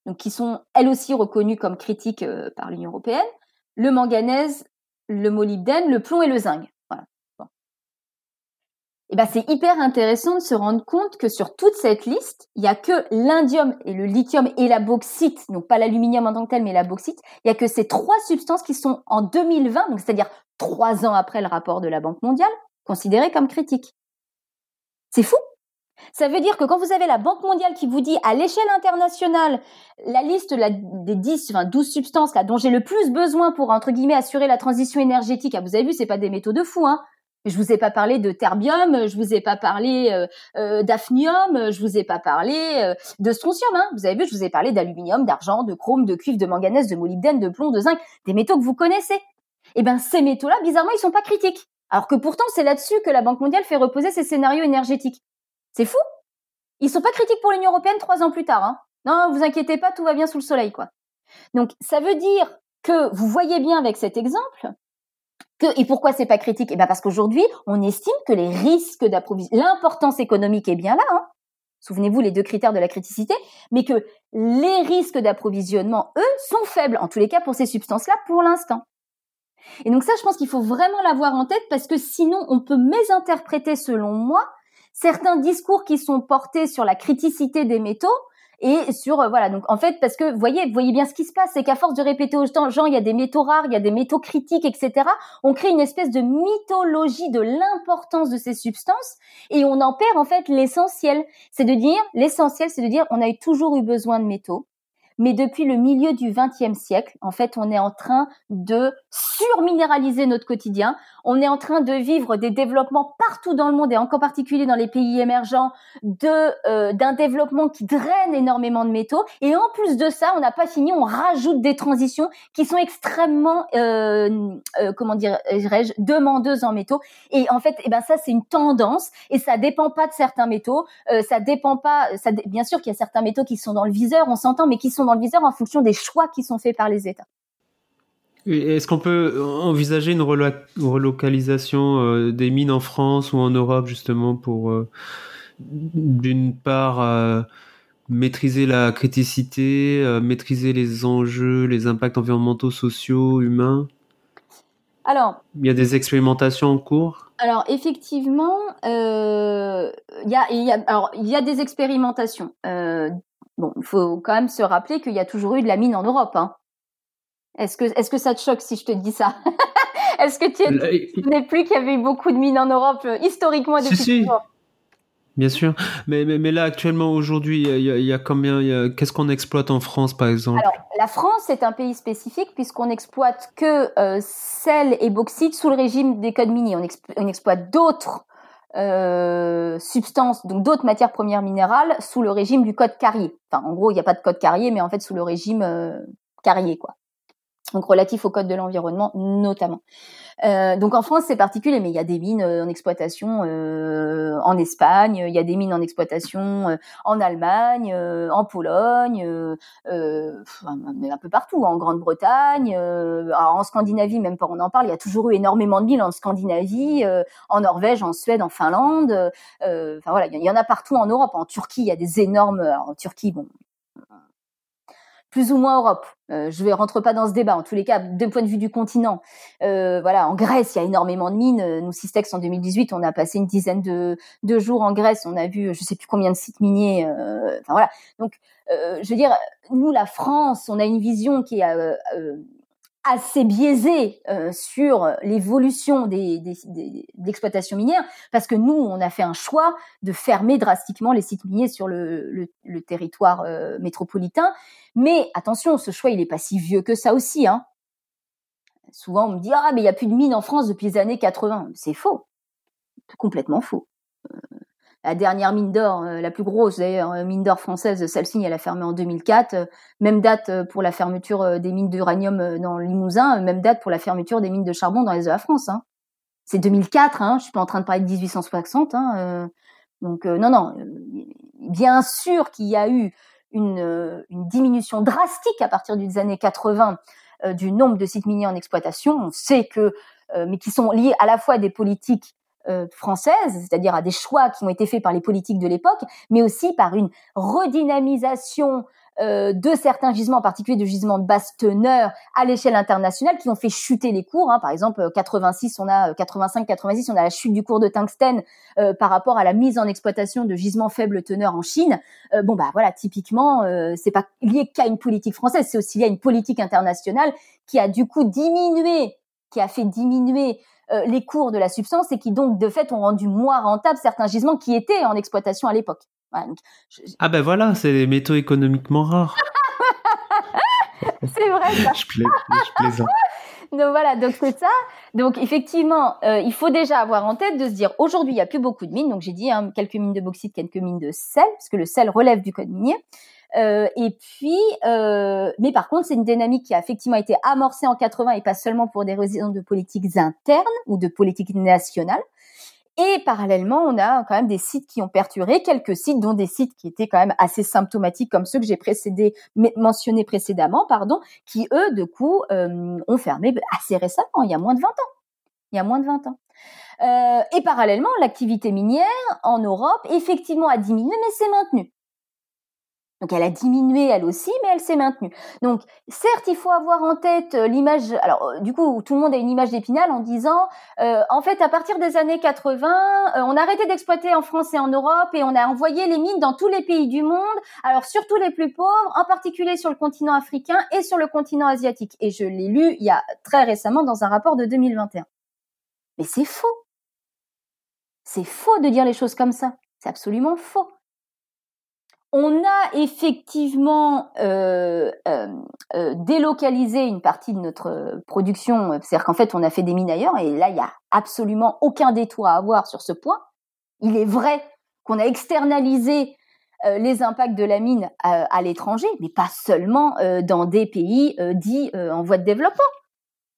donc qui sont elles aussi reconnues comme critiques par l'Union européenne, le manganèse, le molybdène, le plomb et le zinc eh ben c'est hyper intéressant de se rendre compte que sur toute cette liste, il y a que l'indium et le lithium et la bauxite, donc pas l'aluminium en tant que tel, mais la bauxite, il y a que ces trois substances qui sont en 2020, donc c'est-à-dire trois ans après le rapport de la Banque mondiale, considérées comme critiques. C'est fou. Ça veut dire que quand vous avez la Banque mondiale qui vous dit à l'échelle internationale la liste des 10, enfin 12 substances là dont j'ai le plus besoin pour entre guillemets assurer la transition énergétique, ah, vous avez vu, c'est pas des métaux de fou, hein. Je vous ai pas parlé de terbium, je vous ai pas parlé euh, euh d'afnium, je vous ai pas parlé euh, de strontium. Hein. Vous avez vu, je vous ai parlé d'aluminium, d'argent, de chrome, de cuivre, de manganèse, de molybdène, de plomb, de zinc, des métaux que vous connaissez. Eh ben ces métaux-là, bizarrement, ils sont pas critiques. Alors que pourtant, c'est là-dessus que la Banque mondiale fait reposer ses scénarios énergétiques. C'est fou. Ils sont pas critiques pour l'Union européenne trois ans plus tard. Hein. Non, vous inquiétez pas, tout va bien sous le soleil, quoi. Donc ça veut dire que vous voyez bien avec cet exemple et pourquoi c'est pas critique? Eh ben parce qu'aujourd'hui, on estime que les risques d'approvisionnement, l'importance économique est bien là. Hein. Souvenez-vous les deux critères de la criticité, mais que les risques d'approvisionnement, eux, sont faibles, en tous les cas pour ces substances-là, pour l'instant. Et donc ça, je pense qu'il faut vraiment l'avoir en tête parce que sinon, on peut mésinterpréter, selon moi, certains discours qui sont portés sur la criticité des métaux et sur euh, voilà donc en fait parce que voyez voyez bien ce qui se passe c'est qu'à force de répéter aux gens il y a des métaux rares il y a des métaux critiques etc on crée une espèce de mythologie de l'importance de ces substances et on en perd en fait l'essentiel. C'est de dire l'essentiel c'est de dire on a toujours eu besoin de métaux mais depuis le milieu du XXe siècle, en fait, on est en train de surminéraliser notre quotidien. On est en train de vivre des développements partout dans le monde et encore particulier dans les pays émergents de euh, d'un développement qui draine énormément de métaux. Et en plus de ça, on n'a pas fini, on rajoute des transitions qui sont extrêmement, euh, euh, comment dirais-je, demandeuses en métaux. Et en fait, eh ben ça, c'est une tendance et ça dépend pas de certains métaux. Euh, ça dépend pas. Ça, bien sûr qu'il y a certains métaux qui sont dans le viseur, on s'entend, mais qui sont dans le viseur en fonction des choix qui sont faits par les États. Est-ce qu'on peut envisager une relocalisation euh, des mines en France ou en Europe justement pour, euh, d'une part, euh, maîtriser la criticité, maîtriser les enjeux, les impacts environnementaux, sociaux, humains? Alors, il y a des expérimentations en cours? Alors effectivement, il y a, y, a, alors il y a des expérimentations. Bon, il faut quand même se rappeler qu'il y a toujours eu de la mine en Europe. Hein. Est-ce que, est-ce que ça te choque si je te dis ça? (laughs) Est-ce que tu n'es plus qu'il y avait eu beaucoup de mines en Europe euh, historiquement depuis si, si. Bien sûr, mais, mais, mais là actuellement aujourd'hui, il y, y, a combien Qu'est-ce qu'on exploite en France par exemple? Alors la France est un pays spécifique puisqu'on exploite que euh, sel et bauxite sous le régime des codes miniers. On, on exploite d'autres euh, substances, donc d'autres matières premières minérales sous le régime du code carrier. Enfin en gros, il n'y a pas de code carrier, mais en fait sous le régime euh, carrier quoi donc relatif au code de l'environnement notamment. Euh, donc en France c'est particulier, mais il y a des mines euh, en exploitation euh, en Espagne, il y a des mines en exploitation euh, en Allemagne, euh, en Pologne, un peu partout, en Grande-Bretagne, en Scandinavie même pas on en parle, il y a toujours eu énormément de mines en Scandinavie, en Norvège, en Suède, en Finlande, enfin voilà, il y en a partout en Europe, en Turquie il y a des énormes, en Turquie bon plus ou moins Europe. Euh, je ne rentre pas dans ce débat. En tous les cas, d'un point de vue du continent, euh, voilà, en Grèce, il y a énormément de mines. Euh, nous, Systex, en 2018, on a passé une dizaine de, jours en Grèce. On a vu, je sais plus combien de sites miniers. Enfin voilà. Donc, je veux dire, nous, la France, on a une vision qui est assez biaisé euh, sur l'évolution des, des, des, d'exploitation minière parce que nous, on a fait un choix de fermer drastiquement les sites miniers sur le, le, le territoire euh, métropolitain. Mais attention, ce choix, il est pas si vieux que ça aussi. Hein. Souvent, on me dit ah mais il y a plus de mines en France depuis les années 80. C'est faux, complètement faux. Euh, la dernière mine d'or, euh, la plus grosse d'ailleurs, euh, mine d'or française, celle-ci, elle a fermé en 2004. Euh, même date pour la fermeture des mines d'uranium dans le Limousin, même date pour la fermeture des mines de charbon dans les de la France. Hein. C'est 2004, hein, je suis pas en train de parler de 1860. Hein, donc non, non, bien sûr qu'il y a eu une, une, diminution drastique à partir des années 80 du nombre de sites miniers en exploitation. On sait que, mais qui sont liés à la fois à des politiques euh, française, c'est-à-dire à des choix qui ont été faits par les politiques de l'époque, mais aussi par une redynamisation euh, de certains gisements, en particulier de gisements de basse teneur à l'échelle internationale, qui ont fait chuter les cours. Hein. Par exemple, 86, on a 85-86, on a la chute du cours de tungstène euh, par rapport à la mise en exploitation de gisements faible teneur en Chine. bon bah voilà, typiquement, c'est pas lié qu'à une politique française, c'est aussi lié à une politique internationale qui a du coup diminué, qui a fait diminuer euh, les cours de la substance et qui donc de fait ont rendu moins rentables certains gisements qui étaient en exploitation à l'époque. Ah ben voilà, c'est des métaux économiquement rares. (laughs) c'est vrai. Ça. je, plaisante. (laughs) donc voilà, donc c'est ça. Donc effectivement, euh, il faut déjà avoir en tête de se dire aujourd'hui il y a plus beaucoup de mines. Donc j'ai dit hein, quelques mines de bauxite, quelques mines de sel, parce que le sel relève du code minier. Euh, et puis, euh, mais par contre, c'est une dynamique qui a effectivement été amorcée en 80 et pas seulement pour des raisons de politiques internes ou de politique nationale. Et parallèlement, on a quand même des sites qui ont perturé, quelques sites, dont des sites qui étaient quand même assez symptomatiques, comme ceux que j'ai précédé, mentionnés précédemment, pardon, qui eux, de coup, euh, ont fermé assez récemment, il y a moins de 20 ans. Il y a moins de 20 ans. Euh, et parallèlement, l'activité minière en Europe, effectivement, a diminué, mais c'est maintenu. Donc elle a diminué elle aussi, mais elle s'est maintenue. Donc certes, il faut avoir en tête euh, l'image. Alors euh, du coup, tout le monde a une image d'épinal en disant, euh, en fait, à partir des années 80, on a arrêté d'exploiter en France et en Europe et on a envoyé les mines dans tous les pays du monde. Alors surtout les plus pauvres, en particulier sur le continent africain et sur le continent asiatique. Et je l'ai lu il y a très récemment dans un rapport de 2021. Mais c'est faux. C'est faux de dire les choses comme ça. C'est absolument faux on a effectivement euh, euh, euh, délocalisé une partie de notre production, c'est-à-dire qu'en fait on a fait des mines ailleurs et là il y a absolument aucun détour à avoir sur ce point. Il est vrai qu'on a externalisé les impacts de la mine à, l'étranger, mais pas seulement dans des pays dits en voie de développement.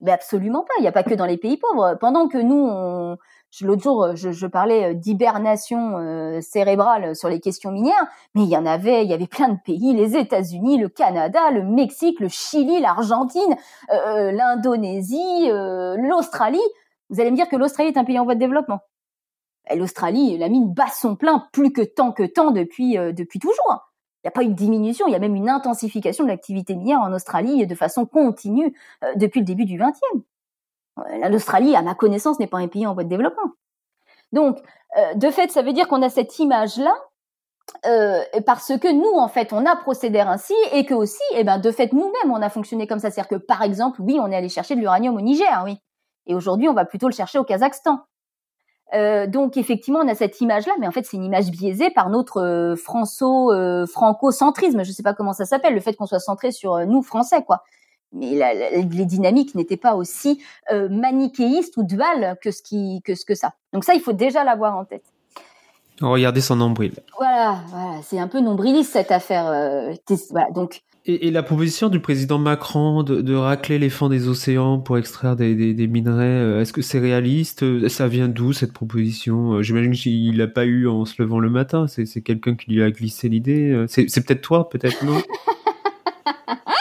Mais absolument pas. Il n'y a pas que dans les pays pauvres. Pendant que nous, on, L'autre jour, euh, je, parlais euh, d'hibernation euh, cérébrale sur les questions minières, mais il y en avait, il y avait plein de pays, les États-Unis, le Canada, le Mexique, le Chili, l'Argentine, l'Indonésie, l'Australie. Vous allez me dire que l'Australie est un pays en voie de développement. L'Australie, la mine bat son plein plus que tant que tant depuis depuis toujours. Il n'y a pas eu de diminution, il y a même une intensification de l'activité minière en Australie de façon continue depuis le début du XXe. L'Australie, à ma connaissance, n'est pas un pays en voie de développement. Donc, euh, de fait, ça veut dire qu'on a cette image-là euh, parce que nous, en fait, on a procédé ainsi et que aussi, eh ben, de fait, nous-mêmes, on a fonctionné comme ça. C'est-à-dire que, par exemple, oui, on est allé chercher de l'uranium au Niger, oui. Et aujourd'hui, on va plutôt le chercher au Kazakhstan. Euh, donc effectivement, on a cette image-là, mais en fait, c'est une image biaisée par notre euh, franco euh, franco-centrisme. Je sais pas comment ça s'appelle, le fait qu'on soit centré sur euh, nous Français, quoi. Mais la, la, les dynamiques n'étaient pas aussi euh, manichéistes ou duales que ce qui que ce que ça. Donc ça, il faut déjà l'avoir en tête. Regardez son nombril. Voilà, voilà, c'est un peu nombriliste cette affaire. euh, voilà, donc Et, et la proposition du président Macron de, de racler les fonds des océans pour extraire des, des, des minerais, euh, est-ce que c'est réaliste? Ça vient d'où cette proposition? J'imagine qu'il l'a pas eu en se levant le matin. C'est quelqu'un qui lui a glissé l'idée. C'est peut-être toi, peut-être non? (laughs)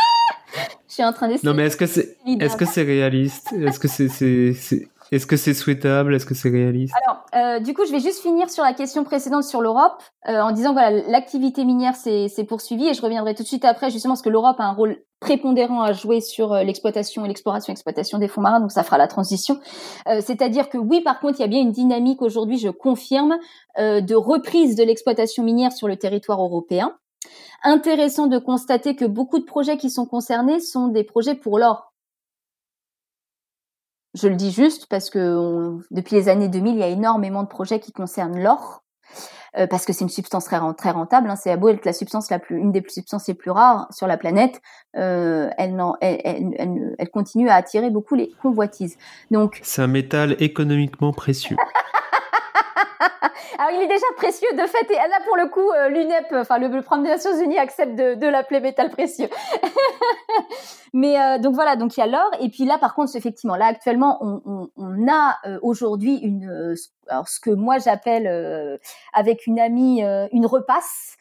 suis en train d'essayer. Non, mais est-ce que c'est est-ce que c'est réaliste? Est-ce que c'est c'est c'est- est-ce que c'est souhaitable? Est-ce que c'est réaliste? Alors, euh, du coup, je vais juste finir sur la question précédente sur l'Europe, euh, en disant voilà, l'activité minière s'est s'est poursuivie, et je reviendrai tout de suite après, justement, parce que l'Europe a un rôle prépondérant à jouer sur euh, l'exploitation et l'exploration exploitation des fonds marins, donc ça fera la transition. Euh, C'est-à-dire que oui, par contre, il y a bien une dynamique aujourd'hui, je confirme, euh, de reprise de l'exploitation minière sur le territoire européen. Intéressant de constater que beaucoup de projets qui sont concernés sont des projets pour l'or. Je le dis juste parce que on- depuis les années 2000, il y a énormément de projets qui concernent l'or. euh, parce que c'est une substance très, très rentable. Hein, c'est à beau être la substance la plus, une des substances les plus rares sur la planète. Euh, elle, elle, elle- elle continue à attirer beaucoup les convoitises. Donc, C'est un métal économiquement précieux. (laughs) alors il est déjà précieux de fait. Et là, pour le coup, euh, l'UNEP, enfin le, le programme des Nations Unies accepte de, l'appeler métal précieux. (laughs) Mais euh, donc voilà, donc il y a l'or. Et puis là, par contre, effectivement, là actuellement, on, a euh, aujourd'hui une, alors ce que moi j'appelle avec une amie une repasse.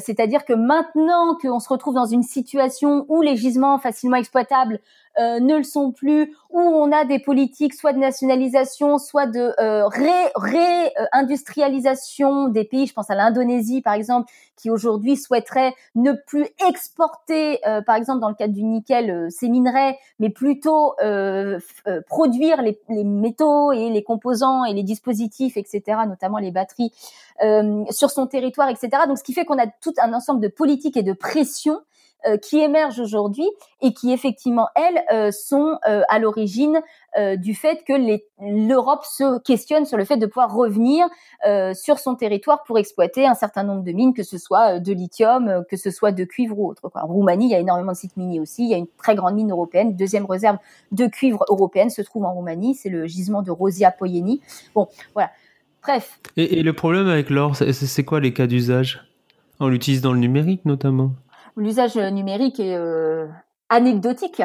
C'est-à-dire que maintenant qu'on se retrouve dans une situation où les gisements facilement exploitables ne le sont plus, où on a des politiques soit de nationalisation, soit de euh, des pays, je pense à l'Indonésie par exemple, qui aujourd'hui souhaiterait ne plus exporter, euh, par exemple dans le cadre du nickel, euh, minerais, mais plutôt euh, euh, produire les, les métaux et les composants et les dispositifs, etc., notamment les batteries, euh, sur son territoire, etc. Donc ce qui fait qu'on a tout un ensemble de politiques et de pressions qui émergent aujourd'hui et qui effectivement elles euh, sont euh, à l'origine euh, du fait que l'Europe se questionne sur le fait de pouvoir revenir euh, sur son territoire pour exploiter un certain nombre de mines, que ce soit euh, de lithium, euh, que ce soit de cuivre ou autre. En Roumanie, il y a énormément de sites miniers aussi. Il y a une très grande mine européenne, deuxième réserve de cuivre européenne se trouve en Roumanie. C'est le gisement de Rosia Poieni. Bon, voilà. Bref, Et, le problème avec l'or, c'est quoi les cas d'usage? On l'utilise dans le numérique notamment? L'usage numérique est euh, anecdotique,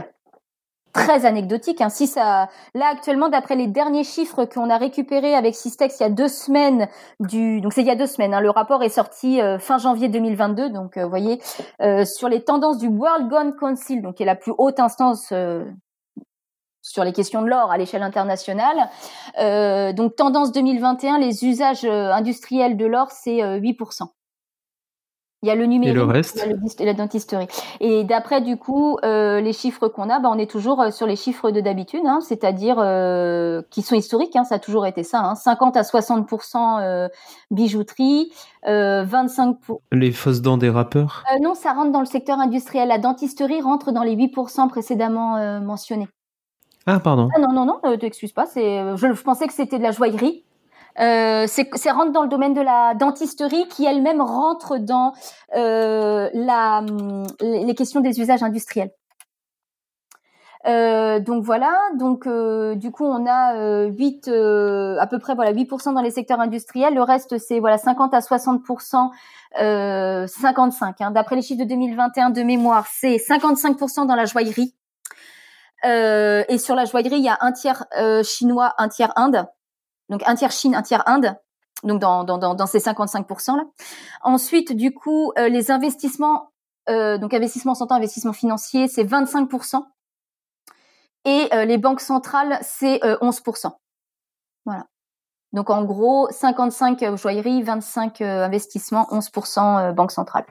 très anecdotique. Hein. Si ça, là actuellement, d'après les derniers chiffres qu'on a récupérés avec Systex il y a deux semaines, du, donc c'est il y a deux semaines. Hein, le rapport est sorti euh, fin janvier 2022. Donc, euh, vous voyez, euh, sur les tendances du World Gun Council, donc qui est la plus haute instance. euh, sur les questions de l'or à l'échelle internationale. Euh, donc tendance 2021, les usages euh, industriels de l'or, c'est euh, 8%. Il y a le numérique, le reste il y a le et la dentisterie. Et d'après du coup euh, les chiffres qu'on a, bah, on est toujours euh, sur les chiffres de d'habitude, hein, c'est-à-dire euh, qui sont historiques. Hein, ça a toujours été ça. Hein, 50 à 60% euh, bijouterie, euh, 25 pour... Les fausses dents des rappeurs non, ça rentre dans le secteur industriel. La dentisterie rentre dans les 8% précédemment mentionnés. Ah, pardon. Ah non non non, t'excuses pas. C'est, je, je pensais que c'était de la joaillerie. Euh, c'est, rentre dans le domaine de la dentisterie qui elle-même rentre dans euh, la, les questions des usages industriels. Euh, donc voilà, donc euh, du coup on a euh, 8 euh, à peu près voilà 8% dans les secteurs industriels, le reste c'est voilà 50 à 60% euh, 55 hein. d'après les chiffres de 2021 de mémoire, c'est 55% dans la joaillerie. Euh, et sur la joaillerie, il y a un tiers euh, chinois, un tiers Inde. Donc un tiers Chine, un tiers Inde. Donc dans, ces 55% là. Ensuite, du coup, euh, les investissements, euh, donc investissement s'entend investissement financier, c'est 25%. Et euh, les banques centrales, c'est euh, 11%. Voilà. Donc en gros, 55 euh, joaillerie, 25 euh, investissements, 11% euh, banque centrale.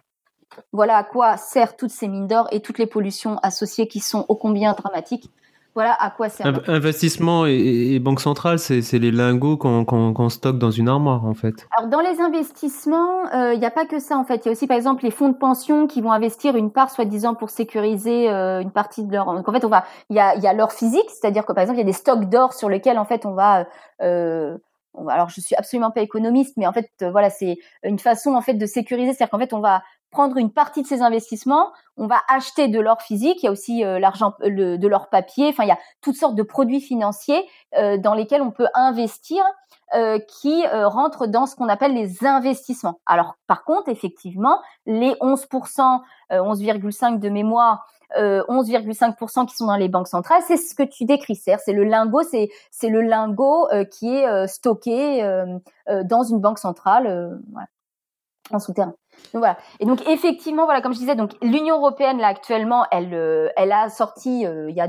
Voilà à quoi servent toutes ces mines d'or et toutes les pollutions associées qui sont ô combien dramatiques. Voilà à quoi. Inv- Investissement et, banque centrale, c'est c'est les lingots qu'on qu'on- qu'on stocke dans une armoire, en fait. Alors dans les investissements, il n'y a pas que ça en fait. Il y a aussi par exemple les fonds de pension qui vont investir une part soi-disant pour sécuriser euh, une partie de leur. Donc en fait on va, il y a, y a l'or physique, c'est-à-dire que par exemple il y a des stocks d'or sur lesquels en fait on va euh, alors je suis absolument pas économiste, mais en fait voilà c'est une façon en fait de sécuriser, c'est-à-dire qu'en fait on va prendre une partie de ces investissements, on va acheter de l'or physique, il y a aussi euh, l'argent, de l'or papier, enfin il y a toutes sortes de produits financiers euh, dans lesquels on peut investir euh, qui rentrent dans ce qu'on appelle les investissements. Alors par contre, effectivement, les 11%, 11,5 de mémoire, 11,5% qui sont dans les banques centrales, c'est ce que tu décris, c'est le lingot, c'est c'est le lingot qui est stocké dans une banque centrale, voilà, en souterrain voilà. Et donc effectivement, voilà, comme je disais, donc l'Union européenne là actuellement, elle, euh, elle a sorti euh, il y a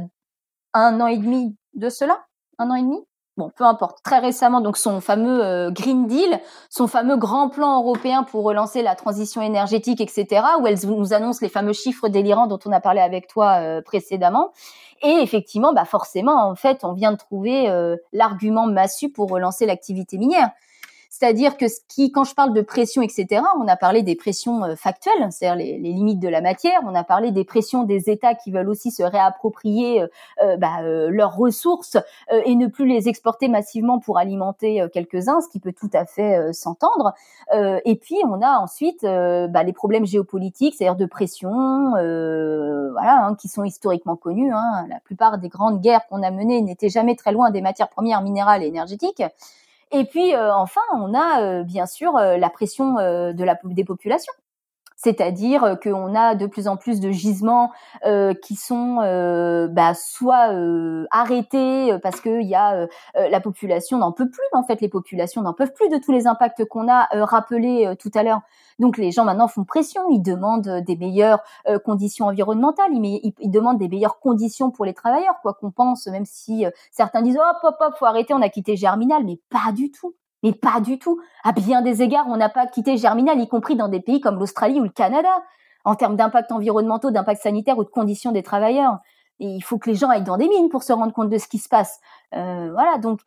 un an et demi de cela, un an et demi? Bon, peu importe. Très récemment, donc son fameux euh, Green Deal, son fameux grand plan européen pour relancer la transition énergétique, etc., où elle nous annonce les fameux chiffres délirants dont on a parlé avec toi précédemment. Et effectivement, bah forcément, en fait, on vient de trouver l'argument massu pour relancer l'activité minière. C'est-à-dire que ce qui, quand je parle de pression, etc., on a parlé des pressions euh, factuelles, c'est-à-dire les, limites de la matière. On a parlé des pressions des États qui veulent aussi se réapproprier euh, euh, bah, leurs ressources et ne plus les exporter massivement pour alimenter quelques-uns, ce qui peut tout à fait s'entendre. et puis on a ensuite bah, les problèmes géopolitiques, c'est-à-dire de pression, voilà, hein, qui sont historiquement connus. Hein. La plupart des grandes guerres qu'on a menées n'étaient jamais très loin des matières premières minérales et énergétiques. Et puis euh, enfin, on a euh, bien sûr euh, la pression de la, des populations c'est-à-dire qu'on a de plus en plus de gisements qui sont bah, soit arrêtés parce que y a la population n'en peut plus en fait. Les populations n'en peuvent plus de tous les impacts qu'on a rappelés tout à l'heure. Donc les gens maintenant font pression, ils demandent euh, des meilleures euh, conditions environnementales, ils, ils, demandent des meilleures conditions pour les travailleurs, quoi qu'on pense, même si euh, certains disent hop hop hop, faut arrêter, on a quitté Germinal, mais pas du tout. Mais pas du tout. À bien des égards, on n'a pas quitté Germinal, y compris dans des pays comme l'Australie ou le Canada, en termes d'impact environnementaux, d'impact sanitaire ou de conditions des travailleurs. Et il faut que les gens aillent dans des mines pour se rendre compte de ce qui se passe. Euh, voilà, donc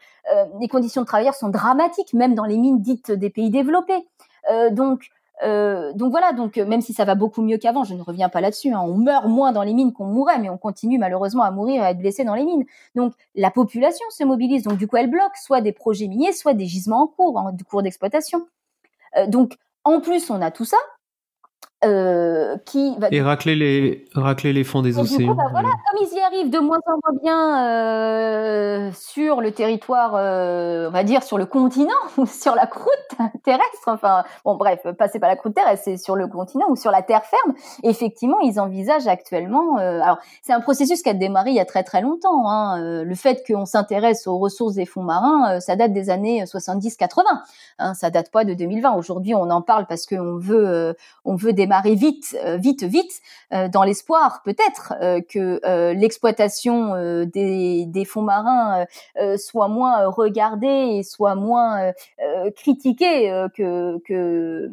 les conditions de travailleurs sont dramatiques, même dans les mines dites des pays développés. Euh, donc euh, donc voilà, donc euh, même si ça va beaucoup mieux qu'avant, je ne reviens pas là-dessus. Hein, on meurt moins dans les mines qu'on mourrait, mais on continue malheureusement à mourir et à être blessé dans les mines. Donc la population se mobilise, donc du coup elle bloque soit des projets miniers, soit des gisements en cours, en cours d'exploitation. Euh, donc en plus on a tout ça, euh, qui va et racler les racler les fonds des océans. Bah, voilà, comme ils y arrivent de moins en moins bien euh, sur le territoire, euh, on va dire sur le continent (laughs) ou sur la croûte terrestre. Enfin, bon, bref, passez pas la croûte terrestre, c'est sur le continent ou sur la terre ferme. Effectivement, ils envisagent actuellement. alors, c'est un processus qui a démarré il y a très très longtemps. Hein, le fait qu'on s'intéresse aux ressources des fonds marins, ça date des années 70-80. Hein, ça date pas de 2020. Aujourd'hui, on en parle parce qu'on veut, on veut des démarrer vite, euh, vite, vite, euh, dans l'espoir peut-être euh, que l'exploitation des, fonds marins soit moins regardée et soit moins critiquée que, que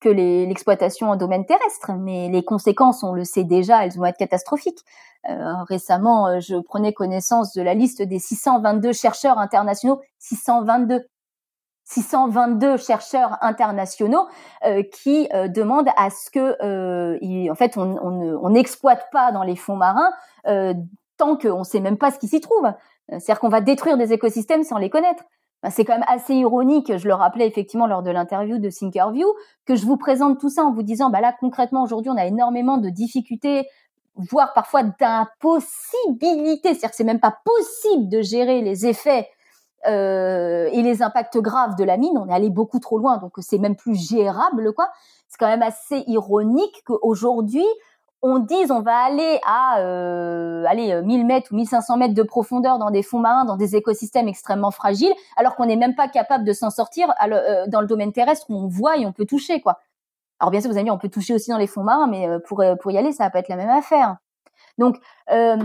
que l'exploitation en domaine terrestre, mais les conséquences, on le sait déjà, elles vont être catastrophiques. récemment, je prenais connaissance de la liste des 622 chercheurs internationaux, 622 622 chercheurs internationaux euh, qui euh, demandent à ce que, euh, en fait, on n'exploite on, pas dans les fonds marins tant qu'on ne sait même pas ce qui s'y trouve. C'est-à-dire qu'on va détruire des écosystèmes sans les connaître. c'est quand même assez ironique, je le rappelais effectivement lors de l'interview de Thinkerview, que je vous présente tout ça en vous disant, bah là concrètement aujourd'hui on a énormément de difficultés voire parfois d'impossibilité, c'est-à-dire que c'est même pas possible de gérer les effets euh, et les impacts graves de la mine, on est allé beaucoup trop loin, donc c'est même plus gérable, quoi. C'est quand même assez ironique qu'aujourd'hui, on dise on va aller à euh, aller 1000 euh, mètres ou 1500 mètres de profondeur dans des fonds marins, dans des écosystèmes extrêmement fragiles, alors qu'on n'est même pas capable de s'en sortir euh, dans le domaine terrestre où on voit et on peut toucher, quoi. Alors bien sûr, vous avez dit, on peut toucher aussi dans les fonds marins, mais pour pour y aller, ça va pas être la même affaire. Donc euh,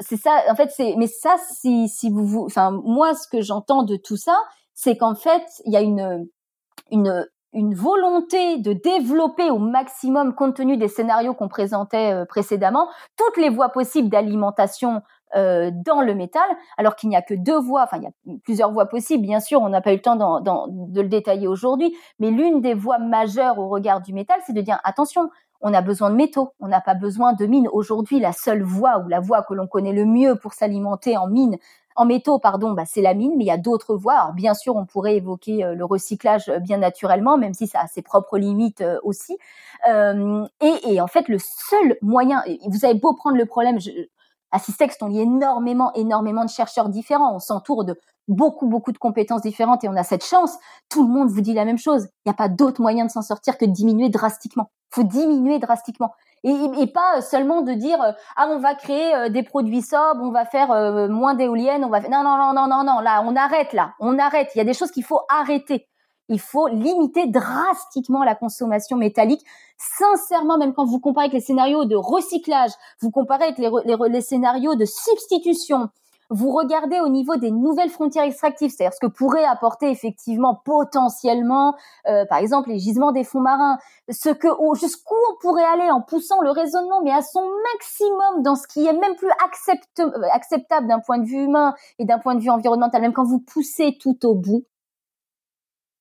c'est ça. En fait, c'est mais ça, si si vous, vous enfin moi, ce que j'entends de tout ça, c'est qu'en fait, il y a une une une volonté de développer au maximum, compte tenu des scénarios qu'on présentait euh, précédemment, toutes les voies possibles d'alimentation euh, dans le métal, alors qu'il n'y a que deux voies, enfin il y a plusieurs voies possibles, bien sûr, on n'a pas eu le temps de le détailler aujourd'hui, mais l'une des voies majeures au regard du métal, c'est de dire attention, on a besoin de métaux, on n'a pas besoin de mines. Aujourd'hui, la seule voie ou la voie que l'on connaît le mieux pour s'alimenter en mine en métaux, pardon, bah, c'est la mine, mais il y a d'autres voies. Alors, bien sûr, on pourrait évoquer le recyclage bien naturellement, même si ça a ses propres limites aussi. Et, et, en fait, le seul moyen, vous avez beau prendre le problème, à Systex, on lit énormément, énormément de chercheurs différents. On s'entoure de beaucoup, beaucoup de compétences différentes et on a cette chance. Tout le monde vous dit la même chose. Il n'y a pas d'autre moyen de s'en sortir que de diminuer drastiquement. Faut diminuer drastiquement. Et, pas seulement de dire ah on va créer euh, des produits sobres, on va faire euh, moins d'éoliennes, on va non non non non non non là on arrête là, on arrête. Il y a des choses qu'il faut arrêter. Il faut limiter drastiquement la consommation métallique. Sincèrement, même quand vous comparez avec les scénarios de recyclage, vous comparez avec les, scénarios de substitution, vous regardez au niveau des nouvelles frontières extractives, c'est-à-dire ce que pourrait apporter effectivement potentiellement, euh, par exemple, les gisements des fonds marins, ce que jusqu'où on pourrait aller en poussant le raisonnement, mais à son maximum dans ce qui est même plus euh, acceptable d'un point de vue humain et d'un point de vue environnemental, même quand vous poussez tout au bout,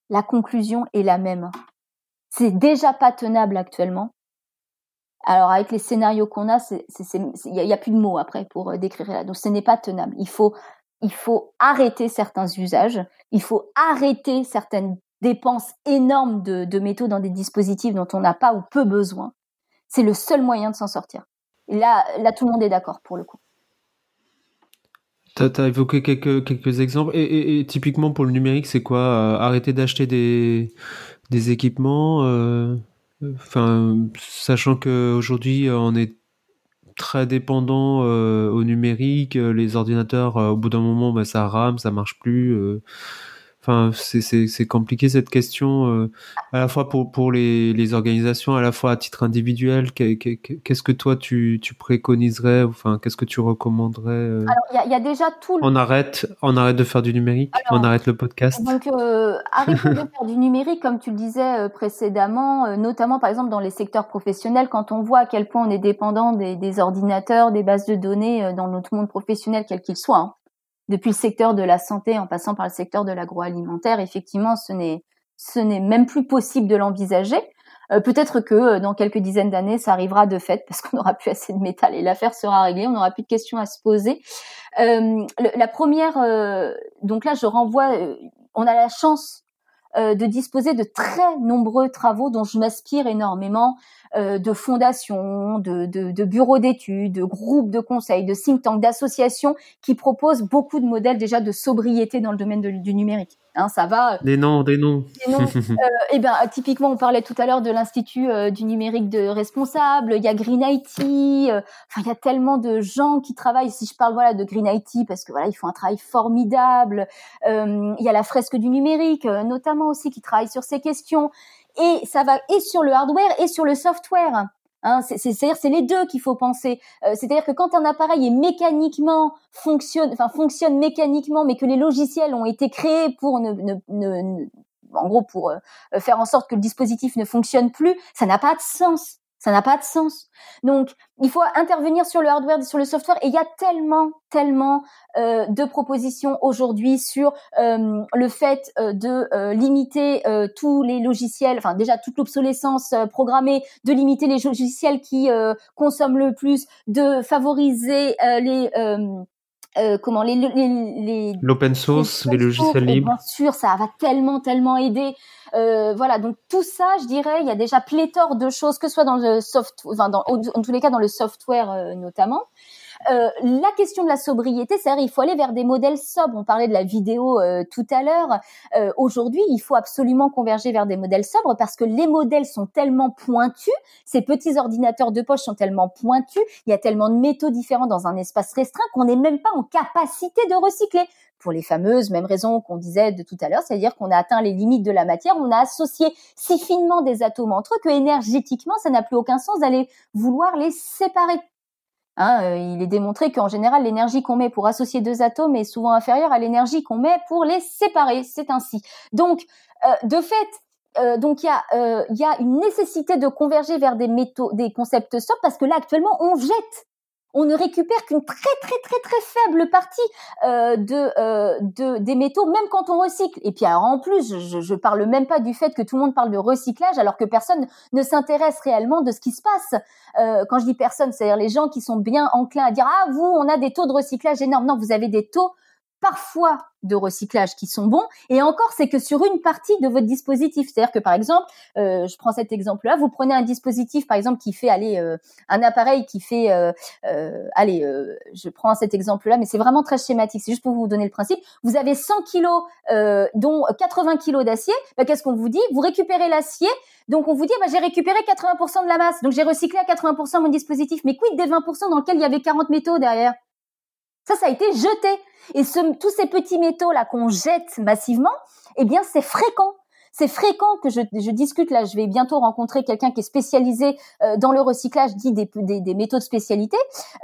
la conclusion est la même. C'est déjà pas tenable actuellement. Alors avec les scénarios qu'on a, il n'y a, plus de mots après pour euh, décrire là. Donc ce n'est pas tenable. Il faut, il faut arrêter certains usages. Il faut arrêter certaines dépenses énormes de, de métaux dans des dispositifs dont on n'a pas ou peu besoin. C'est le seul moyen de s'en sortir. Et là, là, tout le monde est d'accord pour le coup. Tu as, évoqué quelques, quelques exemples. Et, typiquement pour le numérique, c'est quoi euh, Arrêter d'acheter des, des équipements euh, Enfin, sachant qu'aujourd'hui, on est très dépendant euh, au numérique, euh, les ordinateurs, euh, au bout d'un moment, bah, ça rame, ça marche plus. Enfin, c'est compliqué cette question, euh, à la fois pour, pour les, les, organisations, à la fois à titre individuel. Qu'est-ce que toi tu, tu préconiserais, enfin, qu'est-ce que tu recommanderais euh? Alors, il y, y, a déjà tout. On arrête, on arrête de faire du numérique, on arrête le podcast. Donc, euh, arrêtons de faire du numérique, comme tu le disais précédemment, notamment par exemple dans les secteurs professionnels, quand on voit à quel point on est dépendant des, des ordinateurs, des bases de données dans notre monde professionnel, quel qu'il soit. Hein depuis le secteur de la santé en passant par le secteur de l'agroalimentaire, effectivement, ce n'est ce n'est même plus possible de l'envisager. Euh, peut-être que euh, dans quelques dizaines d'années, ça arrivera de fait parce qu'on n'aura plus assez de métal et l'affaire sera réglée, on n'aura plus de questions à se poser. Euh, la première, euh, donc là, je renvoie, on a la chance de disposer de très nombreux travaux dont je m'aspire énormément euh, de fondations, de, de, de bureaux d'études, de groupes de conseils, de think tanks, d'associations qui proposent beaucoup de modèles déjà de sobriété dans le domaine du numérique. Hein, ça va. Euh, des noms, des noms. Des noms. (laughs) euh, et eh ben, typiquement, on parlait tout à l'heure de l'institut euh, du numérique de responsable. Il y a Green IT. Enfin, il y a tellement de gens qui travaillent. Si je parle voilà de Green IT, parce que voilà, ils font un travail formidable. il y a la fresque du numérique, notamment aussi, qui travaille sur ces questions et ça va et sur le hardware et sur le software. Hein, c'est-à-dire c'est les deux qu'il faut penser. Euh, c'est-à-dire que quand un appareil est mécaniquement fonctionne, enfin fonctionne mécaniquement, mais que les logiciels ont été créés pour ne, ne, ne en gros pour euh, faire en sorte que le dispositif ne fonctionne plus, ça n'a pas de sens. Ça n'a pas de sens. Donc, il faut intervenir sur le hardware, sur le software. Et il y a tellement, tellement euh, de propositions aujourd'hui sur euh, le fait euh, de euh, limiter euh, tous les logiciels, enfin déjà toute l'obsolescence programmée, de limiter les logiciels qui consomment le plus, de favoriser les euh, comment les les l'open source, les, logiciels libres. Bien sûr, ça va tellement tellement aider. Euh, voilà, donc tout ça, je dirais, il y a déjà pléthore de choses, que ce soit dans le soft, enfin dans, en tous les cas dans le software euh, notamment. Euh, la question de la sobriété, c'est-à-dire il faut aller vers des modèles sobres. On parlait de la vidéo euh, tout à l'heure. Euh, aujourd'hui, il faut absolument converger vers des modèles sobres parce que les modèles sont tellement pointus, ces petits ordinateurs de poche sont tellement pointus, il y a tellement de métaux différents dans un espace restreint qu'on n'est même pas en capacité de recycler pour les fameuses mêmes raisons qu'on disait de tout à l'heure, c'est-à-dire qu'on a atteint les limites de la matière, on a associé si finement des atomes entre eux que énergétiquement, ça n'a plus aucun sens d'aller vouloir les séparer. Hein, euh, il est démontré qu'en général, l'énergie qu'on met pour associer deux atomes est souvent inférieure à l'énergie qu'on met pour les séparer. C'est ainsi. Donc, euh, de fait, euh, donc il y a il y a une nécessité de converger vers des métaux, des concepts sobres parce que là actuellement on jette on ne récupère qu'une très très très très faible partie euh, de, euh, de, des métaux, même quand on recycle. Et puis alors en plus, je, je parle même pas du fait que tout le monde parle de recyclage, alors que personne ne s'intéresse réellement de ce qui se passe. Euh, quand je dis personne, c'est-à-dire les gens qui sont bien enclins à dire ah vous, on a des taux de recyclage énormes. Non, vous avez des taux parfois de recyclage qui sont bons, et encore c'est que sur une partie de votre dispositif. C'est-à-dire que par exemple, euh, je prends cet exemple-là, vous prenez un dispositif par exemple qui fait aller euh, un appareil qui fait, euh, euh allez, je prends cet exemple-là, mais c'est vraiment très schématique. C'est juste pour vous donner le principe. Vous avez 100 kilos, dont 80 kilos d'acier. Bah, Qu'est-ce qu'on vous dit? Vous récupérez l'acier. Donc on vous dit, bah, j'ai récupéré 80% de la masse, donc j'ai recyclé à 80% mon dispositif. Mais quid des 20% dans lequel il y avait 40 métaux derrière? Ça, ça a été jeté. Et ce, tous ces petits métaux là qu'on jette massivement, eh bien c'est fréquent. C'est fréquent que je, je, discute là. Je vais bientôt rencontrer quelqu'un qui est spécialisé euh, dans le recyclage, dit des, des, des métaux de spécialité.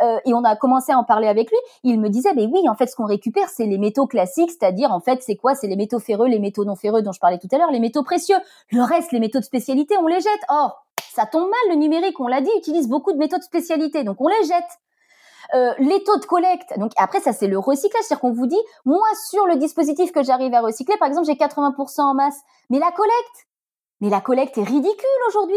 Euh, et on a commencé à en parler avec lui. Il me disait, mais oui, en fait, ce qu'on récupère, c'est les métaux classiques, c'est-à-dire en fait, c'est quoi? C'est les métaux ferreux, les métaux non ferreux dont je parlais tout à l'heure, les métaux précieux. Le reste, les métaux de spécialité, on les jette. Or, ça tombe mal. Le numérique, on l'a dit, utilise beaucoup de métaux de spécialité, donc on les jette. Euh, les taux de collecte. Donc après, ça c'est le recyclage, c'est-à-dire qu'on vous dit, moi sur le dispositif que j'arrive à recycler, par exemple, j'ai 80% en masse, mais la collecte, mais la collecte est ridicule aujourd'hui.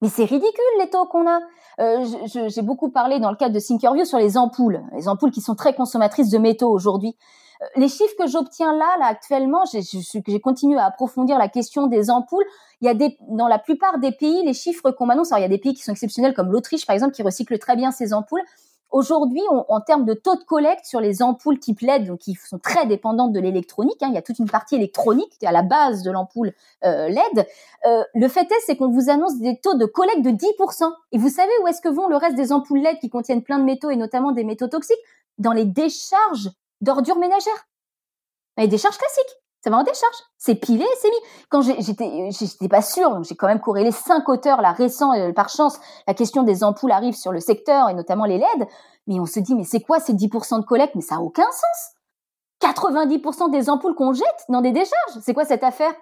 Mais c'est ridicule les taux qu'on a. Euh, j'ai beaucoup parlé dans le cadre de Thinkerview sur les ampoules, les ampoules qui sont très consommatrices de métaux aujourd'hui. Euh, les chiffres que j'obtiens là, là actuellement, j'ai continué à approfondir la question des ampoules. Il y a des, dans la plupart des pays, les chiffres qu'on m'annonce, alors il y a des pays qui sont exceptionnels comme l'Autriche par exemple, qui recycle très bien ses ampoules. Aujourd'hui, en termes de taux de collecte sur les ampoules type LED, donc qui sont très dépendantes de l'électronique, hein, il y a toute une partie électronique qui est à la base de l'ampoule euh, LED. Euh, le fait est, c'est qu'on vous annonce des taux de collecte de 10%. Et vous savez où est-ce que vont le reste des ampoules LED qui contiennent plein de métaux et notamment des métaux toxiques? Dans les décharges d'ordures ménagères, les décharges classiques. Ça va en décharge. C'est pilé, c'est mis. Quand j'étais, pas sûre, j'ai quand même corrélé cinq auteurs là récents. Euh, par chance, la question des ampoules arrive sur le secteur et notamment les LED. Mais on se dit, mais c'est quoi ces 10% de collecte? Mais ça a aucun sens. 90% des ampoules qu'on jette dans des décharges. C'est quoi cette affaire?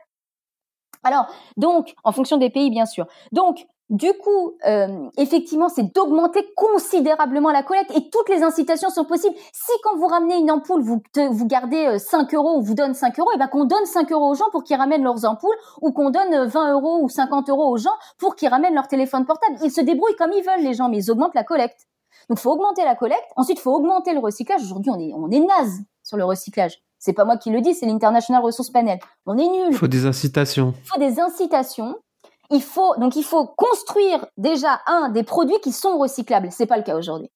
Alors, donc, en fonction des pays, bien sûr. Donc, du coup, euh, effectivement, c'est d'augmenter considérablement la collecte et toutes les incitations sont possibles. Si quand vous ramenez une ampoule, vous, vous gardez 5 euh, euros, on vous donne 5 euros, et ben qu'on donne 5 euros aux gens pour qu'ils ramènent leurs ampoules ou qu'on donne 20 euros ou 50 euros aux gens pour qu'ils ramènent leur téléphone portable. Ils se débrouillent comme ils veulent, les gens, mais ils augmentent la collecte. Donc, faut augmenter la collecte. Ensuite, faut augmenter le recyclage. Aujourd'hui, on est, on est naze sur le recyclage. C'est pas moi qui le dis, c'est l'International Resource Panel. On est nul. Faut des incitations. Faut des incitations il faut donc il faut construire déjà un des produits qui sont recyclables. C'est pas le cas aujourd'hui,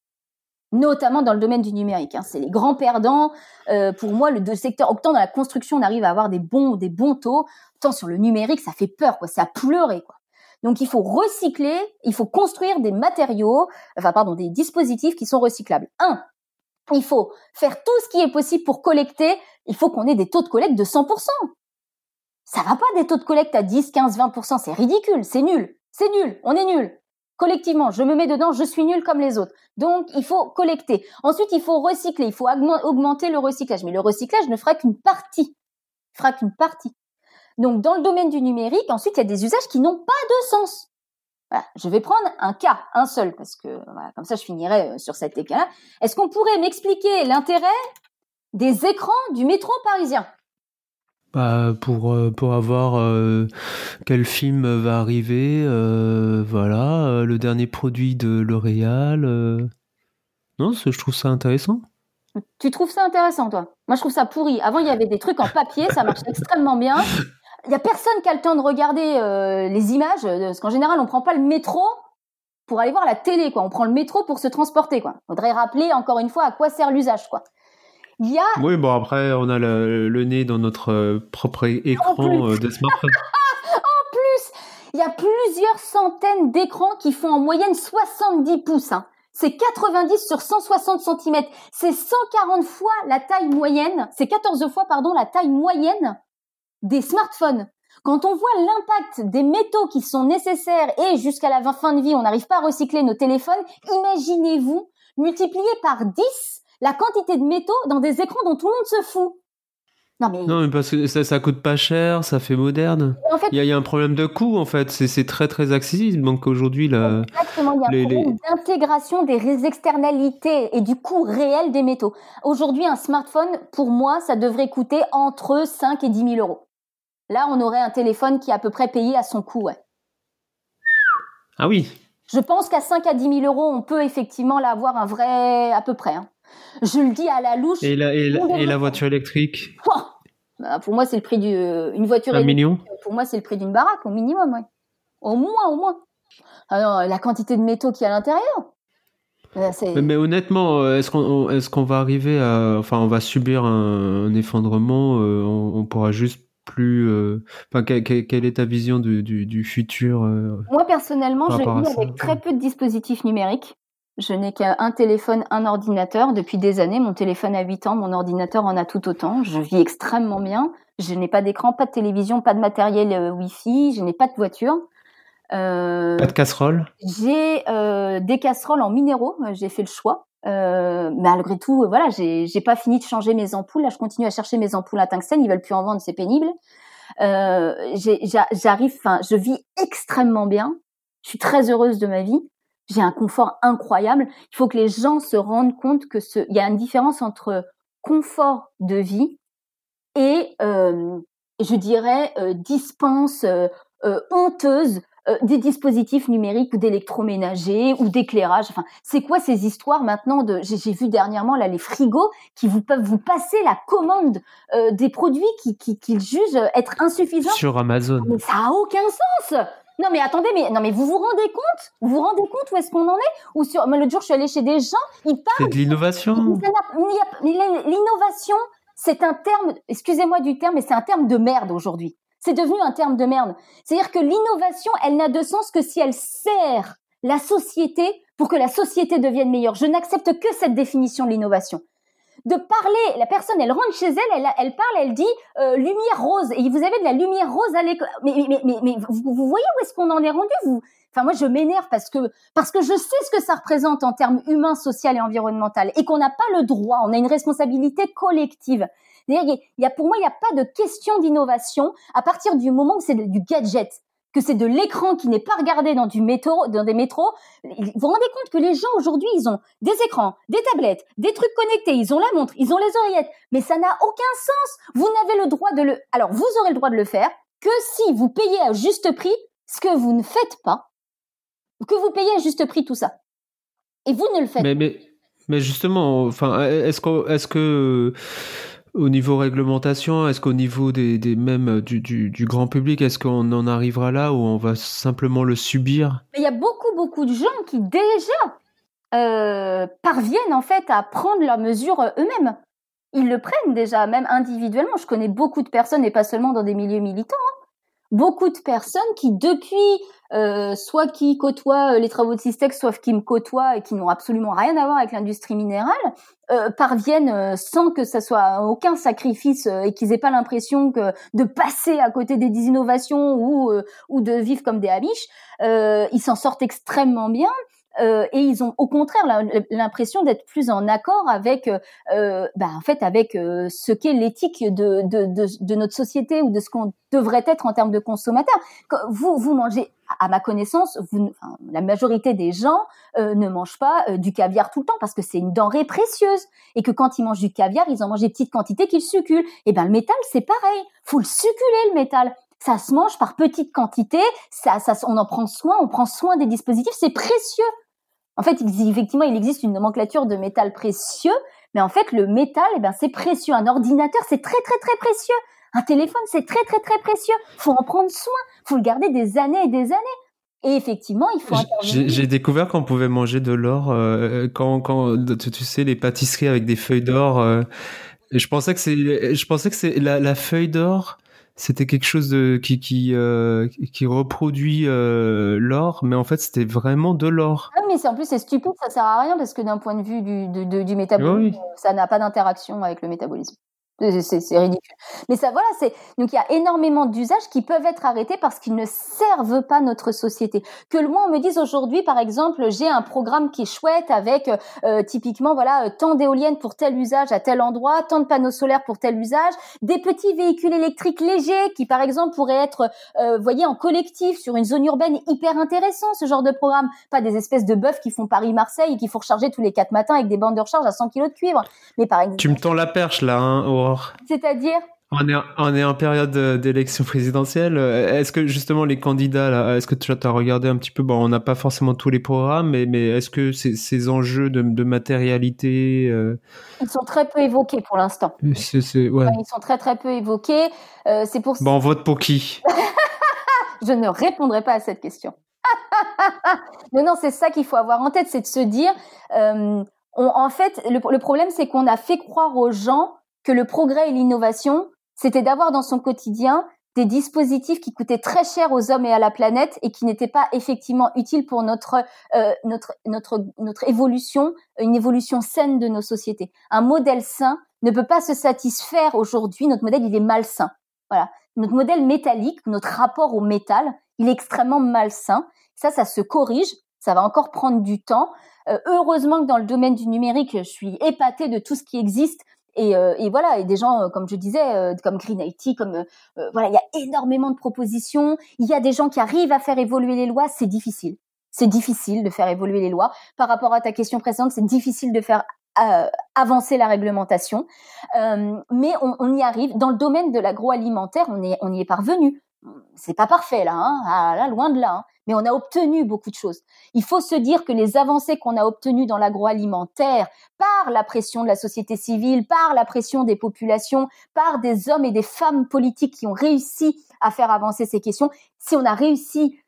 notamment dans le domaine du numérique. Hein. C'est les grands perdants. Euh, pour moi, le secteur autant dans la construction, on arrive à avoir des bons des bons taux, tant sur le numérique, ça fait peur quoi, ça a pleuré quoi. Donc il faut recycler, il faut construire des matériaux, enfin pardon, des dispositifs qui sont recyclables. Un, il faut faire tout ce qui est possible pour collecter. Il faut qu'on ait des taux de collecte de 100%. Ça va pas des taux de collecte à 10, 15, 20%, c'est ridicule, c'est nul, c'est nul, on est nul. Collectivement, je me mets dedans, je suis nul comme les autres. Donc, il faut collecter. Ensuite, il faut recycler, il faut augmenter le recyclage. Mais le recyclage ne fera qu'une partie. Il fera qu'une partie. Donc, dans le domaine du numérique, ensuite, il y a des usages qui n'ont pas de sens. Je vais prendre un cas, un seul, parce que voilà, comme ça, je finirai euh, sur cet cas-là. Est-ce qu'on pourrait m'expliquer l'intérêt des écrans du métro parisien? Bah, pour euh, pour avoir euh, quel film va arriver, euh, voilà, le dernier produit de L'Oréal. Non, je trouve ça intéressant. Tu trouves ça intéressant, toi? Moi, je trouve ça pourri. Avant, il y avait des trucs en papier, ça marchait (laughs) extrêmement bien. Il y a personne qui a le temps de regarder les images, parce qu'en général, on prend pas le métro pour aller voir la télé, quoi. On prend le métro pour se transporter, quoi. Faudrait rappeler encore une fois à quoi sert l'usage, quoi. Oui, bon, après, on a le, nez dans notre euh, propre écran euh, de smartphone. (laughs) en plus, il y a plusieurs centaines d'écrans qui font en moyenne 70 pouces. Hein. C'est 90 sur 160 cm. C'est 140 fois la taille moyenne, c'est 14 fois, pardon, la taille moyenne des smartphones. Quand on voit l'impact des métaux qui sont nécessaires et jusqu'à la fin de vie, on n'arrive pas à recycler nos téléphones, imaginez-vous multiplié par 10 la quantité de métaux dans des écrans dont tout le monde se fout. Non mais... non, mais parce que ça, ça coûte pas cher, ça fait moderne. il, y a, un problème de coût en fait, c'est très très accessible. Donc aujourd'hui, la... Exactement, il y a un problème d'intégration des externalités et du coût réel des métaux. Aujourd'hui, un smartphone, pour moi, ça devrait coûter entre 5 et 10 000 euros. Là, on aurait un téléphone qui est à peu près payé à son coût, ouais. Ah oui Je pense qu'à 5 à 10 000 euros, on peut effectivement l'avoir un vrai, à peu près. Hein. Je le dis à la louche. Et la, et la, et la voiture électrique Oh Bah, pour moi, c'est le prix d'une voiture Un électrique. million Pour moi, c'est le prix d'une baraque, au minimum, ouais. Au moins, au moins. Ah non, la quantité de métaux qu'il y a à l'intérieur. Euh, Mais, mais honnêtement, euh, est-ce qu'on va arriver à... Enfin, on va subir un, un effondrement, euh, on, on pourra juste plus... euh, Enfin, que- que- quelle est ta vision du, du, du futur euh, Moi, personnellement, je vis avec très peu de dispositifs numériques. Je n'ai qu'un téléphone, un ordinateur depuis des années. Mon téléphone a 8 ans, mon ordinateur en a tout autant. Je vis extrêmement bien. Je n'ai pas d'écran, pas de télévision, pas de matériel euh, Wi-Fi, je n'ai pas de voiture. Euh, Pas de casserole? j'ai euh, des casseroles en minéraux, j'ai fait le choix. Malgré tout, voilà, j'ai pas fini de changer mes ampoules. Là, je continue à chercher mes ampoules à tungstène. Ils veulent plus en vendre, c'est pénible. J'arrive, enfin, je vis extrêmement bien. Je suis très heureuse de ma vie. J'ai un confort incroyable. Il faut que les gens se rendent compte que ce, il y a une différence entre confort de vie et, euh, je dirais, euh, dispense euh, honteuse des dispositifs numériques ou d'électroménager ou d'éclairage. Enfin, c'est quoi ces histoires maintenant de J'ai vu dernièrement là les frigos qui vous peuvent vous passer la commande euh, des produits qui qui- qu'ils jugent être insuffisants. sur Amazon. Mais ça a aucun sens. Non mais attendez, mais non mais vous vous rendez compte? Vous vous rendez compte où est-ce qu'on en est? Ou sur moi, l'autre jour je suis allée chez des gens, ils C'est de l'innovation. L'innovation, c'est un terme, excusez-moi du terme, mais c'est un terme de merde aujourd'hui. C'est devenu un terme de merde. C'est-à-dire que l'innovation, elle n'a de sens que si elle sert la société pour que la société devienne meilleure. Je n'accepte que cette définition de l'innovation. De parler, la personne, elle rentre chez elle, elle, elle parle, elle dit euh, lumière rose. Et vous avez de la lumière rose à l'école. Mais, mais, mais, mais vous, vous voyez où est-ce qu'on en est rendu vous? Enfin, moi, je m'énerve parce que parce que je sais ce que ça représente en termes humains, social et environnemental, et qu'on n'a pas le droit. On a une responsabilité collective. Il y a- pour moi, il n'y a pas de question d'innovation à partir du moment où c'est du gadget, que c'est de l'écran qui n'est pas regardé dans du métro, dans des métros. Vous vous rendez compte que les gens aujourd'hui, ils ont des écrans, des tablettes, des trucs connectés, ils ont la montre, ils ont les oreillettes, mais ça n'a aucun sens. Vous n'avez le droit de le. Alors, vous aurez le droit de le faire que si vous payez à juste prix ce que vous ne faites pas, que vous payez à juste prix tout ça. Et vous ne le faites Mais, mais, mais justement, enfin, est-ce que, est-ce que au niveau réglementation, est-ce qu'au niveau des, des euh, du, grand public, est-ce qu'on en arrivera là où on va simplement le subir? Il y a beaucoup, beaucoup de gens qui déjà euh, parviennent en fait à prendre leurs mesures euh, eux-mêmes. Ils le prennent déjà, même individuellement. Je connais beaucoup de personnes, et pas seulement dans des milieux militants, hein. beaucoup de personnes qui, depuis, euh, soit qui côtoient euh, les travaux de Systex, soit qui me côtoient et qui n'ont absolument rien à voir avec l'industrie minérale, euh, parviennent euh, sans que ça soit aucun sacrifice et qu'ils aient pas l'impression que de passer à côté des innovations ou euh, ou de vivre comme des amiches, euh, ils s'en sortent extrêmement bien. euh, et ils ont au contraire l'impression d'être plus en accord avec, euh, bah, en fait, avec euh, ce qu'est l'éthique de, de, de, de notre société ou de ce qu'on devrait être en termes de consommateurs. Quand Vous, vous mangez, à ma connaissance, la majorité des gens euh, ne mangent pas euh, du caviar tout le temps parce que c'est une denrée précieuse et que quand ils mangent du caviar, ils en mangent des petites quantités qu'ils succulent. Et ben le métal, c'est pareil. Faut le succuler le métal. Ça se mange par petites quantités. Ça, ça, on en prend soin. On prend soin des dispositifs. C'est précieux. En fait, effectivement, il existe une nomenclature de métal précieux, mais en fait, le métal, eh ben, c'est précieux. Un ordinateur, c'est très, très, très précieux. Un téléphone, c'est très, très, très précieux. Faut en prendre soin. Faut le garder des années et des années. Et effectivement, il faut J'ai- découvert qu'on pouvait manger de l'or euh, quand, quand tu, tu sais les pâtisseries avec des feuilles d'or. euh, je pensais que c'est, je pensais que c'est la, la feuille d'or, c'était quelque chose de qui qui euh, qui reproduit euh, l'or, mais en fait c'était vraiment de l'or. Ah, mais c'est en plus c'est stupide, ça sert à rien parce que d'un point de vue du, du, métabolisme, Oui. ça n'a pas d'interaction avec le métabolisme. C'est- ridicule. Mais ça, voilà, c'est donc il y a énormément d'usages qui peuvent être arrêtés parce qu'ils ne servent pas notre société. Que le moi on me dise aujourd'hui, par exemple, j'ai un programme qui est chouette avec euh, typiquement voilà euh, tant d'éoliennes pour tel usage à tel endroit, tant de panneaux solaires pour tel usage, des petits véhicules électriques légers qui par exemple pourraient être, euh, voyez, en collectif sur une zone urbaine hyper intéressant ce genre de programme pas des espèces de bœufs qui font Paris-Marseille et qu'il faut recharger tous les quatre matins avec des bandes de recharge à 100 kg de cuivre. Mais par exemple, Tu me tends la perche là, hein, C'est-à-dire? On est, on est en période d'élection présidentielle. Est-ce que justement les candidats, est-ce que tu as regardé un petit peu? Bon, on n'a pas forcément tous les programmes, mais, mais est-ce que ces, ces enjeux de, de matérialité euh... Ils sont très peu évoqués pour l'instant. Ouais. Ils sont très très peu évoqués. Euh, c'est pour. Bon, on vote pour qui? (laughs) Je ne répondrai pas à cette question. (laughs) non, non, c'est ça qu'il faut avoir en tête, c'est de se dire, euh, on, en fait, le, le problème, c'est qu'on a fait croire aux gens que le progrès et l'innovation, c'était d'avoir dans son quotidien des dispositifs qui coûtaient très cher aux hommes et à la planète et qui n'étaient pas effectivement utiles pour notre euh, notre notre notre évolution, une évolution saine de nos sociétés. Un modèle sain ne peut pas se satisfaire aujourd'hui. Notre modèle, il est malsain. Voilà, notre modèle métallique, notre rapport au métal, il est extrêmement malsain. Ça, ça se corrige. Ça va encore prendre du temps. Euh, heureusement que dans le domaine du numérique, je suis épatée de tout ce qui existe et, euh, et, voilà, et des gens, euh, comme je disais, euh, comme Green IT, comme voilà, il y a énormément de propositions. Il y a des gens qui arrivent à faire évoluer les lois. C'est difficile. C'est difficile de faire évoluer les lois. Par rapport à ta question précédente, c'est difficile de faire avancer la réglementation, mais on, y arrive. Dans le domaine de l'agroalimentaire, on y est parvenu c'est pas parfait là, hein, ah, loin de là, hein, mais on a obtenu beaucoup de choses. Il faut se dire que les avancées qu'on a obtenues dans l'agroalimentaire, par la pression de la société civile, par la pression des populations, par des hommes et des femmes politiques qui ont réussi à faire avancer ces questions, si on a réussi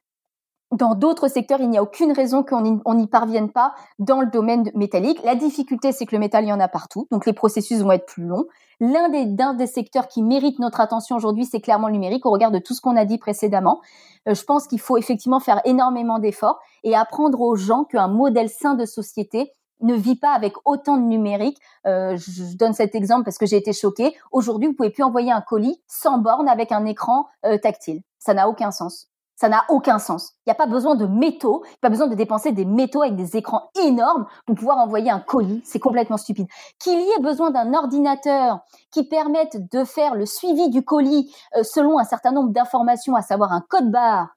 dans d'autres secteurs, il n'y a aucune raison qu'on n'y parvienne pas dans le domaine métallique. La difficulté, c'est que le métal, il y en a partout, donc les processus vont être plus longs. L'un des, des secteurs qui mérite notre attention aujourd'hui, c'est clairement le numérique, au regard de tout ce qu'on a dit précédemment. Euh, je pense qu'il faut effectivement faire énormément d'efforts et apprendre aux gens qu'un modèle sain de société ne vit pas avec autant de numérique. Euh, je, donne cet exemple parce que j'ai été choquée. Aujourd'hui, vous pouvez plus envoyer un colis sans borne avec un écran euh, tactile. Ça n'a aucun sens. Ça n'a aucun sens. Il n'y a pas besoin de métaux, pas besoin de dépenser des métaux avec des écrans énormes pour pouvoir envoyer un colis. C'est complètement stupide. Qu'il y ait besoin d'un ordinateur qui permette de faire le suivi du colis euh, selon un certain nombre d'informations, à savoir un code barre,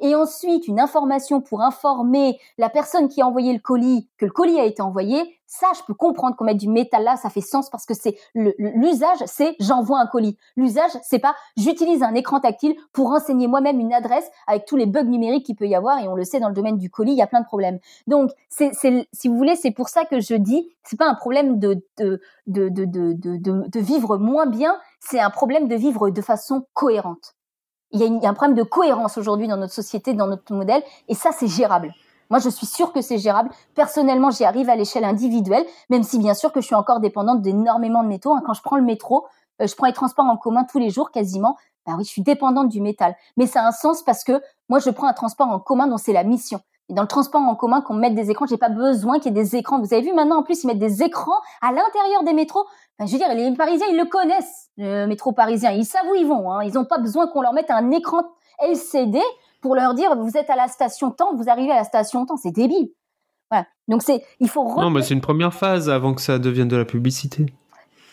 et ensuite une information pour informer la personne qui a envoyé le colis que le colis a été envoyé, ça, je peux comprendre qu'on mette du métal là, ça fait sens parce que c'est l'usage, c'est j'envoie un colis. L'usage, c'est pas j'utilise un écran tactile pour renseigner moi-même une adresse avec tous les bugs numériques qu'il peut y avoir et on le sait dans le domaine du colis, il y a plein de problèmes. Donc, c'est, si vous voulez, c'est pour ça que je dis, c'est pas un problème de de, de, de, de, de vivre moins bien, c'est un problème de vivre de façon cohérente il y, a un problème de cohérence aujourd'hui dans notre société, dans notre modèle, et ça, c'est gérable. Moi, je suis sûre que c'est gérable. Personnellement, j'y arrive à l'échelle individuelle, même si bien sûr que je suis encore dépendante d'énormément de métaux. Hein. Quand je prends le métro, euh, je prends les transports en commun tous les jours quasiment. Bah oui, je suis dépendante du métal. Mais ça a un sens parce que moi, je prends un transport en commun dont c'est la mission. Et dans le transport en commun, qu'on mette des écrans, j'ai pas besoin qu'il y ait des écrans. Vous avez vu maintenant, en plus, ils mettent des écrans à l'intérieur des métros. Enfin, je veux dire, les Parisiens, ils le connaissent, le métro parisien. Ils savent où ils vont. Hein. Ils n'ont pas besoin qu'on leur mette un écran LCD pour leur dire, vous êtes à la station temps, vous arrivez à la station temps. C'est débile. Voilà. Donc c'est, il faut. Non, mais c'est une première phase avant que ça devienne de la publicité.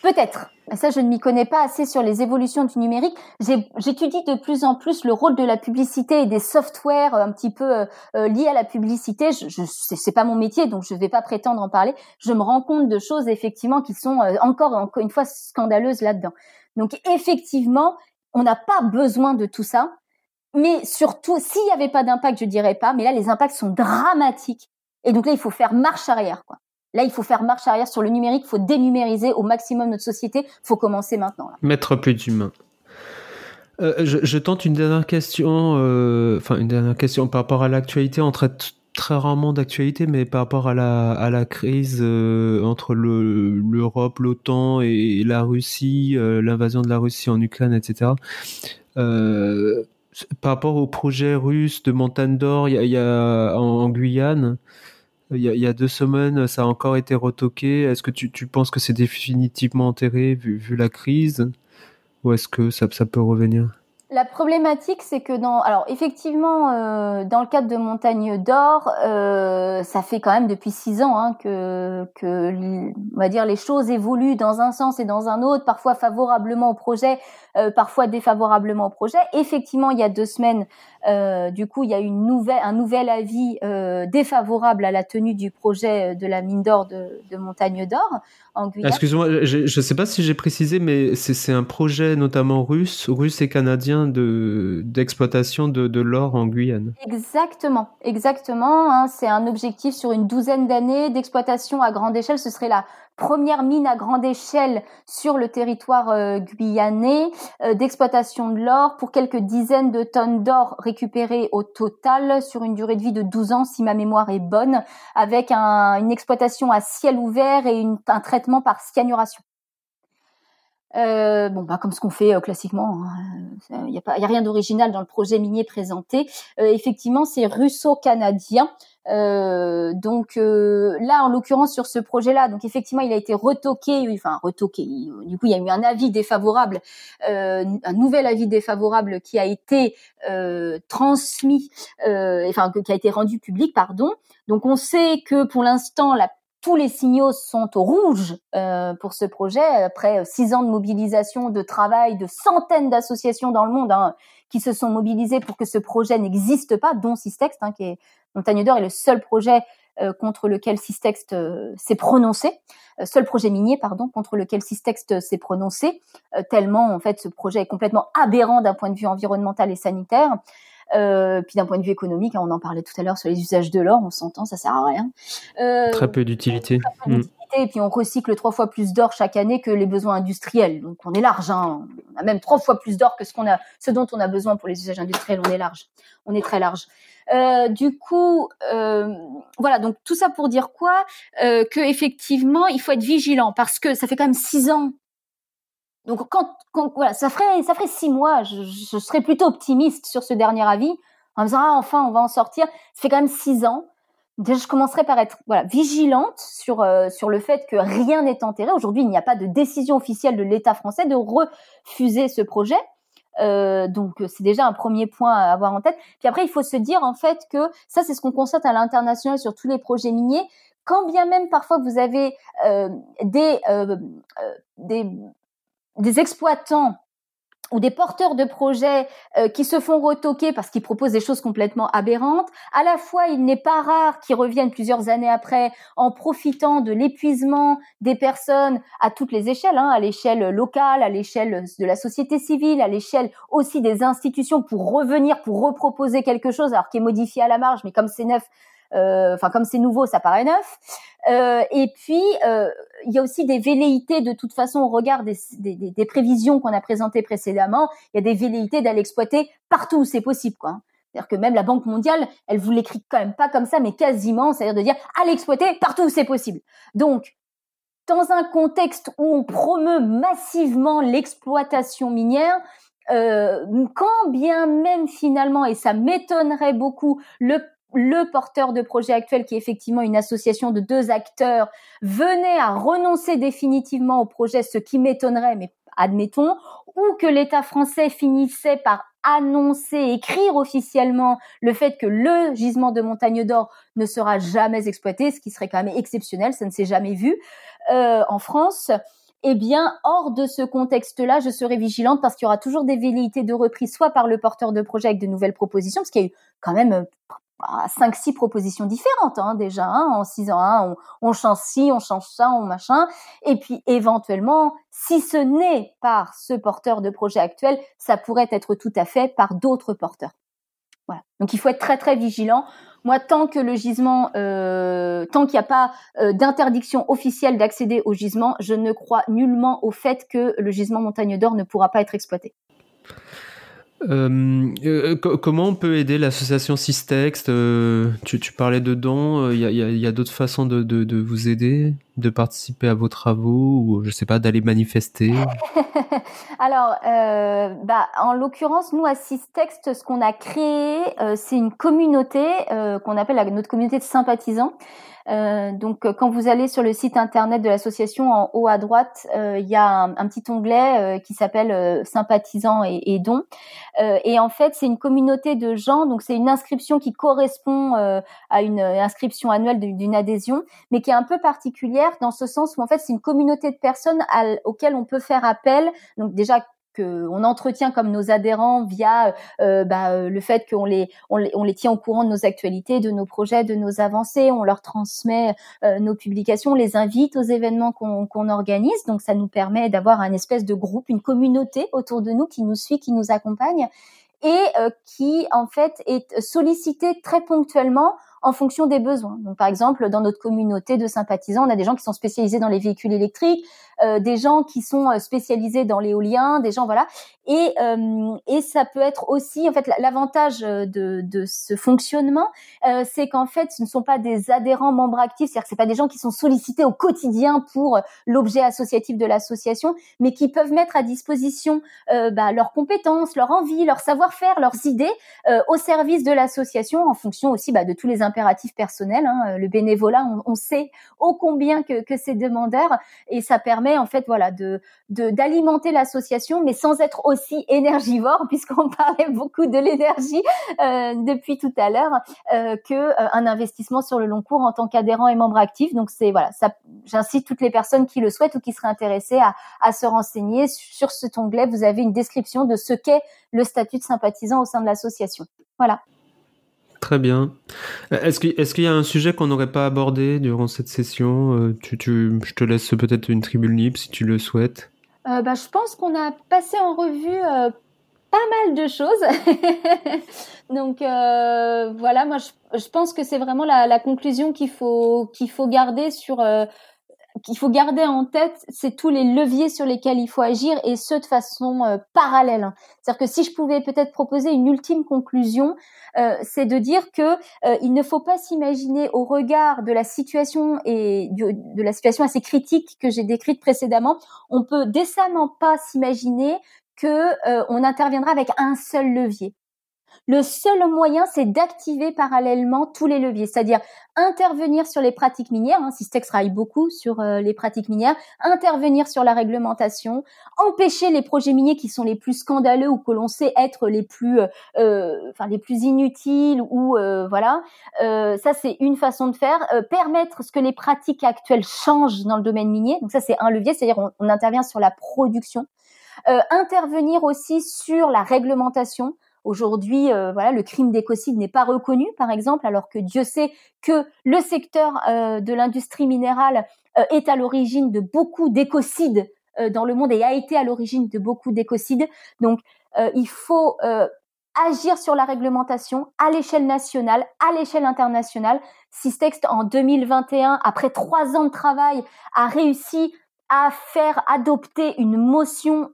Peut-être. Ça, je ne m'y connais pas assez sur les évolutions du numérique. J'étudie de plus en plus le rôle de la publicité et des softwares un petit peu euh, euh, liés à la publicité. Je, je c'est pas mon métier, donc je ne vais pas prétendre en parler. Je me rends compte de choses effectivement qui sont euh, encore, encore une fois scandaleuses là-dedans. Donc effectivement, on n'a pas besoin de tout ça. Mais surtout, s'il n'y avait pas d'impact, je dirais pas. Mais là, les impacts sont dramatiques. Et donc là, il faut faire marche arrière, quoi. Là, il faut faire marche arrière sur le numérique, il faut dénumériser au maximum notre société. Il faut commencer maintenant. Mettre plus d'humains. Euh, je, tente une dernière question, euh, enfin une dernière question par rapport à l'actualité. On traite très rarement d'actualité, mais par rapport à la, crise euh, entre l'Europe, l'OTAN et, la Russie, l'invasion de la Russie en Ukraine, etc. Par rapport au projet russe de montagne d'or, il en Guyane, il y, a, deux semaines, ça a encore été retoqué. Est-ce que tu, penses que c'est définitivement enterré vu, vu, la crise? Ou est-ce que ça, ça peut revenir? La problématique, c'est que dans, alors effectivement, euh, dans le cadre de Montagne d'Or, euh, ça fait quand même depuis six ans hein, que, que, on va dire, les choses évoluent dans un sens et dans un autre, parfois favorablement au projet, euh, parfois défavorablement au projet. Effectivement, il y a deux semaines, euh, du coup, il y a une nouvelle, un nouvel avis euh, défavorable à la tenue du projet de la mine d'or de, de Montagne d'Or en Guyane. Excuse-moi, je ne sais pas si j'ai précisé, mais c'est un projet notamment russe, russe et canadien de d'exploitation de, de l'or en Guyane. Exactement, exactement. Hein, c'est un objectif sur une douzaine d'années d'exploitation à grande échelle. Ce serait la première mine à grande échelle sur le territoire euh, guyanais euh, d'exploitation de l'or pour quelques dizaines de tonnes d'or récupérées au total sur une durée de vie de 12 ans si ma mémoire est bonne avec un, une exploitation à ciel ouvert et un traitement par cyanuration. Euh, bon, bah, comme ce qu'on fait euh, classiquement, il hein. n'y a, y a rien d'original dans le projet minier présenté. Euh, effectivement, c'est russo-canadien. Euh, donc là, en l'occurrence sur ce projet-là, donc effectivement, il a été retoqué, enfin retoqué. Du coup, il y a eu un avis défavorable, un nouvel avis défavorable qui a été transmis, enfin qui a été rendu public, pardon. Donc on sait que pour l'instant, la tous les signaux sont au rouge euh, pour ce projet. Après six ans de mobilisation, de travail, de centaines d'associations dans le monde hein, qui se sont mobilisées pour que ce projet n'existe pas, dont Systext, hein, qui est Montagne d'Or est le seul projet euh, contre lequel Systext euh, s'est prononcé, seul projet minier pardon contre lequel Systext s'est prononcé, tellement en fait ce projet est complètement aberrant d'un point de vue environnemental et sanitaire. Euh, puis d'un point de vue économique, hein, on en parlait tout à l'heure sur les usages de l'or, on s'entend, ça sert à rien. Euh, très peu d'utilité. Mm. Et puis on recycle trois fois plus d'or chaque année que les besoins industriels. Donc on est large. Hein. On a même trois fois plus d'or que ce qu'on a, ce dont on a besoin pour les usages industriels. On est large. On est très large. Euh, du coup, euh, voilà. Donc tout ça pour dire quoi? Euh, Que effectivement, il faut être vigilant parce que ça fait quand même six ans donc quand, quand, voilà, ça ferait ça ferait six mois, je, je, serais plutôt optimiste sur ce dernier avis en me disant ah enfin on va en sortir. Ça fait quand même six ans. Déjà je commencerai par être voilà vigilante sur euh, sur le fait que rien n'est enterré. Aujourd'hui il n'y a pas de décision officielle de l'État français de refuser ce projet. Euh, donc c'est déjà un premier point à avoir en tête. Puis après il faut se dire en fait que ça c'est ce qu'on constate à l'international sur tous les projets miniers. Quand bien même parfois vous avez euh, des euh, euh des des exploitants ou des porteurs de projets euh, qui se font retoquer parce qu'ils proposent des choses complètement aberrantes. À la fois, il n'est pas rare qu'ils reviennent plusieurs années après en profitant de l'épuisement des personnes à toutes les échelles, hein, à l'échelle locale, à l'échelle de la société civile, à l'échelle aussi des institutions pour revenir, pour reproposer quelque chose alors qui est modifié à la marge, mais comme c'est neuf, enfin comme c'est nouveau, ça paraît neuf. Euh, et puis euh, il y a aussi des velléités de toute façon au regard des, des, des prévisions qu'on a présentées précédemment. Il y a des velléités d'aller exploiter partout où c'est possible, quoi. C'est-à-dire que même la Banque mondiale, elle vous l'écrit quand même pas comme ça, mais quasiment, c'est-à-dire de dire allez exploiter partout où c'est possible. Donc, dans un contexte où on promeut massivement l'exploitation minière, euh, quand bien même finalement, et ça m'étonnerait beaucoup, le le porteur de projet actuel, qui est effectivement une association de deux acteurs, venait à renoncer définitivement au projet, ce qui m'étonnerait, mais admettons, ou que l'État français finissait par annoncer, écrire officiellement le fait que le gisement de Montagne d'Or ne sera jamais exploité, ce qui serait quand même exceptionnel, ça ne s'est jamais vu euh, en France. Eh bien, hors de ce contexte-là, je serai vigilante parce qu'il y aura toujours des velléités de reprise, soit par le porteur de projet avec de nouvelles propositions, parce qu'il y a eu quand même euh, cinq six propositions différentes hein, déjà hein, en six ans hein, on, on, change ci on change ça on machin. Et puis éventuellement si ce n'est par ce porteur de projet actuel ça pourrait être tout à fait par d'autres porteurs. Voilà. Donc il faut être très très vigilant. Moi tant que le gisement euh, tant qu'il n'y a pas euh, d'interdiction officielle d'accéder au gisement je ne crois nullement au fait que le gisement montagne d'or ne pourra pas être exploité euh, euh comment on peut aider l'association Systext euh, tu, tu, parlais de dons, il y a, d'autres façons de, vous aider? De participer à vos travaux ou je sais pas d'aller manifester (laughs) Alors, euh, bah, en l'occurrence, nous à Systext, ce qu'on a créé, euh, c'est une communauté euh, qu'on appelle notre communauté de sympathisants. Donc, quand vous allez sur le site internet de l'association, en haut à droite, il y a un, petit onglet qui s'appelle sympathisants et, et dons. et en fait, c'est une communauté de gens. Donc, c'est une inscription qui correspond à une inscription annuelle d'une adhésion, mais qui est un peu particulière dans ce sens où en fait, c'est une communauté de personnes auxquelles on peut faire appel. Donc, déjà qu'on entretient comme nos adhérents via euh, bah, euh, le fait qu'on les, on les, on les tient au courant de nos actualités, de nos projets, de nos avancées, on leur transmet euh, nos publications, on les invite aux événements qu'on organise. Donc ça nous permet d'avoir un espèce de groupe, une communauté autour de nous qui nous suit, qui nous accompagne et qui en fait est sollicité très ponctuellement en fonction des besoins. Donc, par exemple, dans notre communauté de sympathisants, on a des gens qui sont spécialisés dans les véhicules électriques, euh, des gens qui sont euh, spécialisés dans l'éolien, des gens voilà. Et euh, et ça peut être aussi en fait l'avantage de de ce fonctionnement, euh, c'est qu'en fait ce ne sont pas des adhérents membres actifs, c'est-à-dire que c'est pas des gens qui sont sollicités au quotidien pour l'objet associatif de l'association, mais qui peuvent mettre à disposition euh, bah, leurs compétences, leur envie, leur savoir-faire, leurs idées au service de l'association en fonction aussi bah, de tous les impératifs personnels. Hein. Le bénévolat, on, sait ô combien que, c'est demandeur et ça permet en fait voilà de d'alimenter l'association, mais sans être aussi énergivore, (laughs) puisqu'on parlait beaucoup de l'énergie euh, depuis tout à l'heure, euh, que euh, un investissement sur le long cours en tant qu'adhérent et membre actif. Donc c'est voilà, j'incite toutes les personnes qui le souhaitent ou qui seraient intéressées à, à se renseigner sur cet onglet. Vous avez une description de ce qu'est le statut de sympathisant au sein de l'association. Voilà. Très bien. Est-ce qu'il y a un sujet qu'on n'aurait pas abordé durant cette session euh, Je te laisse peut-être une tribune libre si tu le souhaites. Euh, bah, je pense qu'on a passé en revue euh, pas mal de choses. (laughs) Donc voilà, moi je, pense que c'est vraiment la, la conclusion qu'il faut garder sur qu'il faut garder en tête, c'est tous les leviers sur lesquels il faut agir et ce de façon euh, parallèle. C'est-à-dire que si je pouvais peut-être proposer une ultime conclusion, euh, c'est de dire que euh, il ne faut pas s'imaginer au regard de la situation et de la situation assez critique que j'ai décrite précédemment, on peut décemment pas s'imaginer que on interviendra avec un seul levier. Le seul moyen, c'est d'activer parallèlement tous les leviers, c'est-à-dire intervenir sur les pratiques minières, hein, Systex travaille beaucoup sur euh, les pratiques minières, intervenir sur la réglementation, empêcher les projets miniers qui sont les plus scandaleux ou que l'on sait être les plus, euh, euh enfin les plus inutiles ou voilà. ça c'est une façon de faire. permettre ce que les pratiques actuelles changent dans le domaine minier. Donc ça c'est un levier, c'est-à-dire on, on, intervient sur la production. intervenir aussi sur la réglementation. Aujourd'hui, euh, voilà, le crime d'écocide n'est pas reconnu, par exemple, alors que Dieu sait que le secteur euh, de l'industrie minérale euh, est à l'origine de beaucoup d'écocides dans le monde et a été à l'origine de beaucoup d'écocides. Donc, il faut agir sur la réglementation à l'échelle nationale, à l'échelle internationale. Systext, en 2021, après trois ans de travail, a réussi à faire adopter une motion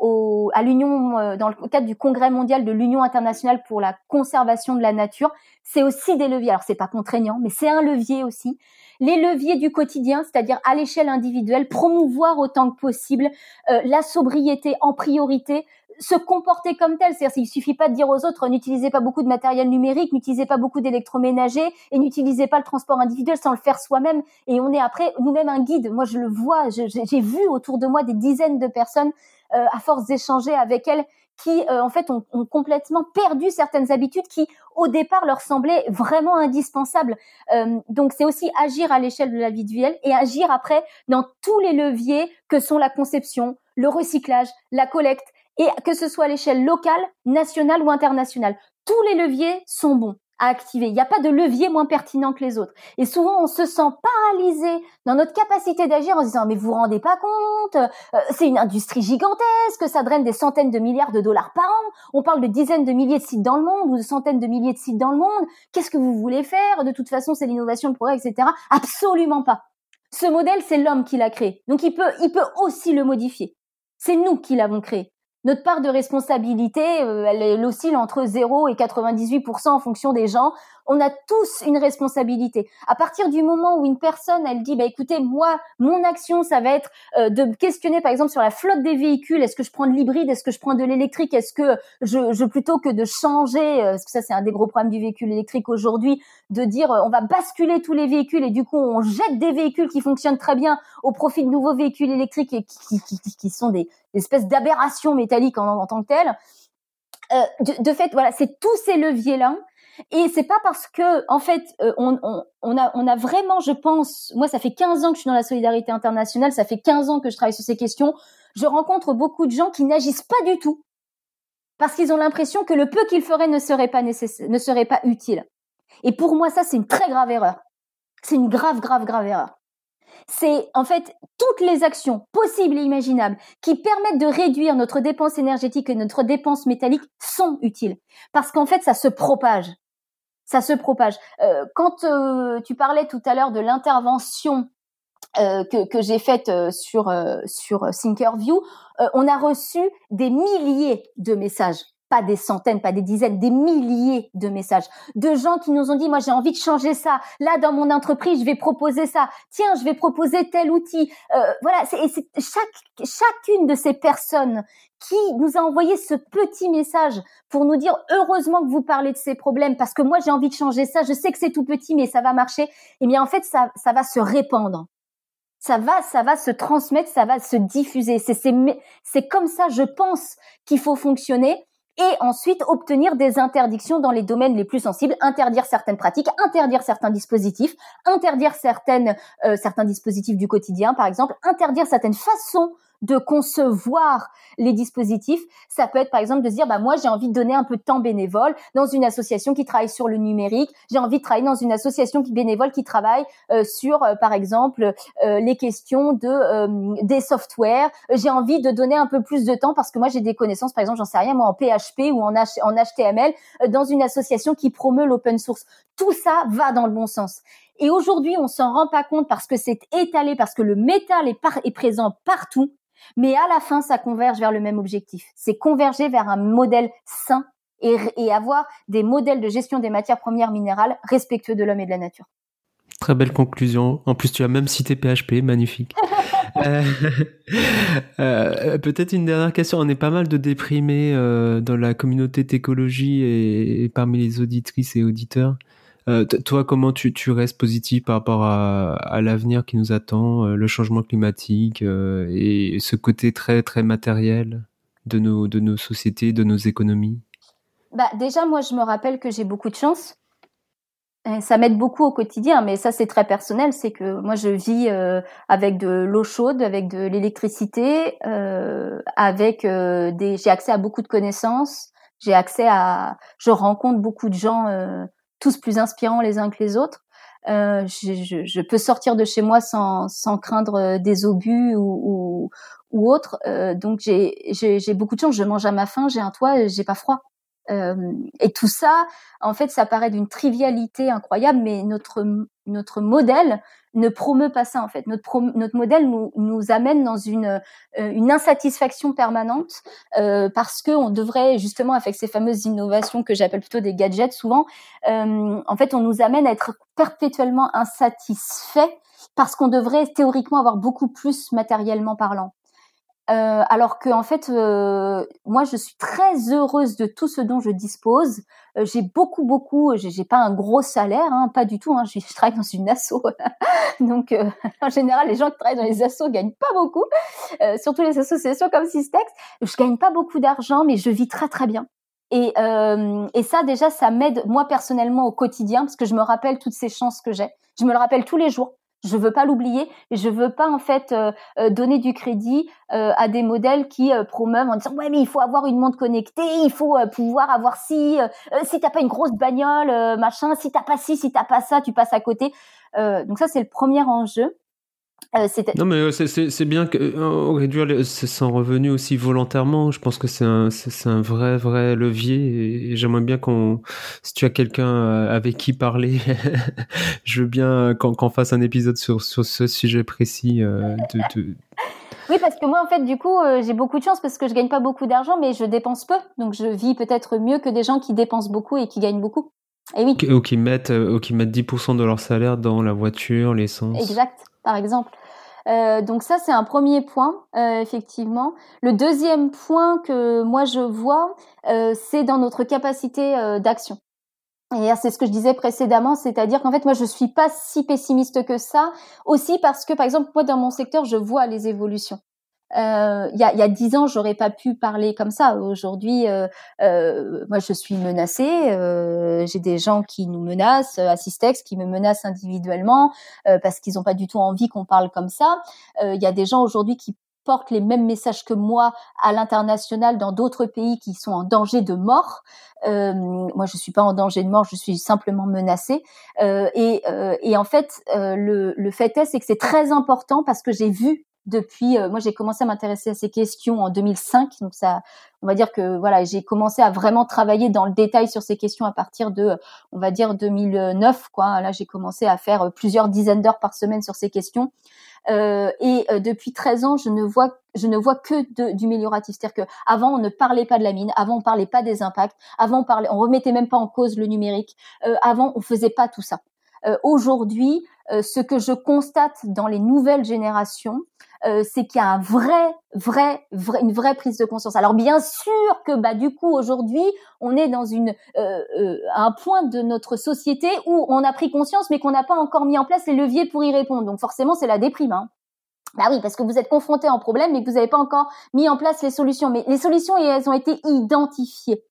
à l'Union euh, dans le cadre du Congrès mondial de l'Union internationale pour la conservation de la nature. C'est aussi des leviers. Alors c'est pas contraignant, mais c'est un levier aussi. Les leviers du quotidien, c'est-à-dire à, l'échelle individuelle, promouvoir autant que possible euh, la sobriété en priorité, se comporter comme tel. C'est-à-dire qu'il suffit pas de dire aux autres n'utilisez pas beaucoup de matériel numérique, n'utilisez pas beaucoup d'électroménager et n'utilisez pas le transport individuel sans le faire soi-même. Et on est après nous-mêmes un guide. Moi, je le vois, j'ai vu autour de moi des dizaines de personnes euh, à force d'échanger avec elles qui euh, en fait ont, ont, complètement perdu certaines habitudes qui au départ leur semblaient vraiment indispensables. Euh, donc c'est aussi agir à l'échelle de la vie duelle et agir après dans tous les leviers que sont la conception, le recyclage, la collecte, et que ce soit à l'échelle locale, nationale ou internationale. Tous les leviers sont bons à activer. Il n'y a pas de levier moins pertinent que les autres. Et souvent, on se sent paralysé dans notre capacité d'agir en se disant mais vous vous rendez pas compte, euh, c'est une industrie gigantesque, ça draine des centaines de milliards de dollars par an. On parle de dizaines de milliers de sites dans le monde ou de centaines de milliers de sites dans le monde. Qu'est-ce que vous voulez faire? De toute façon, c'est l'innovation, le progrès, etc. Absolument pas. Ce modèle, c'est l'homme qui l'a créé. Donc il peut, il peut aussi le modifier. C'est nous qui l'avons créé notre part de responsabilité, euh, elle, oscille entre 0 et 98% en fonction des gens. On a tous une responsabilité. À partir du moment où une personne, elle dit, bah écoutez, moi, mon action, ça va être euh, de questionner, par exemple, sur la flotte des véhicules. Est-ce que je prends de l'hybride? Est-ce que je prends de l'électrique? Est-ce que je, je, plutôt que de changer, euh, parce que ça c'est un des gros problèmes du véhicule électrique aujourd'hui, de dire euh, on va basculer tous les véhicules et du coup on jette des véhicules qui fonctionnent très bien au profit de nouveaux véhicules électriques et qui, qui, qui, sont des, espèces d'aberrations métalliques en, en, tant que telles. Euh, de, de, fait, voilà, c'est tous ces leviers là et c'est pas parce que, en fait, euh, on, on, on, a, on a vraiment, je pense, moi, ça fait 15 ans que je suis dans la solidarité internationale, ça fait 15 ans que je travaille sur ces questions. Je rencontre beaucoup de gens qui n'agissent pas du tout parce qu'ils ont l'impression que le peu qu'ils feraient ne serait pas nécessaire, ne serait pas utile. Et pour moi, ça, c'est une très grave erreur. C'est une grave, grave, grave erreur. C'est en fait toutes les actions possibles et imaginables qui permettent de réduire notre dépense énergétique et notre dépense métallique sont utiles parce qu'en fait ça se propage ça se propage. Euh, quand euh, tu parlais tout à l'heure de l'intervention euh, que, que j'ai faite sur sur Thinkerview, on a reçu des milliers de messages pas des centaines, pas des dizaines, des milliers de messages de gens qui nous ont dit moi j'ai envie de changer ça. Là dans mon entreprise je vais proposer ça. Tiens je vais proposer tel outil. Euh, voilà c'est chaque chacune de ces personnes qui nous a envoyé ce petit message pour nous dire heureusement que vous parlez de ces problèmes parce que moi j'ai envie de changer ça. Je sais que c'est tout petit mais ça va marcher. Eh bien en fait ça ça va se répandre ça va, ça va se transmettre, ça va se diffuser. C'est, c'est comme ça, je pense, qu'il faut fonctionner et ensuite obtenir des interdictions dans les domaines les plus sensibles, interdire certaines pratiques, interdire certains dispositifs, interdire certaines, euh, certains dispositifs du quotidien, par exemple, interdire certaines façons de concevoir les dispositifs. Ça peut être par exemple de dire bah moi j'ai envie de donner un peu de temps bénévole dans une association qui travaille sur le numérique. J'ai envie de travailler dans une association qui bénévole qui travaille euh, sur euh, par exemple euh, les questions de des softwares. J'ai envie de donner un peu plus de temps parce que moi j'ai des connaissances par exemple j'en sais rien moi en PHP ou en, HTML dans une association qui promeut l'open source. Tout ça va dans le bon sens. Et aujourd'hui, on s'en rend pas compte parce que c'est étalé, parce que le métal est, est présent partout. Mais à la fin, ça converge vers le même objectif. C'est converger vers un modèle sain et, et, avoir des modèles de gestion des matières premières minérales respectueux de l'homme et de la nature. Très belle conclusion. En plus, tu as même cité PHP, magnifique. (laughs) euh, euh, Peut-être une dernière question. On est pas mal de déprimés euh, dans la communauté d'écologie et, et, parmi les auditrices et auditeurs. Euh, toi, comment tu, tu, restes positif par rapport à, à l'avenir qui nous attend, euh, le changement climatique euh, et ce côté très très matériel de nos, de nos sociétés, de nos économies? Bah, Déjà, moi, je me rappelle que j'ai beaucoup de chance. Et ça m'aide beaucoup au quotidien, mais ça c'est très personnel. C'est que moi je vis avec de l'eau chaude, avec de l'électricité, avec des. J'ai accès à beaucoup de connaissances. J'ai accès à. Je rencontre beaucoup de gens tous plus inspirants les uns que les autres. Euh, je, je, je, peux sortir de chez moi sans, sans craindre euh, des obus ou, ou, ou autre. Euh, donc j'ai beaucoup de chance. Je mange à ma faim, j'ai un toit, j'ai pas froid. Euh, et tout ça, en fait, ça paraît d'une trivialité incroyable, mais notre notre modèle ne promeut pas ça en fait. Notre, notre modèle nous, nous amène dans une, euh, une insatisfaction permanente euh, parce que on devrait justement avec ces fameuses innovations que j'appelle plutôt des gadgets souvent, euh, en fait on nous amène à être perpétuellement insatisfait parce qu'on devrait théoriquement avoir beaucoup plus matériellement parlant. Euh, alors que en fait, euh, moi, je suis très heureuse de tout ce dont je dispose. Euh, j'ai beaucoup, beaucoup. J'ai pas un gros salaire, hein, pas du tout. Hein, je, travaille dans une asso, (laughs) donc (laughs) en général, les gens qui travaillent dans les assos gagnent pas beaucoup. Surtout les associations comme Systex, je gagne pas beaucoup d'argent, mais je vis très, très bien. Et, et ça, déjà, ça m'aide moi personnellement au quotidien parce que je me rappelle toutes ces chances que j'ai. Je me le rappelle tous les jours. Je veux pas l'oublier je veux pas en fait euh, euh, donner du crédit euh, à des modèles qui promeuvent en disant ouais mais il faut avoir une montre connectée, il faut pouvoir avoir si si t'as pas une grosse bagnole machin, si t'as pas ci, si t'as pas ça, tu passes à côté. donc ça c'est le premier enjeu. Euh, non mais euh, c'est bien que euh, réduire son revenu aussi volontairement. Je pense que c'est un vrai vrai levier et, j'aimerais bien qu'on si tu as quelqu'un avec qui parler, (laughs) je veux bien qu'on fasse un épisode sur sur ce sujet précis de, de... (laughs) Oui, parce que moi, en fait, du coup, j'ai beaucoup de chance parce que je gagne pas beaucoup d'argent, mais je dépense peu. Donc, je vis peut-être mieux que des gens qui dépensent beaucoup et qui gagnent beaucoup. Et oui. Ou qui mettent, ou qui mettent 10% de leur salaire dans la voiture, l'essence. Exact, par exemple. Euh, donc ça, c'est un premier point, euh, effectivement. Le deuxième point que moi je vois, euh, c'est dans notre capacité d'action. Et c'est ce que je disais précédemment, c'est-à-dire qu'en fait, moi, je suis pas si pessimiste que ça, aussi parce que, par exemple, moi, dans mon secteur, je vois les évolutions. Euh, il y, a, y a dix ans, j'aurais pas pu parler comme ça. Aujourd'hui, euh, euh, moi, je suis menacée. Euh, j'ai des gens qui nous menacent, Assistex, qui me menacent individuellement parce qu'ils n'ont pas du tout envie qu'on parle comme ça. Il y a des gens aujourd'hui qui portent les mêmes messages que moi à l'international dans d'autres pays qui sont en danger de mort. Euh, moi, je suis pas en danger de mort, je suis simplement menacée. Euh, et, euh, et, en fait, le, le fait est, c'est que c'est très important parce que j'ai vu depuis moi j'ai commencé à m'intéresser à ces questions en 2005 donc ça on va dire que voilà j'ai commencé à vraiment travailler dans le détail sur ces questions à partir de on va dire 2009 quoi. Là j'ai commencé à faire plusieurs dizaines d'heures par semaine sur ces questions. Euh, et euh, depuis 13 ans, je ne vois je ne vois que de, du mélioratif. C'est-à-dire que avant on ne parlait pas de la mine, avant on parlait pas des impacts, avant on parlait, on remettait même pas en cause le numérique, euh, avant on faisait pas tout ça. Euh, aujourd'hui, euh, ce que je constate dans les nouvelles générations, euh, c'est qu'il y a un vrai, vrai, vrai, une vraie prise de conscience. Alors bien sûr que bah du coup aujourd'hui, on est dans une un point de notre société où on a pris conscience, mais qu'on n'a pas encore mis en place les leviers pour y répondre. Donc forcément, c'est la déprime. Hein. Bah oui, parce que vous êtes confronté en problème, mais que vous n'avez pas encore mis en place les solutions. Mais les solutions, elles ont été identifiées.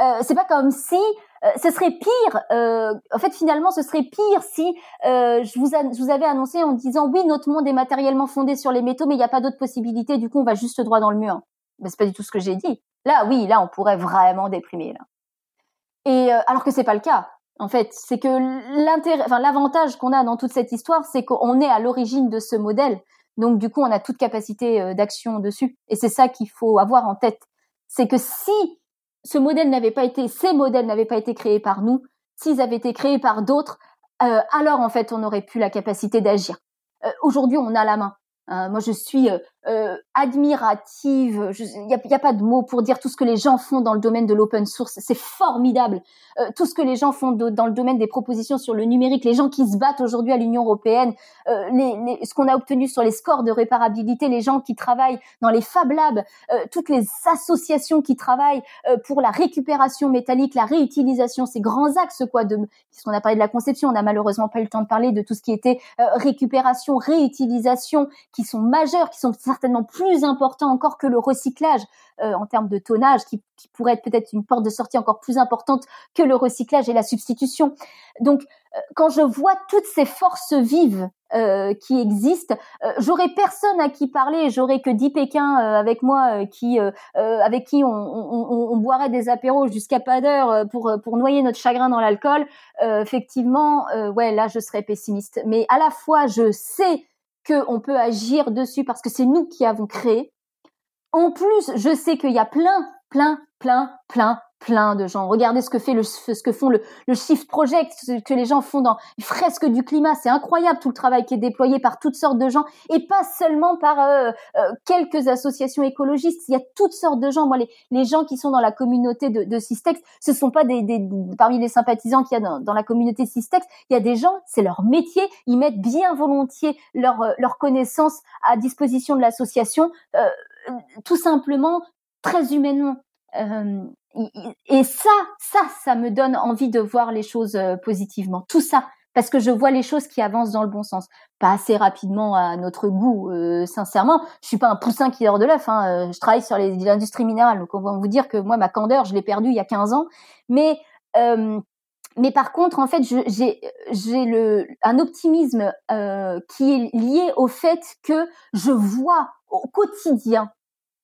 Euh, c'est pas comme si euh, ce serait pire. Euh, en fait, finalement, ce serait pire si euh, je, vous je vous avais annoncé en disant oui, notre monde est matériellement fondé sur les métaux, mais il n'y a pas d'autre possibilité. Du coup, on va juste droit dans le mur. Ben, c'est pas du tout ce que j'ai dit. Là, oui, là, on pourrait vraiment déprimer. Là. Et alors que c'est pas le cas. En fait, c'est que l'intérêt, l'avantage qu'on a dans toute cette histoire, c'est qu'on est à l'origine de ce modèle. Donc du coup, on a toute capacité d'action dessus. Et c'est ça qu'il faut avoir en tête. C'est que si ce modèle n'avait pas été, ces modèles n'avaient pas été créés par nous, s'ils avaient été créés par d'autres, euh, alors en fait on aurait pu la capacité d'agir. Euh, aujourd'hui on a la main. Euh, moi, je suis euh, admirative. Il n'y a, pas de mots pour dire tout ce que les gens font dans le domaine de l'open source. C'est formidable. Euh, tout ce que les gens font dans le domaine des propositions sur le numérique, les gens qui se battent aujourd'hui à l'Union européenne, euh, ce qu'on a obtenu sur les scores de réparabilité, les gens qui travaillent dans les Fab Labs, toutes les associations qui travaillent pour la récupération métallique, la réutilisation, ces grands axes quoi. De, puisqu'on a parlé de la conception, on n'a malheureusement pas eu le temps de parler de tout ce qui était récupération, réutilisation qui sont majeurs, qui sont certainement plus importants encore que le recyclage euh, en termes de tonnage, qui, pourrait être peut-être une porte de sortie encore plus importante que le recyclage et la substitution. Donc, euh, quand je vois toutes ces forces vives euh, qui existent, j'aurais personne à qui parler, j'aurais que dix Pékins avec moi qui, avec qui on, boirait des apéros jusqu'à pas d'heure pour pour noyer notre chagrin dans l'alcool. effectivement, ouais, là je serais pessimiste. Mais à la fois, je sais qu'on peut agir dessus parce que c'est nous qui avons créé. En plus, je sais qu'il y a plein, plein, plein, plein, plein de gens. Regardez ce que fait le, ce que font le, le Shift Project, ce que les gens font dans les fresques du climat. C'est incroyable tout le travail qui est déployé par toutes sortes de gens et pas seulement par euh, euh, quelques associations écologistes. Il y a toutes sortes de gens. Moi, les, les gens qui sont dans la communauté de, de Systex, ce sont pas des, des parmi les sympathisants qu'il y a dans, dans, la communauté Systex. Il y a des gens, c'est leur métier. Ils mettent bien volontiers leur euh, leur connaissance à disposition de l'association, euh, tout simplement très humainement. Euh, et ça, ça, ça me donne envie de voir les choses euh, positivement. Tout ça, parce que je vois les choses qui avancent dans le bon sens. Pas assez rapidement à notre goût, euh, sincèrement. Je suis pas un poussin qui dort de l'œuf. Hein. Je travaille sur l'industrie minérale, donc on va vous dire que moi, ma candeur, je l'ai perdue il y a 15 ans. Mais mais par contre, en fait, j'ai un optimisme qui est lié au fait que je vois au quotidien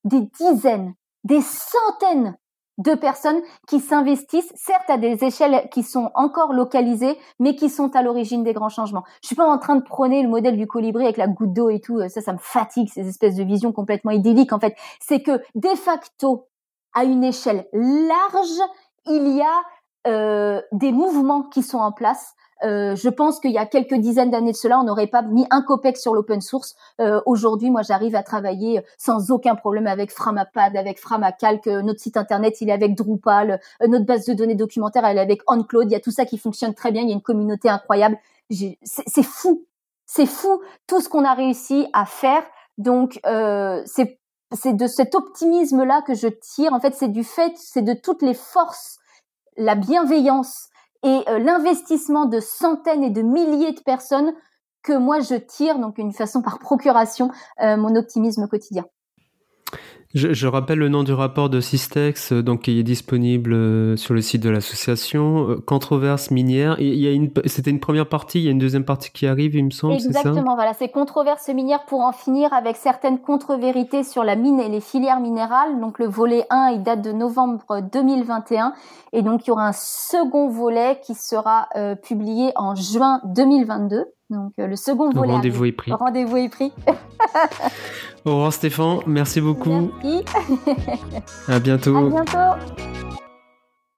des dizaines, des centaines de personnes qui s'investissent, certes à des échelles qui sont encore localisées, mais qui sont à l'origine des grands changements. Je suis pas en train de prôner le modèle du colibri avec la goutte d'eau et tout, ça, ça me fatigue, ces espèces de visions complètement idylliques, en fait. C'est que, de facto, à une échelle large, il y a euh, des mouvements qui sont en place, Euh, je pense qu'il y a quelques dizaines d'années de cela, on n'aurait pas mis un copec sur l'open source. Euh, aujourd'hui, moi, j'arrive à travailler sans aucun problème avec Framapad, avec Framacalc. Notre site internet, il est avec Drupal. notre base de données documentaire, elle est avec OnCloud. Il y a tout ça qui fonctionne très bien. Il y a une communauté incroyable. C'est fou, c'est fou tout ce qu'on a réussi à faire. Donc, euh, c'est c'est de cet optimisme là que je tire. En fait, c'est du fait, c'est de toutes les forces, la bienveillance et euh, l'investissement de centaines et de milliers de personnes que moi je tire, donc une façon par procuration, euh, mon optimisme quotidien. Je, rappelle le nom du rapport de Systex, euh, donc qui est disponible euh, sur le site de l'association. Euh, controverse minière. Il y a une, c'était une première partie, il y a une deuxième partie qui arrive, il me semble. Exactement, voilà, c'est controverse minière pour en finir avec certaines contre-vérités sur la mine et les filières minérales. Donc le volet 1, il date de novembre 2021, et donc il y aura un second volet qui sera publié en juin 2022. Donc le second volet. Rendez-vous est pris. Rendez-vous est pris. Au revoir Stéphane, merci beaucoup. Merci. À bientôt. À bientôt.